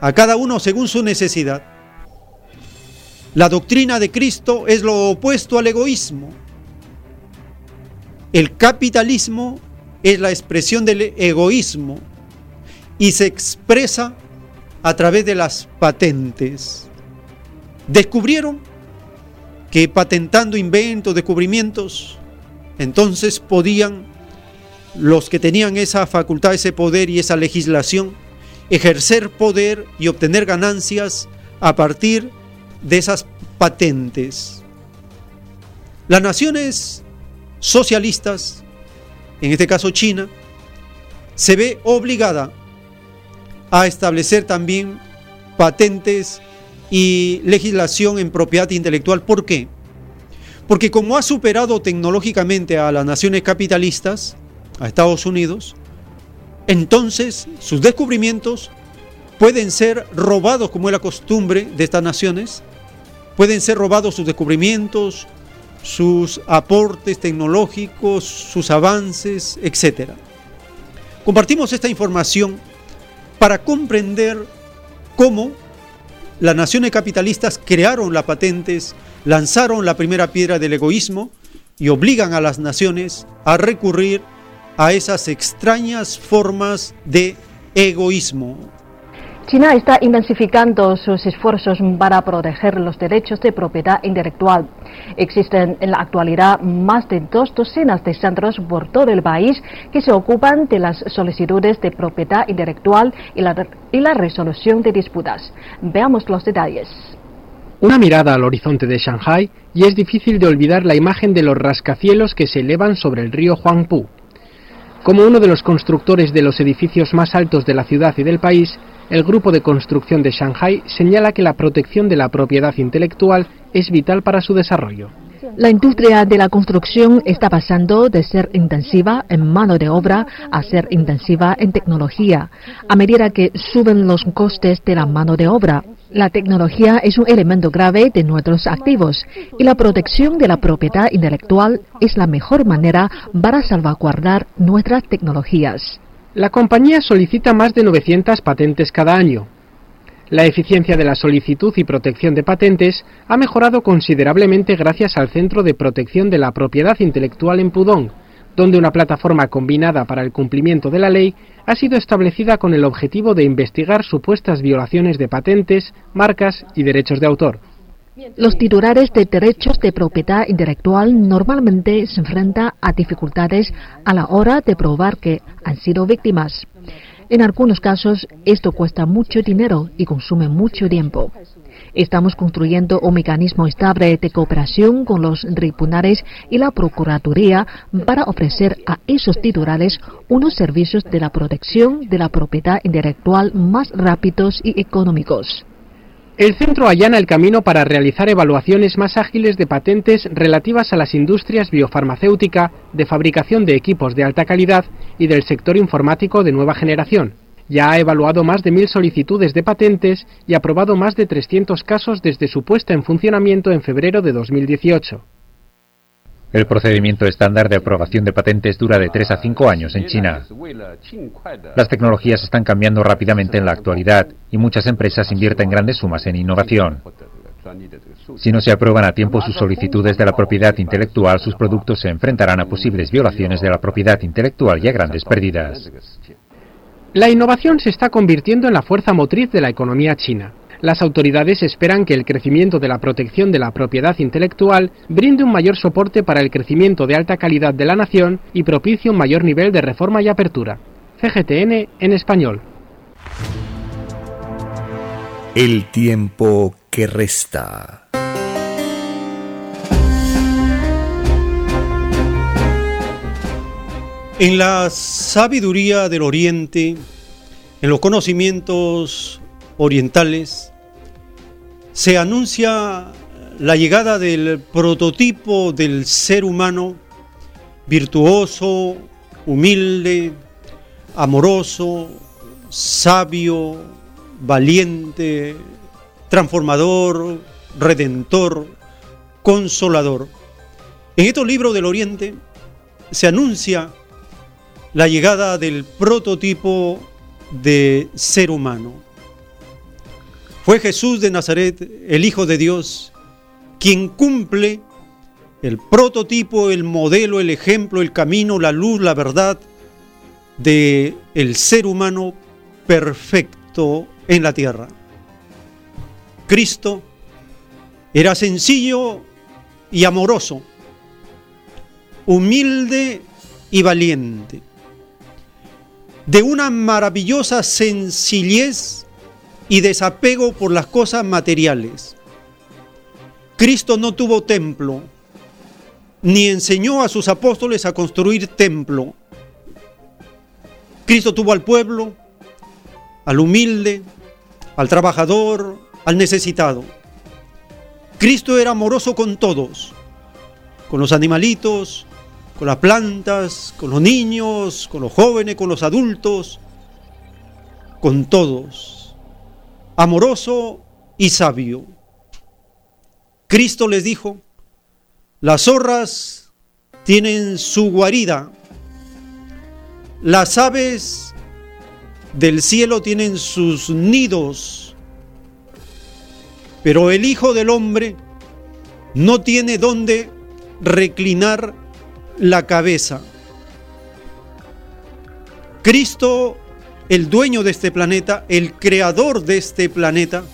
a cada uno según su necesidad. La doctrina de Cristo es lo opuesto al egoísmo. El capitalismo es la expresión del egoísmo y se expresa a través de las patentes. Descubrieron que patentando inventos, descubrimientos, entonces podían los que tenían esa facultad, ese poder y esa legislación, ejercer poder y obtener ganancias a partir de esas patentes. Las naciones socialistas, en este caso China, se ve obligada a establecer también patentes y legislación en propiedad intelectual. ¿Por qué? Porque como ha superado tecnológicamente a las naciones capitalistas, a Estados Unidos, entonces sus descubrimientos pueden ser robados como es la costumbre de estas naciones, pueden ser robados sus descubrimientos, sus aportes tecnológicos, sus avances, etc. Compartimos esta información para comprender cómo las naciones capitalistas crearon las patentes, lanzaron la primera piedra del egoísmo y obligan a las naciones a recurrir a esas extrañas formas de egoísmo. China está intensificando sus esfuerzos para proteger los derechos de propiedad intelectual. Existen en la actualidad más de dos docenas de centros por todo el país que se ocupan de las solicitudes de propiedad intelectual y la, y la resolución de disputas. Veamos los detalles. Una mirada al horizonte de Shanghai y es difícil de olvidar la imagen de los rascacielos que se elevan sobre el río Huangpu. Como uno de los constructores de los edificios más altos de la ciudad y del país, el Grupo de Construcción de Shanghai señala que la protección de la propiedad intelectual es vital para su desarrollo. La industria de la construcción está pasando de ser intensiva en mano de obra a ser intensiva en tecnología, a medida que suben los costes de la mano de obra. La tecnología es un elemento grave de nuestros activos y la protección de la propiedad intelectual es la mejor manera para salvaguardar nuestras tecnologías. La compañía solicita más de 900 patentes cada año. La eficiencia de la solicitud y protección de patentes ha mejorado considerablemente gracias al Centro de Protección de la Propiedad Intelectual en Pudong, donde una plataforma combinada para el cumplimiento de la ley ha sido establecida con el objetivo de investigar supuestas violaciones de patentes, marcas y derechos de autor. Los titulares de derechos de propiedad intelectual normalmente se enfrentan a dificultades a la hora de probar que han sido víctimas. En algunos casos esto cuesta mucho dinero y consume mucho tiempo. Estamos construyendo un mecanismo estable de cooperación con los tribunales y la Procuraduría para ofrecer a esos titulares unos servicios de la protección de la propiedad intelectual más rápidos y económicos. El centro allana el camino para realizar evaluaciones más ágiles de patentes relativas a las industrias biofarmacéutica, de fabricación de equipos de alta calidad y del sector informático de nueva generación. Ya ha evaluado más de mil solicitudes de patentes y aprobado más de 300 casos desde su puesta en funcionamiento en febrero de 2018. El procedimiento estándar de aprobación de patentes dura de 3 a 5 años en China. Las tecnologías están cambiando rápidamente en la actualidad y muchas empresas invierten grandes sumas en innovación. Si no se aprueban a tiempo sus solicitudes de la propiedad intelectual, sus productos se enfrentarán a posibles violaciones de la propiedad intelectual y a grandes pérdidas. La innovación se está convirtiendo en la fuerza motriz de la economía china. Las autoridades esperan que el crecimiento de la protección de la propiedad intelectual brinde un mayor soporte para el crecimiento de alta calidad de la nación y propicie un mayor nivel de reforma y apertura. CGTN en español. El tiempo que resta. En la sabiduría del Oriente, en los conocimientos orientales, se anuncia la llegada del prototipo del ser humano virtuoso, humilde, amoroso, sabio, valiente, transformador, redentor, consolador. En estos libros del Oriente se anuncia la llegada del prototipo de ser humano. Fue Jesús de Nazaret, el Hijo de Dios, quien cumple el prototipo, el modelo, el ejemplo, el camino, la luz, la verdad de el ser humano perfecto en la tierra. Cristo era sencillo y amoroso, humilde y valiente, de una maravillosa sencillez y desapego por las cosas materiales. Cristo no tuvo templo, ni enseñó a sus apóstoles a construir templo. Cristo tuvo al pueblo, al humilde, al trabajador, al necesitado. Cristo era amoroso con todos, con los animalitos, con las plantas, con los niños, con los jóvenes, con los adultos, con todos. Amoroso y sabio. Cristo les dijo, las zorras tienen su guarida, las aves del cielo tienen sus nidos, pero el Hijo del Hombre no tiene dónde reclinar la cabeza. Cristo, el dueño de este planeta, el creador de este planeta,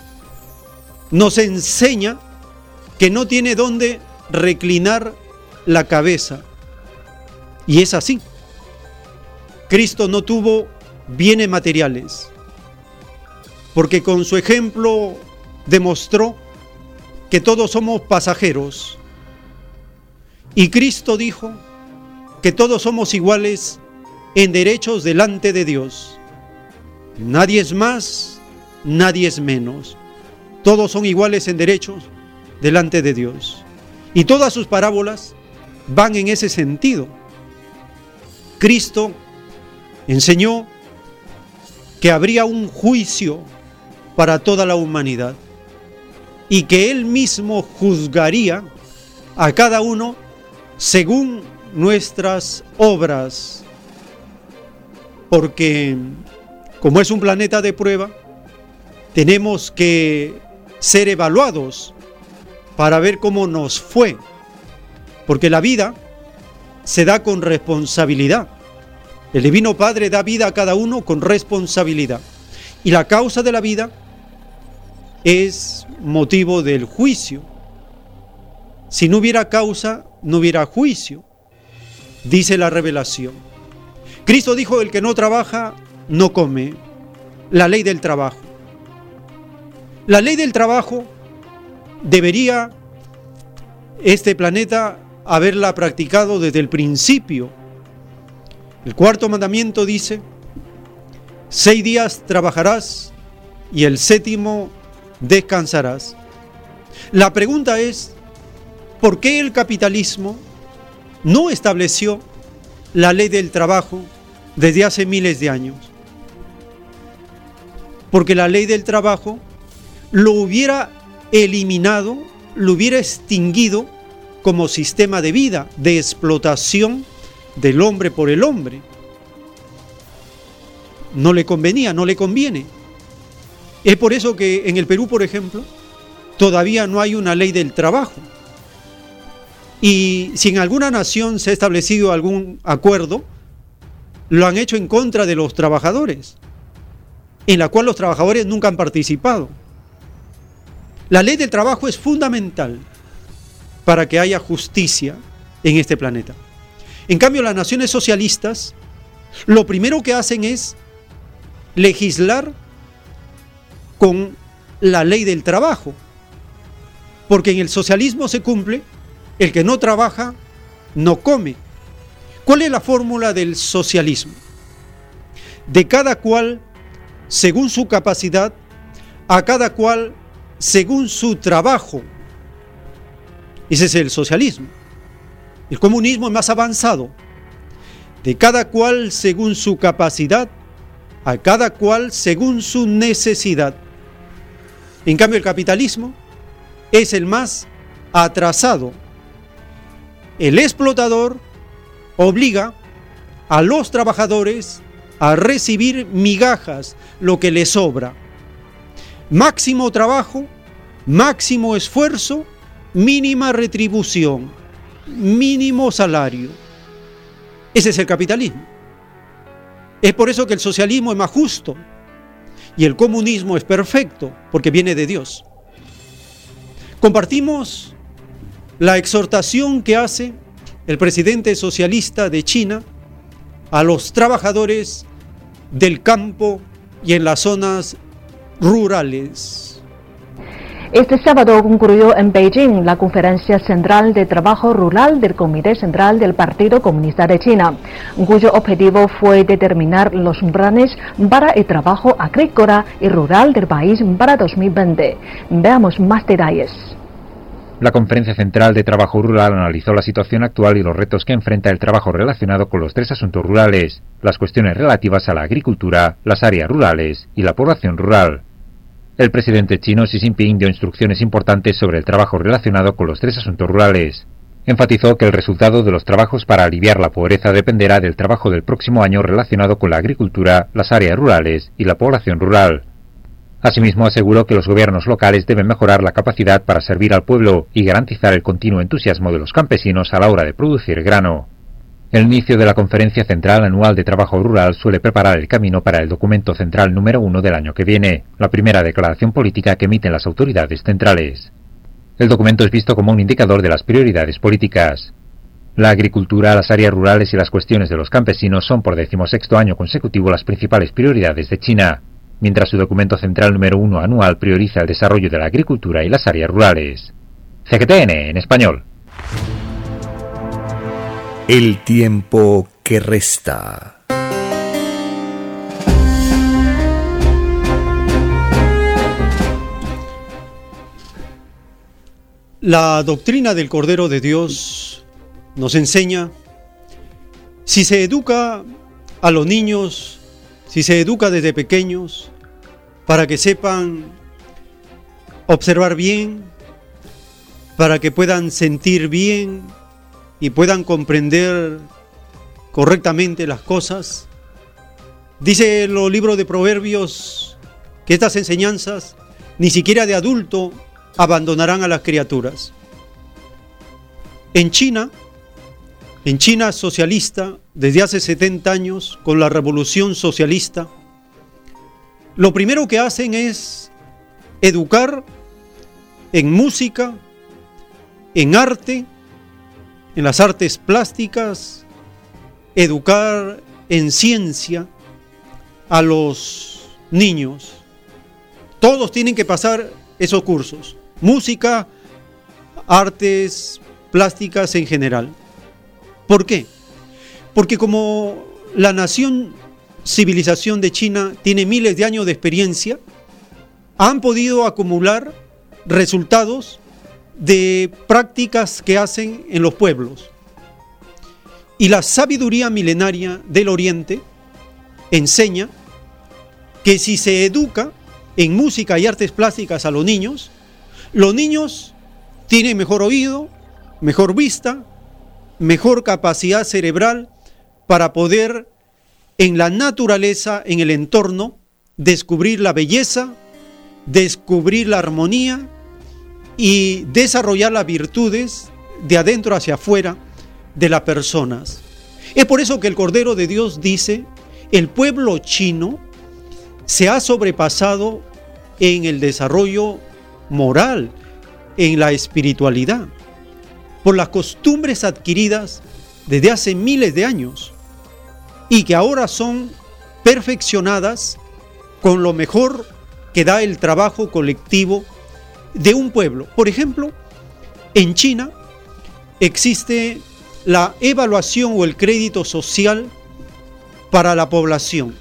nos enseña que no tiene dónde reclinar la cabeza. Y es así. Cristo no tuvo bienes materiales, porque con su ejemplo demostró que todos somos pasajeros. Y Cristo dijo que todos somos iguales en derechos delante de Dios. Nadie es más, nadie es menos. Todos son iguales en derechos delante de Dios. Y todas sus parábolas van en ese sentido. Cristo enseñó que habría un juicio para toda la humanidad y que Él mismo juzgaría a cada uno según nuestras obras. Porque como es un planeta de prueba, tenemos que ser evaluados para ver cómo nos fue. Porque la vida se da con responsabilidad. El Divino Padre da vida a cada uno con responsabilidad. Y la causa de la vida es motivo del juicio. Si no hubiera causa, no hubiera juicio, dice la revelación. Cristo dijo, el que no trabaja, no come. La ley del trabajo. La ley del trabajo debería este planeta haberla practicado desde el principio. El cuarto mandamiento dice, seis días trabajarás y el séptimo descansarás. La pregunta es, ¿por qué el capitalismo no estableció la ley del trabajo desde hace miles de años? Porque la ley del trabajo lo hubiera eliminado, lo hubiera extinguido como sistema de vida, de explotación del hombre por el hombre. No le convenía, no le conviene. Es por eso que en el Perú, por ejemplo, todavía no hay una ley del trabajo. Y si en alguna nación se ha establecido algún acuerdo, lo han hecho en contra de los trabajadores, en la cual los trabajadores nunca han participado. La ley del trabajo es fundamental para que haya justicia en este planeta. En cambio, las naciones socialistas lo primero que hacen es legislar con la ley del trabajo. Porque en el socialismo se cumple, el que no trabaja, no come. ¿Cuál es la fórmula del socialismo? De cada cual según su capacidad, a cada cual según su trabajo. Ese es el socialismo. El comunismo es más avanzado. De cada cual según su capacidad, a cada cual según su necesidad. En cambio, el capitalismo es el más atrasado. El explotador obliga a los trabajadores a recibir migajas, lo que le sobra. Máximo trabajo, máximo esfuerzo, mínima retribución, mínimo salario. Ese es el capitalismo. Es por eso que el socialismo es más justo y el comunismo es perfecto, porque viene de Dios. Compartimos la exhortación que hace el presidente socialista de China a los trabajadores del campo y en las zonas rurales. Este sábado concluyó en Beijing la conferencia central de trabajo rural del Comité Central del Partido Comunista de China, cuyo objetivo fue determinar los planes para el trabajo agrícola y rural del país para 2020. Veamos más detalles. La Conferencia Central de Trabajo Rural analizó la situación actual y los retos que enfrenta el trabajo relacionado con los tres asuntos rurales, las cuestiones relativas a la agricultura, las áreas rurales y la población rural. El presidente chino Xi Jinping dio instrucciones importantes sobre el trabajo relacionado con los tres asuntos rurales. Enfatizó que el resultado de los trabajos para aliviar la pobreza dependerá del trabajo del próximo año relacionado con la agricultura, las áreas rurales y la población rural. Asimismo, aseguró que los gobiernos locales deben mejorar la capacidad para servir al pueblo y garantizar el continuo entusiasmo de los campesinos a la hora de producir grano. El inicio de la Conferencia Central Anual de Trabajo Rural suele preparar el camino para el documento central número uno del año que viene, la primera declaración política que emiten las autoridades centrales. El documento es visto como un indicador de las prioridades políticas. La agricultura, las áreas rurales y las cuestiones de los campesinos son por decimosexto año consecutivo las principales prioridades de China, mientras su documento central número uno anual prioriza el desarrollo de la agricultura y las áreas rurales. CGTN en español. El tiempo que resta. La doctrina del Cordero de Dios nos enseña, si se educa a los niños, si se educa desde pequeños, para que sepan observar bien, para que puedan sentir bien y puedan comprender correctamente las cosas. Dice los libros de Proverbios que estas enseñanzas ni siquiera de adulto abandonarán a las criaturas. En China, en China socialista, desde hace 70 años, con la revolución socialista, lo primero que hacen es educar en música, en arte, en las artes plásticas, educar en ciencia a los niños. Todos tienen que pasar esos cursos. Música, artes plásticas en general. ¿Por qué? Porque como la nación civilización de China tiene miles de años de experiencia, han podido acumular resultados de prácticas que hacen en los pueblos. Y la sabiduría milenaria del Oriente enseña que si se educa en música y artes plásticas a los niños, los niños tienen mejor oído, mejor vista, mejor capacidad cerebral para poder en la naturaleza, en el entorno, descubrir la belleza, descubrir la armonía y desarrollar las virtudes de adentro hacia afuera de las personas. Es por eso que el Cordero de Dios dice, el pueblo chino se ha sobrepasado en el desarrollo moral, en la espiritualidad, por las costumbres adquiridas desde hace miles de años y que ahora son perfeccionadas con lo mejor que da el trabajo colectivo de un pueblo. Por ejemplo, en China existe la evaluación o el crédito social para la población.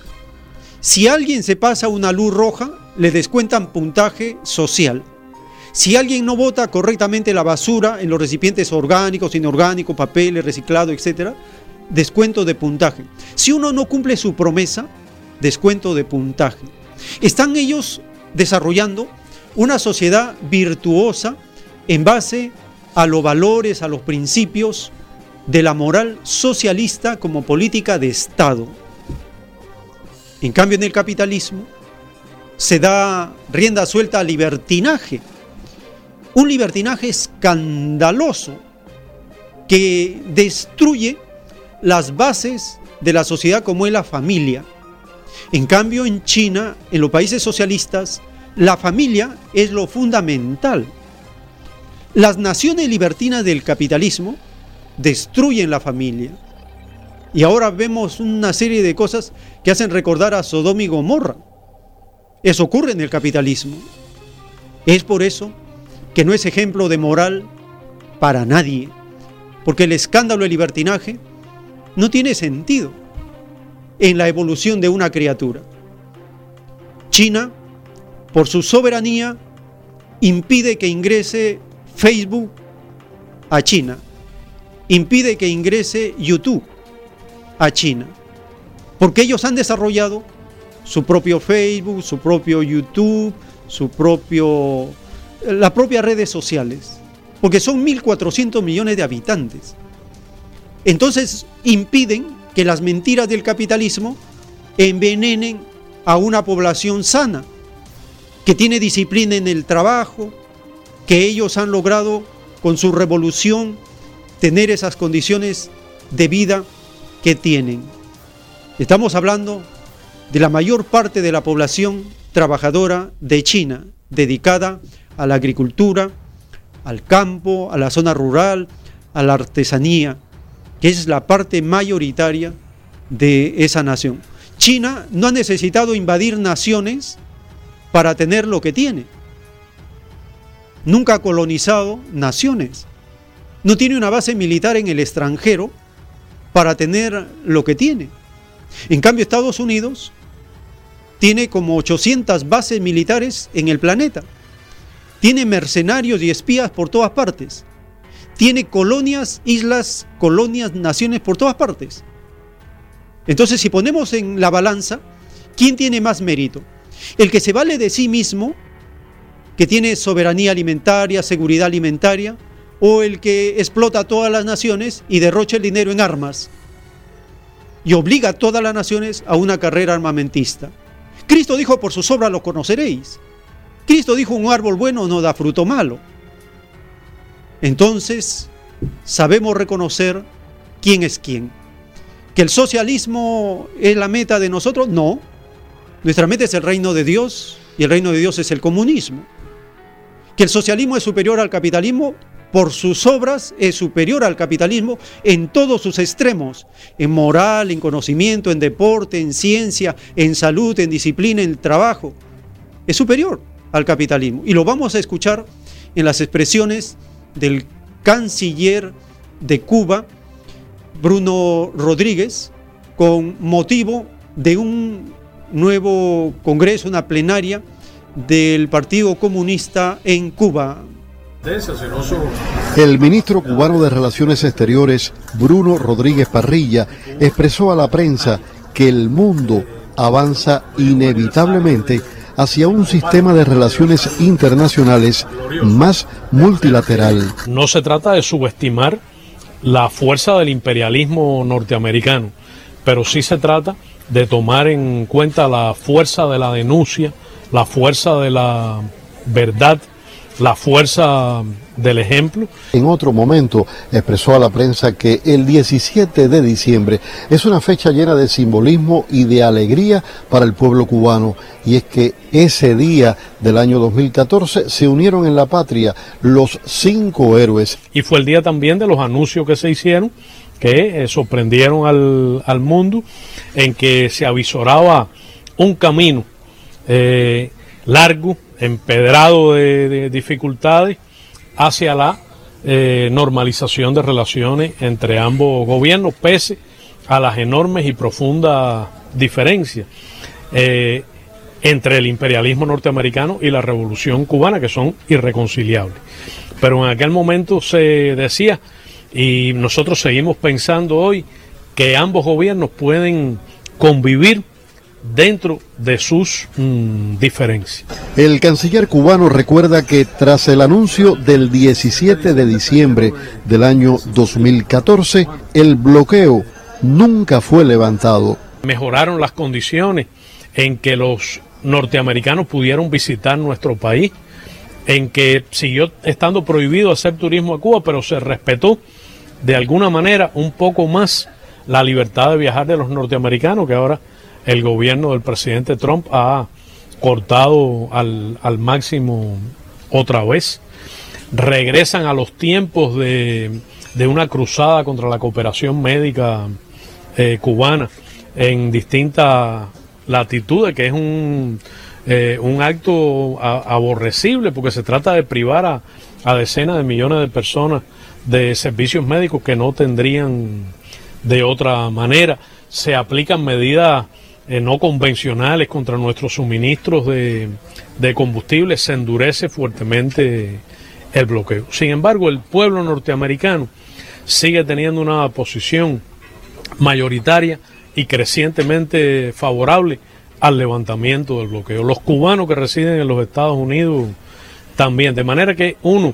Si alguien se pasa una luz roja, le descuentan puntaje social. Si alguien no vota correctamente la basura en los recipientes orgánicos, inorgánicos, papeles, reciclado, etc., descuento de puntaje. Si uno no cumple su promesa, descuento de puntaje. Están ellos desarrollando una sociedad virtuosa en base a los valores, a los principios de la moral socialista como política de Estado. En cambio, en el capitalismo se da rienda suelta al libertinaje, un libertinaje escandaloso que destruye las bases de la sociedad como es la familia. En cambio, en China, en los países socialistas, la familia es lo fundamental. Las naciones libertinas del capitalismo destruyen la familia. Y ahora vemos una serie de cosas que hacen recordar a Sodoma y Gomorra. Eso ocurre en el capitalismo. Es por eso que no es ejemplo de moral para nadie, porque el escándalo de libertinaje no tiene sentido en la evolución de una criatura. China, por su soberanía, impide que ingrese Facebook a China, impide que ingrese YouTube a China, porque ellos han desarrollado su propio Facebook, su propio YouTube, su propio las propias redes sociales, porque son 1.400 millones de habitantes. Entonces impiden que las mentiras del capitalismo envenenen a una población sana, que tiene disciplina en el trabajo, que ellos han logrado con su revolución tener esas condiciones de vida que tienen. Estamos hablando de la mayor parte de la población trabajadora de China, dedicada a la agricultura, al campo, a la zona rural, a la artesanía, que es la parte mayoritaria de esa nación. China no ha necesitado invadir naciones para tener lo que tiene. Nunca ha colonizado naciones. No tiene una base militar en el extranjero para tener lo que tiene. En cambio, Estados Unidos tiene como 800 bases militares en el planeta. Tiene mercenarios y espías por todas partes. Tiene colonias, islas, colonias, naciones por todas partes. Entonces, si ponemos en la balanza, ¿quién tiene más mérito? El que se vale de sí mismo, que tiene soberanía alimentaria, seguridad alimentaria, o el que explota a todas las naciones y derrocha el dinero en armas y obliga a todas las naciones a una carrera armamentista. Cristo dijo, por sus obras lo conoceréis. Cristo dijo, un árbol bueno no da fruto malo. Entonces, sabemos reconocer quién es quién. ¿Que el socialismo es la meta de nosotros? No. Nuestra meta es el reino de Dios y el reino de Dios es el comunismo. ¿Que el socialismo es superior al capitalismo? Por sus obras es superior al capitalismo en todos sus extremos, en moral, en conocimiento, en deporte, en ciencia, en salud, en disciplina, en trabajo. Es superior al capitalismo. Y lo vamos a escuchar en las expresiones del canciller de Cuba, Bruno Rodríguez, con motivo de un nuevo congreso, una plenaria del Partido Comunista en Cuba. El ministro cubano de Relaciones Exteriores, Bruno Rodríguez Parrilla, expresó a la prensa que el mundo avanza inevitablemente hacia un sistema de relaciones internacionales más multilateral. No se trata de subestimar la fuerza del imperialismo norteamericano, pero sí se trata de tomar en cuenta la fuerza de la denuncia, la fuerza de la verdad, la fuerza del ejemplo. En otro momento expresó a la prensa que el 17 de diciembre es una fecha llena de simbolismo y de alegría para el pueblo cubano y es que ese día del año 2014 se unieron en la patria los cinco héroes. Y fue el día también de los anuncios que se hicieron que eh, sorprendieron al, al, mundo en que se avisoraba un camino eh, largo, empedrado de, de dificultades hacia la eh, normalización de relaciones entre ambos gobiernos, pese a las enormes y profundas diferencias eh, entre el imperialismo norteamericano y la revolución cubana, que son irreconciliables. Pero en aquel momento se decía, y nosotros seguimos pensando hoy, que ambos gobiernos pueden convivir dentro de sus mm, diferencias. El canciller cubano recuerda que tras el anuncio del 17 de diciembre del año 2014, el bloqueo nunca fue levantado. Mejoraron las condiciones en que los norteamericanos pudieron visitar nuestro país, en que siguió estando prohibido hacer turismo a Cuba, pero se respetó de alguna manera un poco más la libertad de viajar de los norteamericanos, que ahora el gobierno del presidente Trump ha cortado al, máximo otra vez. Regresan a los tiempos de, una cruzada contra la cooperación médica eh, cubana en distintas latitudes, que es un, eh, un acto aborrecible porque se trata de privar a, a decenas de millones de personas de servicios médicos que no tendrían de otra manera. Se aplican medidas eh, no convencionales contra nuestros suministros de, de combustible, se endurece fuertemente el bloqueo. Sin embargo, el pueblo norteamericano sigue teniendo una posición mayoritaria y crecientemente favorable al levantamiento del bloqueo. Los cubanos que residen en los Estados Unidos también, de manera que uno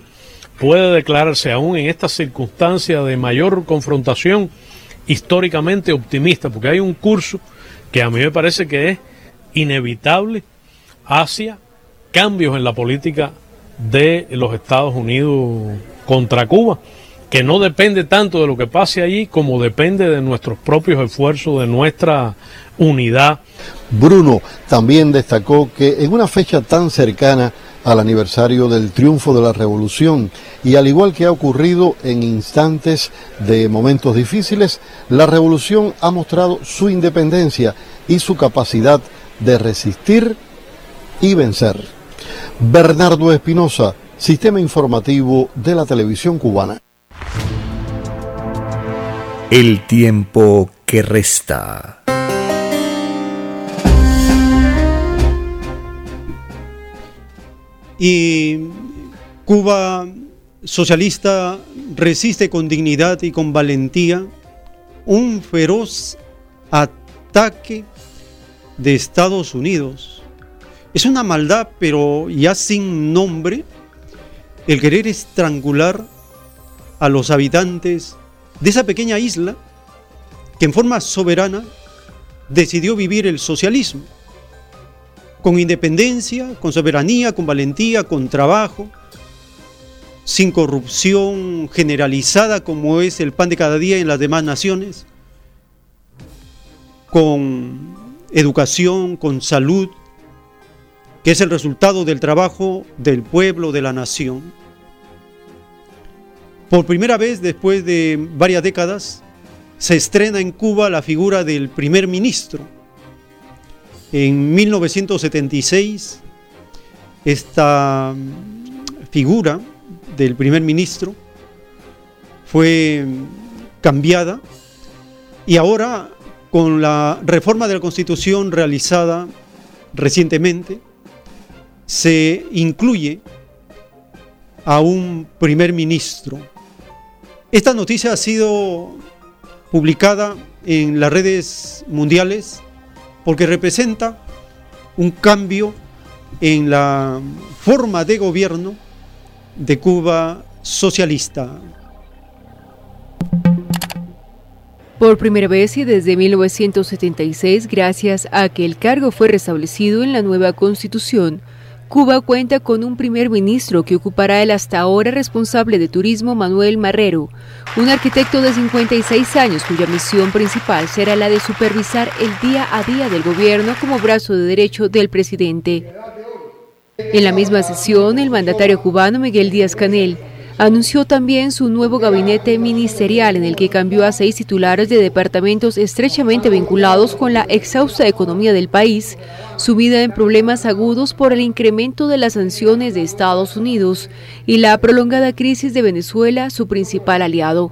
puede declararse aún en esta circunstancia de mayor confrontación históricamente optimista, porque hay un curso que a mí me parece que es inevitable hacia cambios en la política de los Estados Unidos contra Cuba, que no depende tanto de lo que pase allí como depende de nuestros propios esfuerzos, de nuestra unidad. Bruno también destacó que en una fecha tan cercana al aniversario del triunfo de la revolución y al igual que ha ocurrido en instantes de momentos difíciles, la revolución ha mostrado su independencia y su capacidad de resistir y vencer. Bernardo Espinosa, Sistema Informativo de la Televisión Cubana. El tiempo que resta. Y Cuba socialista resiste con dignidad y con valentía un feroz ataque de Estados Unidos. Es una maldad, pero ya sin nombre, el querer estrangular a los habitantes de esa pequeña isla que en forma soberana decidió vivir el socialismo con independencia, con soberanía, con valentía, con trabajo, sin corrupción generalizada como es el pan de cada día en las demás naciones, con educación, con salud, que es el resultado del trabajo del pueblo, de la nación. Por primera vez después de varias décadas, se estrena en Cuba la figura del primer ministro en 1976, esta figura del primer ministro fue cambiada y ahora con la reforma de la Constitución realizada recientemente se incluye a un primer ministro. Esta noticia ha sido publicada en las redes mundiales porque representa un cambio en la forma de gobierno de Cuba socialista. Por primera vez y desde 1976, gracias a que el cargo fue restablecido en la nueva constitución, Cuba cuenta con un primer ministro que ocupará el hasta ahora responsable de turismo Manuel Marrero, un arquitecto de 56 años cuya misión principal será la de supervisar el día a día del gobierno como brazo de derecho del presidente. En la misma sesión, el mandatario cubano Miguel Díaz Canel Anunció también su nuevo gabinete ministerial en el que cambió a seis titulares de departamentos estrechamente vinculados con la exhausta economía del país, sumida en problemas agudos por el incremento de las sanciones de Estados Unidos y la prolongada crisis de Venezuela, su principal aliado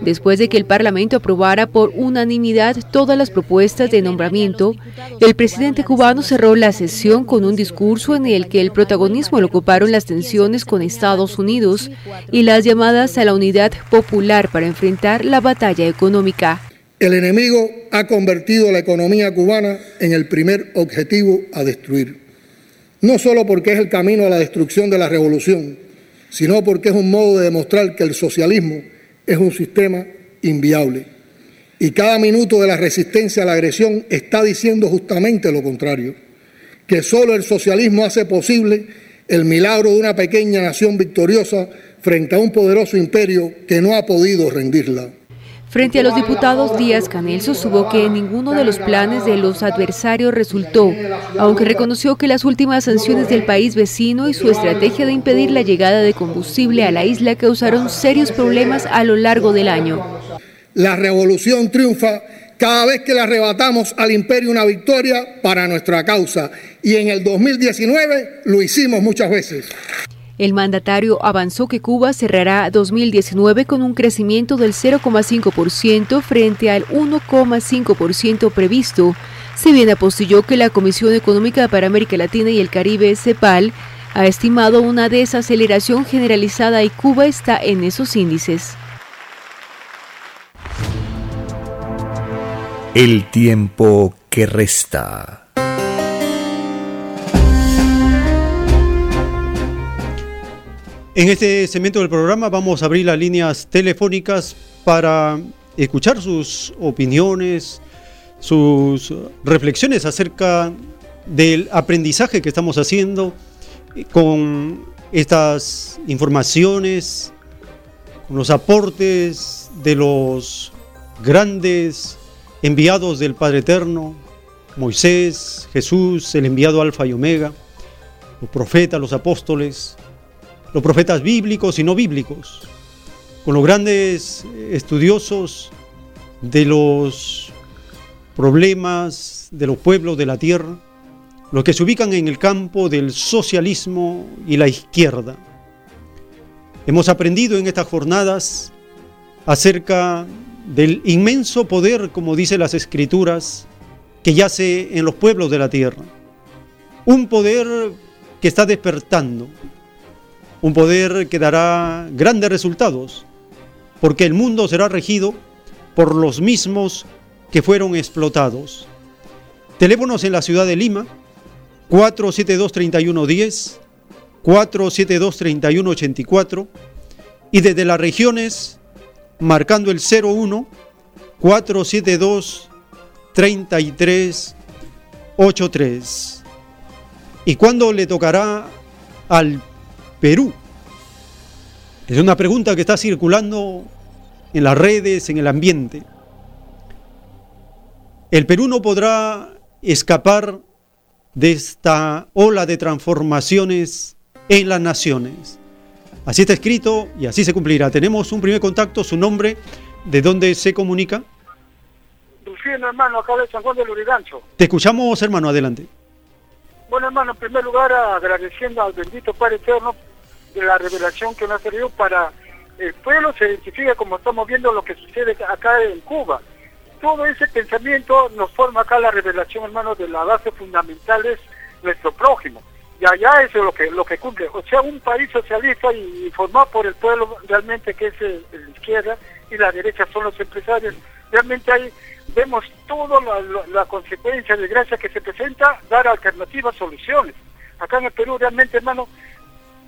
después de que el Parlamento aprobara por unanimidad todas las propuestas de nombramiento, el presidente cubano cerró la sesión con un discurso en el que el protagonismo lo ocuparon las tensiones con Estados Unidos y las llamadas a la unidad popular para enfrentar la batalla económica. El enemigo ha convertido la economía cubana en el primer objetivo a destruir, no solo porque es el camino a la destrucción de la revolución, sino porque es un modo de demostrar que el socialismo es un sistema inviable. Y cada minuto de la resistencia a la agresión está diciendo justamente lo contrario, que solo el socialismo hace posible el milagro de una pequeña nación victoriosa frente a un poderoso imperio que no ha podido rendirla. Frente a los diputados, Díaz Canel sostuvo que ninguno de los planes de los adversarios resultó, aunque reconoció que las últimas sanciones del país vecino y su estrategia de impedir la llegada de combustible a la isla causaron serios problemas a lo largo del año. La revolución triunfa cada vez que le arrebatamos al imperio una victoria para nuestra causa y en el 2019 lo hicimos muchas veces. El mandatario avanzó que Cuba cerrará 2019 con un crecimiento del 0,5% frente al 1,5% previsto. Se bien apostilló que la Comisión Económica para América Latina y el Caribe, CEPAL, ha estimado una desaceleración generalizada y Cuba está en esos índices. El tiempo que resta. En este segmento del programa vamos a abrir las líneas telefónicas para escuchar sus opiniones, sus reflexiones acerca del aprendizaje que estamos haciendo con estas informaciones, con los aportes de los grandes enviados del Padre Eterno, Moisés, Jesús, el enviado Alfa y Omega, los profetas, los apóstoles, los profetas bíblicos y no bíblicos, con los grandes estudiosos de los problemas de los pueblos de la tierra, los que se ubican en el campo del socialismo y la izquierda. Hemos aprendido en estas jornadas acerca del inmenso poder, como dicen las escrituras, que yace en los pueblos de la tierra. Un poder que está despertando, un poder que dará grandes resultados, porque el mundo será regido por los mismos que fueron explotados. Teléfonos en la ciudad de Lima, 472-3110, 472-3184 y desde las regiones, marcando el 01 472 3383. ¿Y cuándo le tocará al Perú? Es una pregunta que está circulando en las redes, en el ambiente. El Perú no podrá escapar de esta ola de transformaciones en las naciones. Así está escrito y así se cumplirá. Tenemos un primer contacto, su nombre, de dónde se comunica. Rufino, hermano, acá de San Juan del Urigancho. Te escuchamos, hermano, adelante. Bueno, hermano, en primer lugar agradeciendo al bendito Padre Eterno la revelación que nos ha tenido para el pueblo se identifica como estamos viendo lo que sucede acá en Cuba. Todo ese pensamiento nos forma acá la revelación, hermano, de la base fundamental es nuestro prójimo. Y allá eso es lo que, lo que cumple. O sea, un país socialista y, formado por el pueblo realmente que es el, la izquierda y la derecha son los empresarios. Realmente ahí vemos toda la, la, la consecuencia de gracia que se presenta, dar alternativas, soluciones. Acá en el Perú realmente, hermano,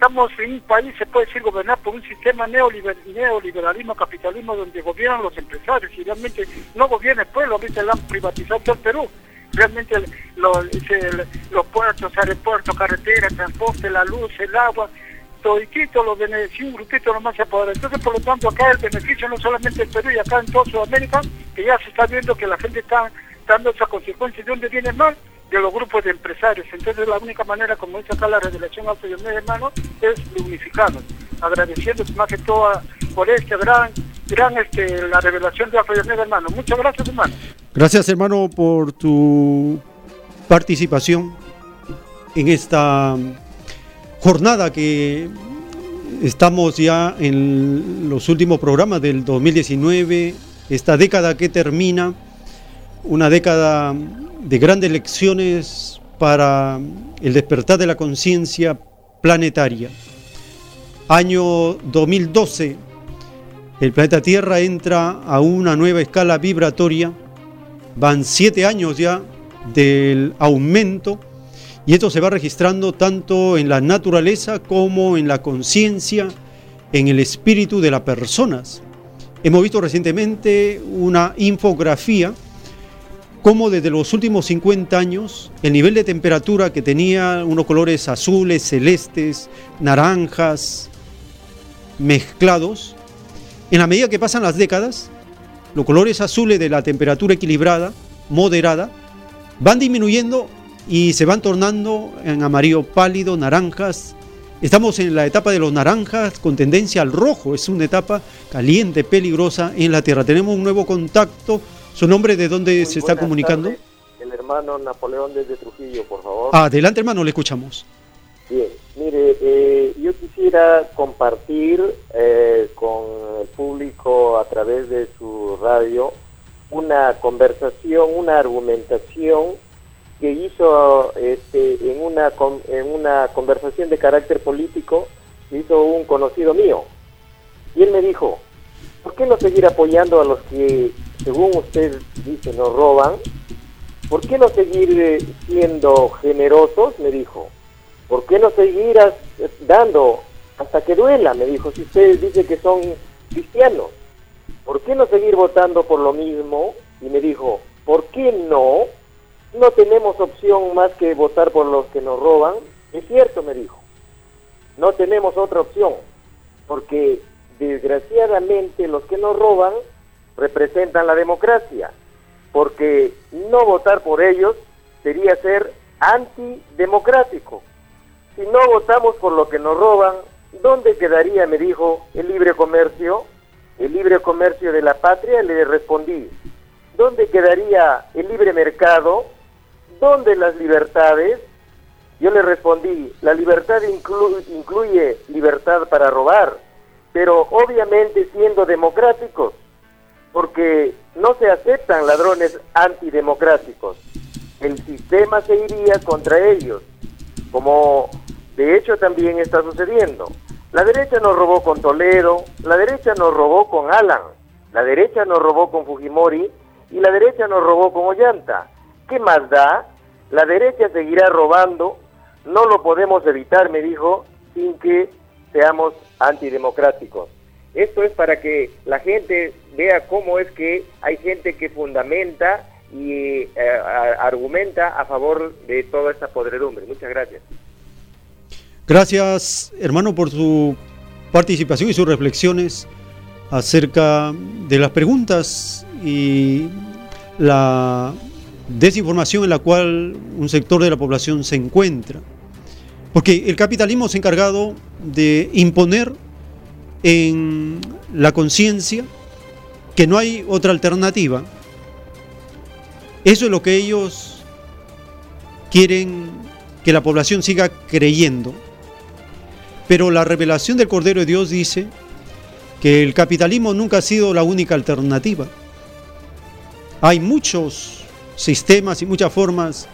estamos en un país, se puede decir, gobernado por un sistema neoliber, neoliberalismo, capitalismo, donde gobiernan los empresarios y realmente no gobierna el pueblo, ahorita le han privatizado todo el Perú. Realmente los puertos, aeropuertos, carreteras, transporte, la luz, el agua, toditito los beneficios, un grupito nomás se apodera. Entonces, por lo tanto, acá el beneficio no solamente el Perú y acá en toda Sudamérica, que ya se está viendo que la gente está dando esa consecuencia de dónde viene mal, de los grupos de empresarios. Entonces la única manera, como dice acá la revelación alto y hermano, es de unificarnos. agradeciendo más que todo por este gran, gran este, la revelación de Alfa y Omega, hermano. Muchas gracias, hermano. Gracias, hermano, por tu participación en esta jornada que estamos ya en los últimos programas del 2019, esta década que termina, una década de grandes lecciones para el despertar de la conciencia planetaria. Año 2012, el planeta Tierra entra a una nueva escala vibratoria, van siete años ya del aumento y esto se va registrando tanto en la naturaleza como en la conciencia, en el espíritu de las personas. Hemos visto recientemente una infografía como desde los últimos 50 años el nivel de temperatura que tenía unos colores azules, celestes, naranjas, mezclados, en la medida que pasan las décadas, los colores azules de la temperatura equilibrada, moderada, van disminuyendo y se van tornando en amarillo pálido, naranjas. Estamos en la etapa de los naranjas con tendencia al rojo. Es una etapa caliente, peligrosa en la Tierra. Tenemos un nuevo contacto. ¿Su nombre de dónde se está comunicando? El hermano Napoleón desde Trujillo, por favor. Adelante, hermano, le escuchamos. Bien, mire, eh, yo quisiera compartir eh, con el público a través de su radio una conversación, una argumentación que hizo este, en, una, en una conversación de carácter político, hizo un conocido mío. Y él me dijo, ¿por qué no seguir apoyando a los que, según usted dice, nos roban? ¿Por qué no seguir eh, siendo generosos? Me dijo. ¿Por qué no seguir dando hasta que duela? Me dijo, si ustedes dicen que son cristianos. ¿por qué no seguir votando por lo mismo? Y me dijo, ¿por qué no? No tenemos opción más que votar por los que nos roban. Es cierto, me dijo. No tenemos otra opción, porque desgraciadamente los que nos roban representan la democracia, porque no votar por ellos sería ser antidemocrático. Si no votamos por lo que nos roban, ¿dónde quedaría, me dijo, el libre comercio? el libre comercio de la patria, le respondí, ¿dónde quedaría el libre mercado? ¿Dónde las libertades? Yo le respondí, la libertad incluye libertad para robar, pero obviamente siendo democráticos, porque no se aceptan ladrones antidemocráticos. El sistema se iría contra ellos, como de hecho también está sucediendo. La derecha nos robó con Toledo, la derecha nos robó con Alan, la derecha nos robó con Fujimori y la derecha nos robó con Ollanta. ¿Qué más da? La derecha seguirá robando, no lo podemos evitar, me dijo, sin que seamos antidemocráticos. Esto es para que la gente vea cómo es que hay gente que fundamenta y eh, argumenta a favor de toda esta podredumbre. Muchas gracias. Gracias, hermano, por su participación y sus reflexiones acerca de las preguntas y la desinformación en la cual un sector de la población se encuentra. Porque el capitalismo se ha encargado de imponer en la conciencia que no hay otra alternativa. Eso es lo que ellos quieren que la población siga creyendo. Pero la revelación del Cordero de Dios dice que el capitalismo nunca ha sido la única alternativa. Hay muchos sistemas y muchas formas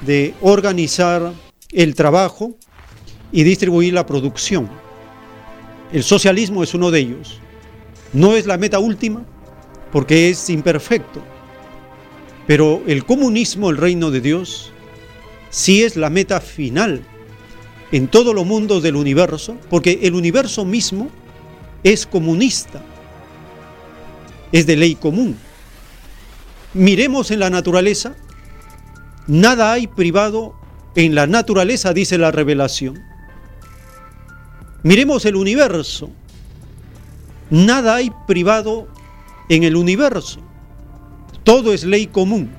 de organizar el trabajo y distribuir la producción. El socialismo es uno de ellos. No es la meta última porque es imperfecto, pero el comunismo, el reino de Dios, sí es la meta final en todos los mundos del universo, porque el universo mismo es comunista, es de ley común. Miremos en la naturaleza, nada hay privado en la naturaleza, dice la revelación. Miremos el universo, nada hay privado en el universo, todo es ley común.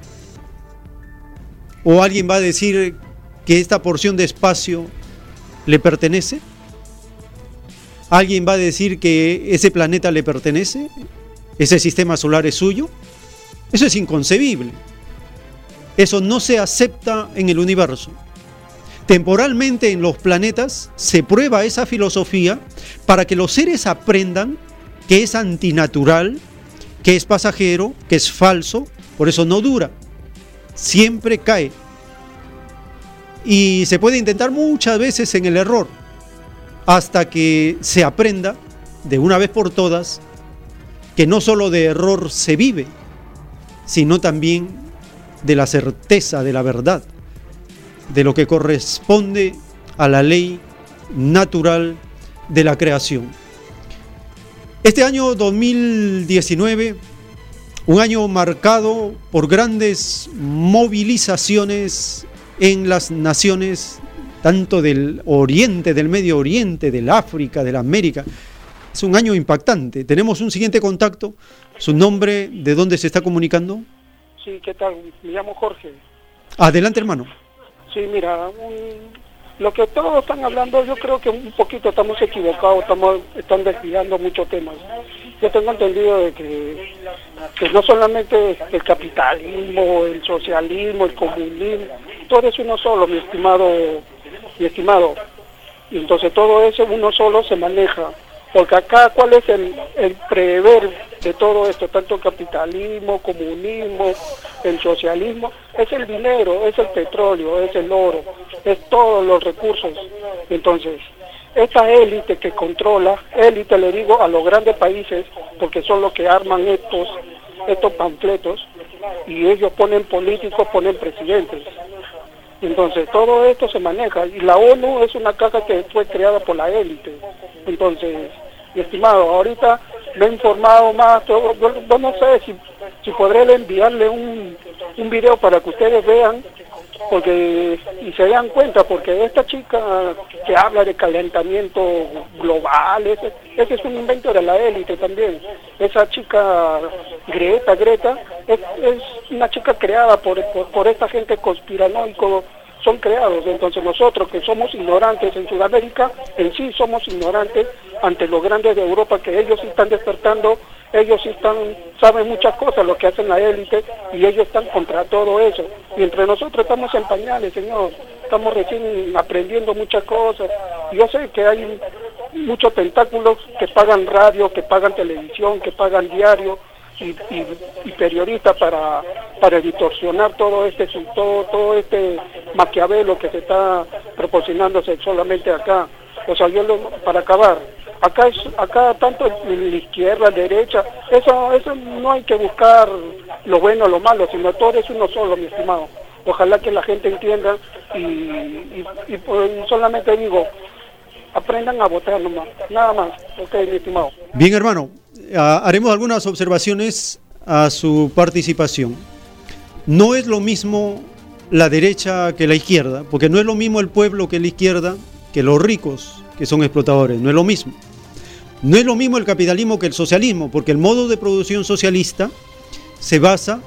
O alguien va a decir que esta porción de espacio le pertenece? ¿Alguien va a decir que ese planeta le pertenece? ¿Ese sistema solar es suyo? Eso es inconcebible. Eso no se acepta en el universo. Temporalmente en los planetas se prueba esa filosofía para que los seres aprendan que es antinatural, que es pasajero, que es falso, por eso no dura, siempre cae. Y se puede intentar muchas veces en el error, hasta que se aprenda de una vez por todas que no solo de error se vive, sino también de la certeza de la verdad, de lo que corresponde a la ley natural de la creación. Este año 2019, un año marcado por grandes movilizaciones en las naciones, tanto del Oriente, del Medio Oriente, del África, de la América. Es un año impactante. Tenemos un siguiente contacto. ¿Su nombre? ¿De dónde se está comunicando? Sí, ¿qué tal? Me llamo Jorge. Adelante, hermano. Sí, mira, lo que todos están hablando, yo creo que un poquito estamos equivocados, estamos están desviando muchos temas. Yo tengo entendido de que, que no solamente el capitalismo, el socialismo, el comunismo, todo es uno solo, mi estimado, mi estimado. Y entonces todo eso uno solo se maneja. Porque acá, ¿cuál es el, el prever de todo esto? Tanto capitalismo, comunismo, el socialismo. Es el dinero, es el petróleo, es el oro, es todos los recursos. Entonces, esta élite que controla, élite le digo a los grandes países, porque son los que arman estos, estos panfletos, y ellos ponen políticos, ponen presidentes. Entonces, todo esto se maneja. Y la ONU es una caja que fue creada por la élite. Entonces, mi estimado, ahorita me he informado más. Yo, no sé si, si podré enviarle un, un video para que ustedes vean porque y se dan cuenta porque esta chica que habla de calentamiento global ese, ese es un invento de la élite también. Esa chica Greta Greta es, una chica creada por, por, esta gente conspiranoico son creados. Entonces nosotros que somos ignorantes en Sudamérica, en sí somos ignorantes ante los grandes de Europa que ellos sí están despertando, ellos están, saben muchas cosas, lo que hacen la élite, y ellos están contra todo eso. Y entre nosotros estamos en pañales, señor, estamos recién aprendiendo muchas cosas. Yo sé que hay muchos tentáculos que pagan radio, que pagan televisión, que pagan diario, y, y, periodistas para, para distorsionar todo este todo, todo este maquiavelo que se está proporcionándose solamente acá. O sea, yo para acabar, acá es, acá tanto la izquierda, la derecha, eso, eso no hay que buscar lo bueno lo malo, sino todo es uno solo, mi estimado. Ojalá que la gente entienda y, y, pues solamente digo, aprendan a votar nomás, nada más, ok, mi estimado. Bien, hermano, haremos algunas observaciones a su participación. No es lo mismo la derecha que la izquierda, porque no es lo mismo el pueblo que la izquierda que los ricos que son explotadores, no es lo mismo. No es lo mismo el capitalismo que el socialismo, porque el modo de producción socialista se basa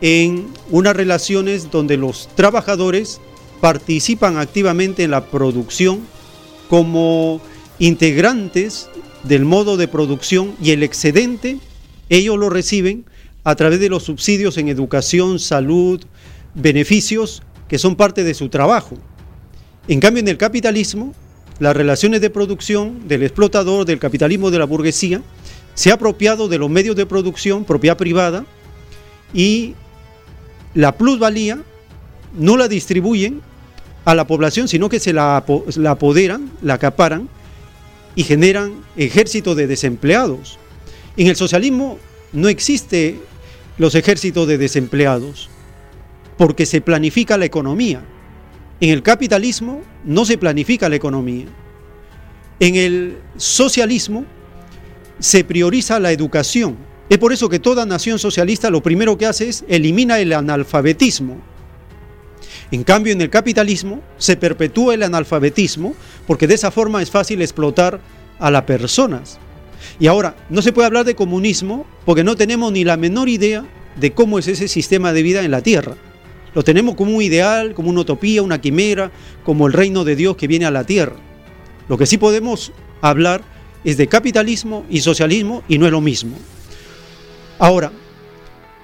en unas relaciones donde los trabajadores participan activamente en la producción como integrantes del modo de producción y el excedente ellos lo reciben a través de los subsidios en educación, salud, beneficios que son parte de su trabajo. En cambio, en el capitalismo, las relaciones de producción del explotador, del capitalismo de la burguesía, se ha apropiado de los medios de producción, propiedad privada, y la plusvalía no la distribuyen a la población, sino que se la, la apoderan, la acaparan y generan ejércitos de desempleados. En el socialismo no existe los ejércitos de desempleados porque se planifica la economía. En el capitalismo no se planifica la economía. En el socialismo se prioriza la educación. Es por eso que toda nación socialista lo primero que hace es elimina el analfabetismo en cambio, en el capitalismo se perpetúa el analfabetismo porque de esa forma es fácil explotar a las personas. Y ahora, no se puede hablar de comunismo porque no tenemos ni la menor idea de cómo es ese sistema de vida en la Tierra. Lo tenemos como un ideal, como una utopía, una quimera, como el reino de Dios que viene a la Tierra. Lo que sí podemos hablar es de capitalismo y socialismo y no es lo mismo. Ahora,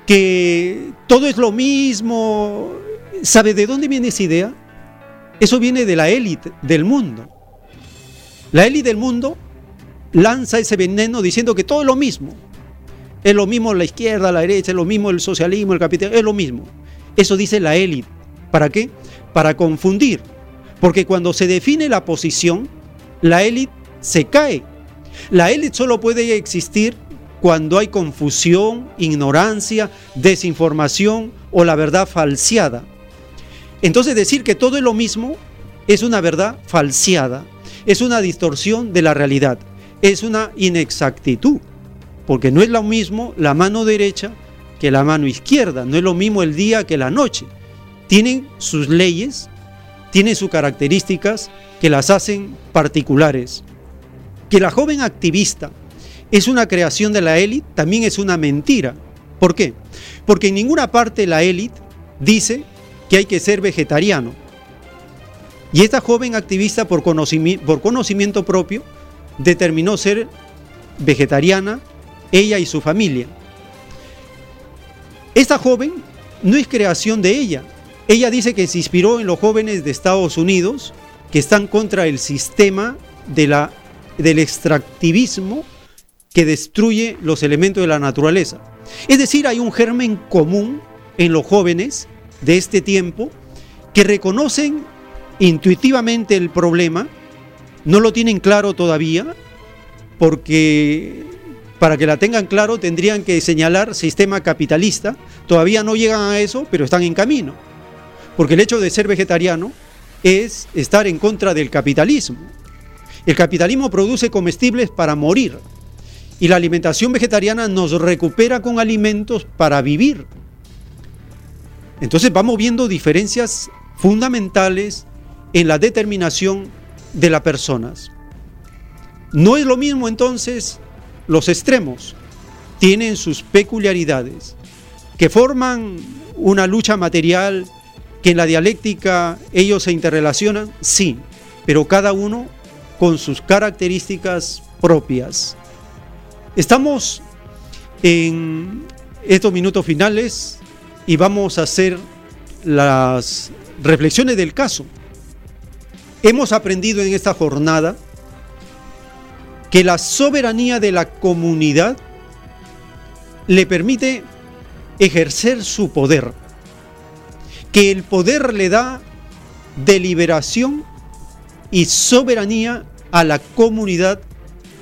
que todo es lo mismo, ¿sabe de dónde viene esa idea? Eso viene de la élite del mundo. La élite del mundo lanza ese veneno diciendo que todo es lo mismo. Es lo mismo la izquierda, la derecha, es lo mismo el socialismo, el capitalismo, es lo mismo. Eso dice la élite. ¿Para qué? Para confundir. Porque cuando se define la posición, la élite se cae. La élite solo puede existir cuando hay confusión, ignorancia, desinformación o la verdad falseada. Entonces decir que todo es lo mismo es una verdad falseada, es una distorsión de la realidad, es una inexactitud, porque no es lo mismo la mano derecha que la mano izquierda, no es lo mismo el día que la noche. Tienen sus leyes, tienen sus características que las hacen particulares. Que la joven activista es una creación de la élite también es una mentira. ¿Por qué? Porque en ninguna parte la élite dice que hay que ser vegetariano. Y esta joven activista por conocimiento, por conocimiento propio determinó ser vegetariana, ella y su familia. Esta joven no es creación de ella. Ella dice que se inspiró en los jóvenes de Estados Unidos que están contra el sistema de la, del extractivismo que destruye los elementos de la naturaleza. Es decir, hay un germen común en los jóvenes de este tiempo que reconocen intuitivamente el problema, no lo tienen claro todavía, porque para que la tengan claro tendrían que señalar sistema capitalista, todavía no llegan a eso, pero están en camino, porque el hecho de ser vegetariano es estar en contra del capitalismo. El capitalismo produce comestibles para morir y la alimentación vegetariana nos recupera con alimentos para vivir. Entonces vamos viendo diferencias fundamentales en la determinación de las personas. No es lo mismo entonces los extremos, tienen sus peculiaridades, que forman una lucha material, que en la dialéctica ellos se interrelacionan, sí, pero cada uno con sus características propias. Estamos en estos minutos finales y vamos a hacer las reflexiones del caso. Hemos aprendido en esta jornada que la soberanía de la comunidad le permite ejercer su poder, que el poder le da deliberación y soberanía a la comunidad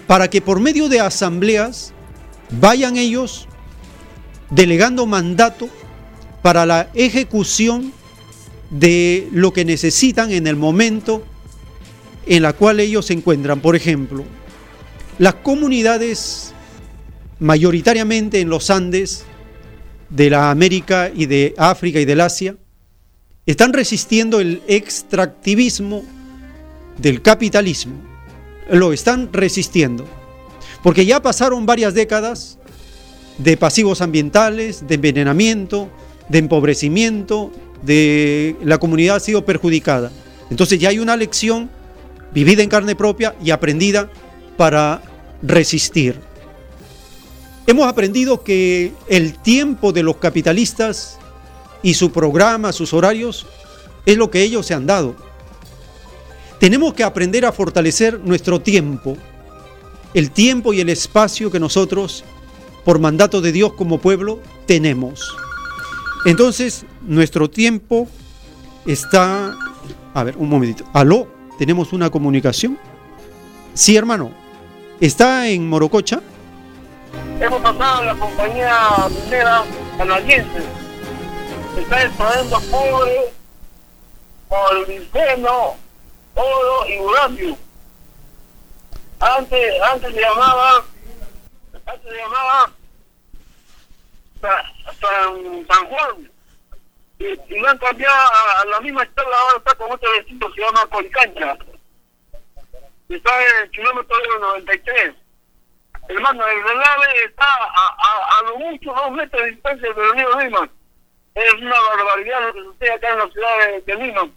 para que por medio de asambleas vayan ellos delegando mandato para la ejecución de lo que necesitan en el momento en la cual ellos se encuentran. Por ejemplo, las comunidades mayoritariamente en los Andes de la América y de África y del Asia están resistiendo el extractivismo del capitalismo. Lo están resistiendo. Porque ya pasaron varias décadas de pasivos ambientales, de envenenamiento, de empobrecimiento, de la comunidad ha sido perjudicada. Entonces ya hay una lección vivida en carne propia y aprendida para resistir. Hemos aprendido que el tiempo de los capitalistas y su programa, sus horarios, es lo que ellos se han dado. Tenemos que aprender a fortalecer nuestro tiempo, el tiempo y el espacio que nosotros, por mandato de Dios como pueblo, tenemos. Entonces, nuestro tiempo está... A ver, un momentito. Aló, ¿tenemos una comunicación? Sí, hermano. ¿Está en Morococha? Hemos pasado en la compañía minera canadiense. Está extrayendo cobre, molibdeno, oro y uranio. Antes, antes llamaba, antes llamaba San, San Juan. Y, y lo han cambiado a, la misma escuela, ahora está con otro vecino, se llama Colicancha. Está en el kilómetro 93. Hermano, el relave está a, a, a lo mucho dos metros de distancia del río Lima. Es una barbaridad lo que sucede acá en la ciudad de, Lima,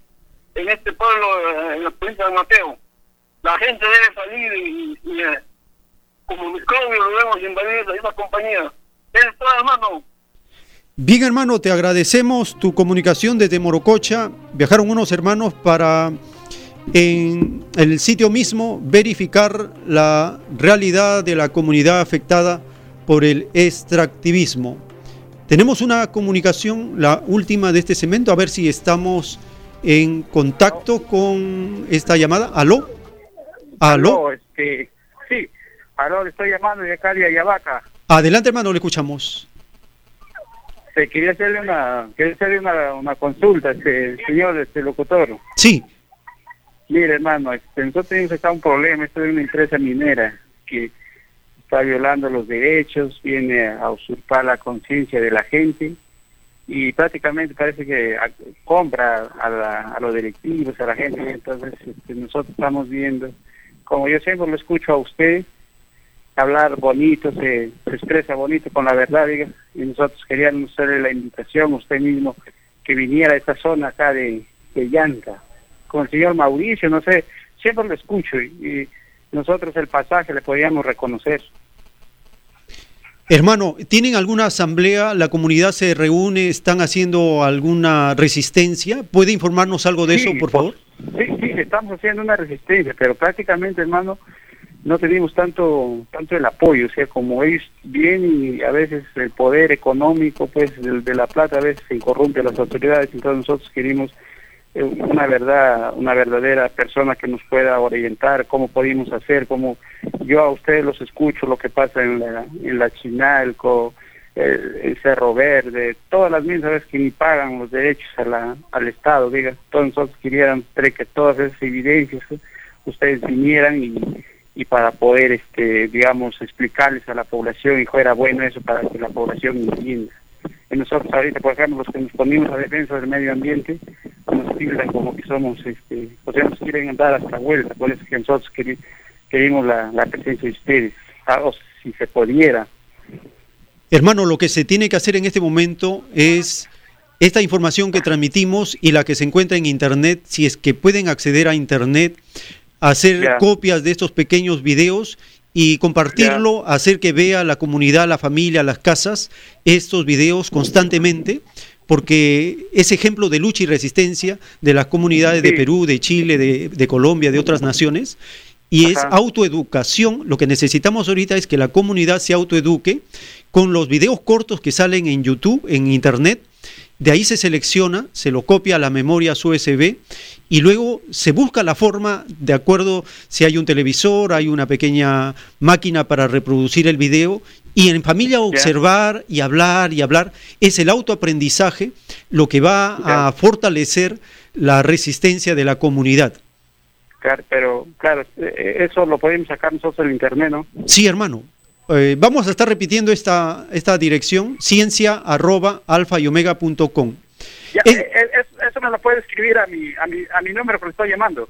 en este pueblo, en la provincia de Mateo. La gente debe salir y, y, como microbio debemos invadir la misma compañía. Hermano. Bien, hermano, te agradecemos tu comunicación desde Morococha. Viajaron unos hermanos para en el sitio mismo verificar la realidad de la comunidad afectada por el extractivismo. Tenemos una comunicación, la última de este segmento, a ver si estamos en contacto con esta llamada. ¿Aló? ¿Aló? este, sí, aló, le estoy llamando de acá de Ayabaca. Adelante, hermano, le escuchamos. Se quería hacerle una, quería hacerle una, una consulta, este, señor este locutor. Sí. Mire, hermano, este, nosotros tenemos acá un problema, esto es una empresa minera que está violando los derechos, viene a usurpar la conciencia de la gente y prácticamente parece que a- compra a, la- a los directivos, a la gente, entonces este, nosotros estamos viendo, como yo siempre lo escucho a usted, hablar bonito, se, se expresa bonito con la verdad, diga, y nosotros queríamos hacerle la invitación usted mismo que viniera a esta zona acá de, de con el señor Mauricio, no sé, siempre lo escucho y, y nosotros el pasaje le podíamos reconocer. Hermano, ¿tienen alguna asamblea? ¿La comunidad se reúne? ¿Están haciendo alguna resistencia? ¿Puede informarnos algo de eso, por favor? Sí, sí, estamos haciendo una resistencia, pero prácticamente, hermano, no tenemos tanto tanto el apoyo, o sea, como ellos vienen y a veces el poder económico, pues, de, de la plata a veces se corrompe a las autoridades, entonces nosotros queremos eh, una verdad, una verdadera persona que nos pueda orientar cómo podemos hacer, cómo yo a ustedes los escucho, lo que pasa en la, en la Chinalco, el, el Cerro Verde, todas las mismas veces que ni pagan los derechos a la, al Estado, diga, todos nosotros queríamos que todas esas evidencias ustedes vinieran y, y para poder, este, digamos, explicarles a la población y fuera bueno eso para que la población entienda. Nosotros ahorita, por ejemplo, los que nos ponemos a defensa del medio ambiente, nos tildan como que somos, este, o sea, nos quieren dar hasta vuelta, por eso que nosotros queremos la, la presencia de ustedes, ah, o si se pudiera. Hermano, lo que se tiene que hacer en este momento es esta información que transmitimos y la que se encuentra en Internet, si es que pueden acceder a Internet, hacer copias de estos pequeños videos y compartirlo, hacer que vea la comunidad, la familia, las casas, estos videos constantemente, porque es ejemplo de lucha y resistencia de las comunidades de. Perú, de Chile, de, de Colombia, de otras naciones. Y es autoeducación. Lo que necesitamos ahorita es que la comunidad se autoeduque con los videos cortos que salen en YouTube, en Internet. De ahí se selecciona, se lo copia a la memoria USB y luego se busca la forma, de acuerdo si hay un televisor, hay una pequeña máquina para reproducir el video, y en familia observar y hablar y hablar. Es el autoaprendizaje lo que va a fortalecer la resistencia de la comunidad. Claro, pero claro, eh, eso lo podemos sacar nosotros en internet, ¿no? Sí, hermano. Eh, vamos a estar repitiendo esta, esta dirección, ciencia arroba alfa y omega punto com. Ya, eh, eh, eso, eso me lo puede escribir a mi, a mi, a mi número que le estoy llamando.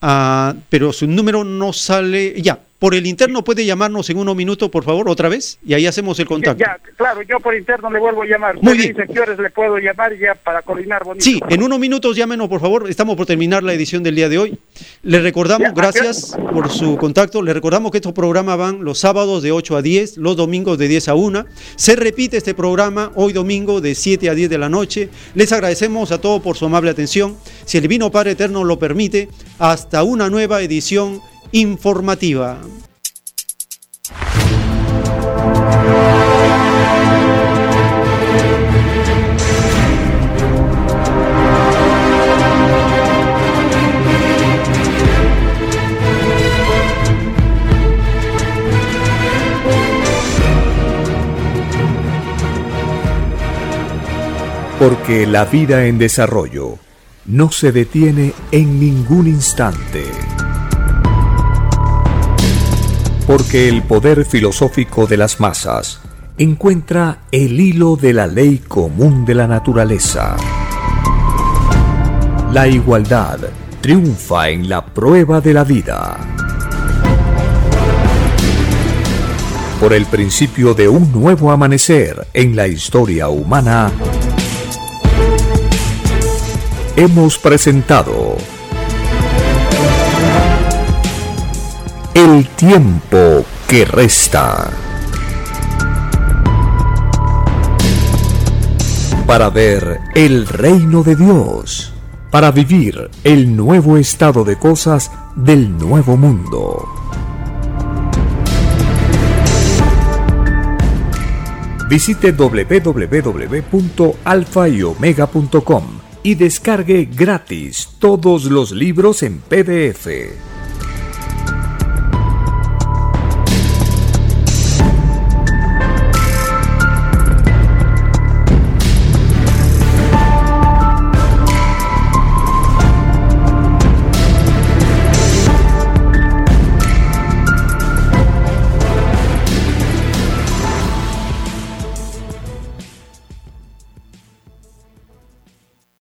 Ah, pero su número no sale. Ya, por el interno puede llamarnos en unos minutos, por favor, otra vez, y ahí hacemos el contacto. Ya, claro, yo por interno le vuelvo a llamar. Muy Usted bien. dice a qué horas le puedo llamar ya para coordinar bonito. Sí, en unos minutos llámenos, por favor. Estamos por terminar la edición del día de hoy. Le recordamos, gracias por su contacto. Le recordamos que estos programas van los sábados de 8 a 10, los domingos de 10 a 1. Se repite este programa hoy domingo de 7 a 10 de la noche. Les agradecemos a todos por su amable atención. Si el Divino Padre Eterno lo permite, hasta una nueva edición informativa. Porque la vida en desarrollo no se detiene en ningún instante. Porque el poder filosófico de las masas encuentra el hilo de la ley común de la naturaleza. La igualdad triunfa en la prueba de la vida. Por el principio de un nuevo amanecer en la historia humana, hemos presentado El tiempo que resta. Para ver el reino de Dios, para vivir el nuevo estado de cosas del nuevo mundo. Visite www.alfayomega.com y descargue gratis todos los libros en PDF.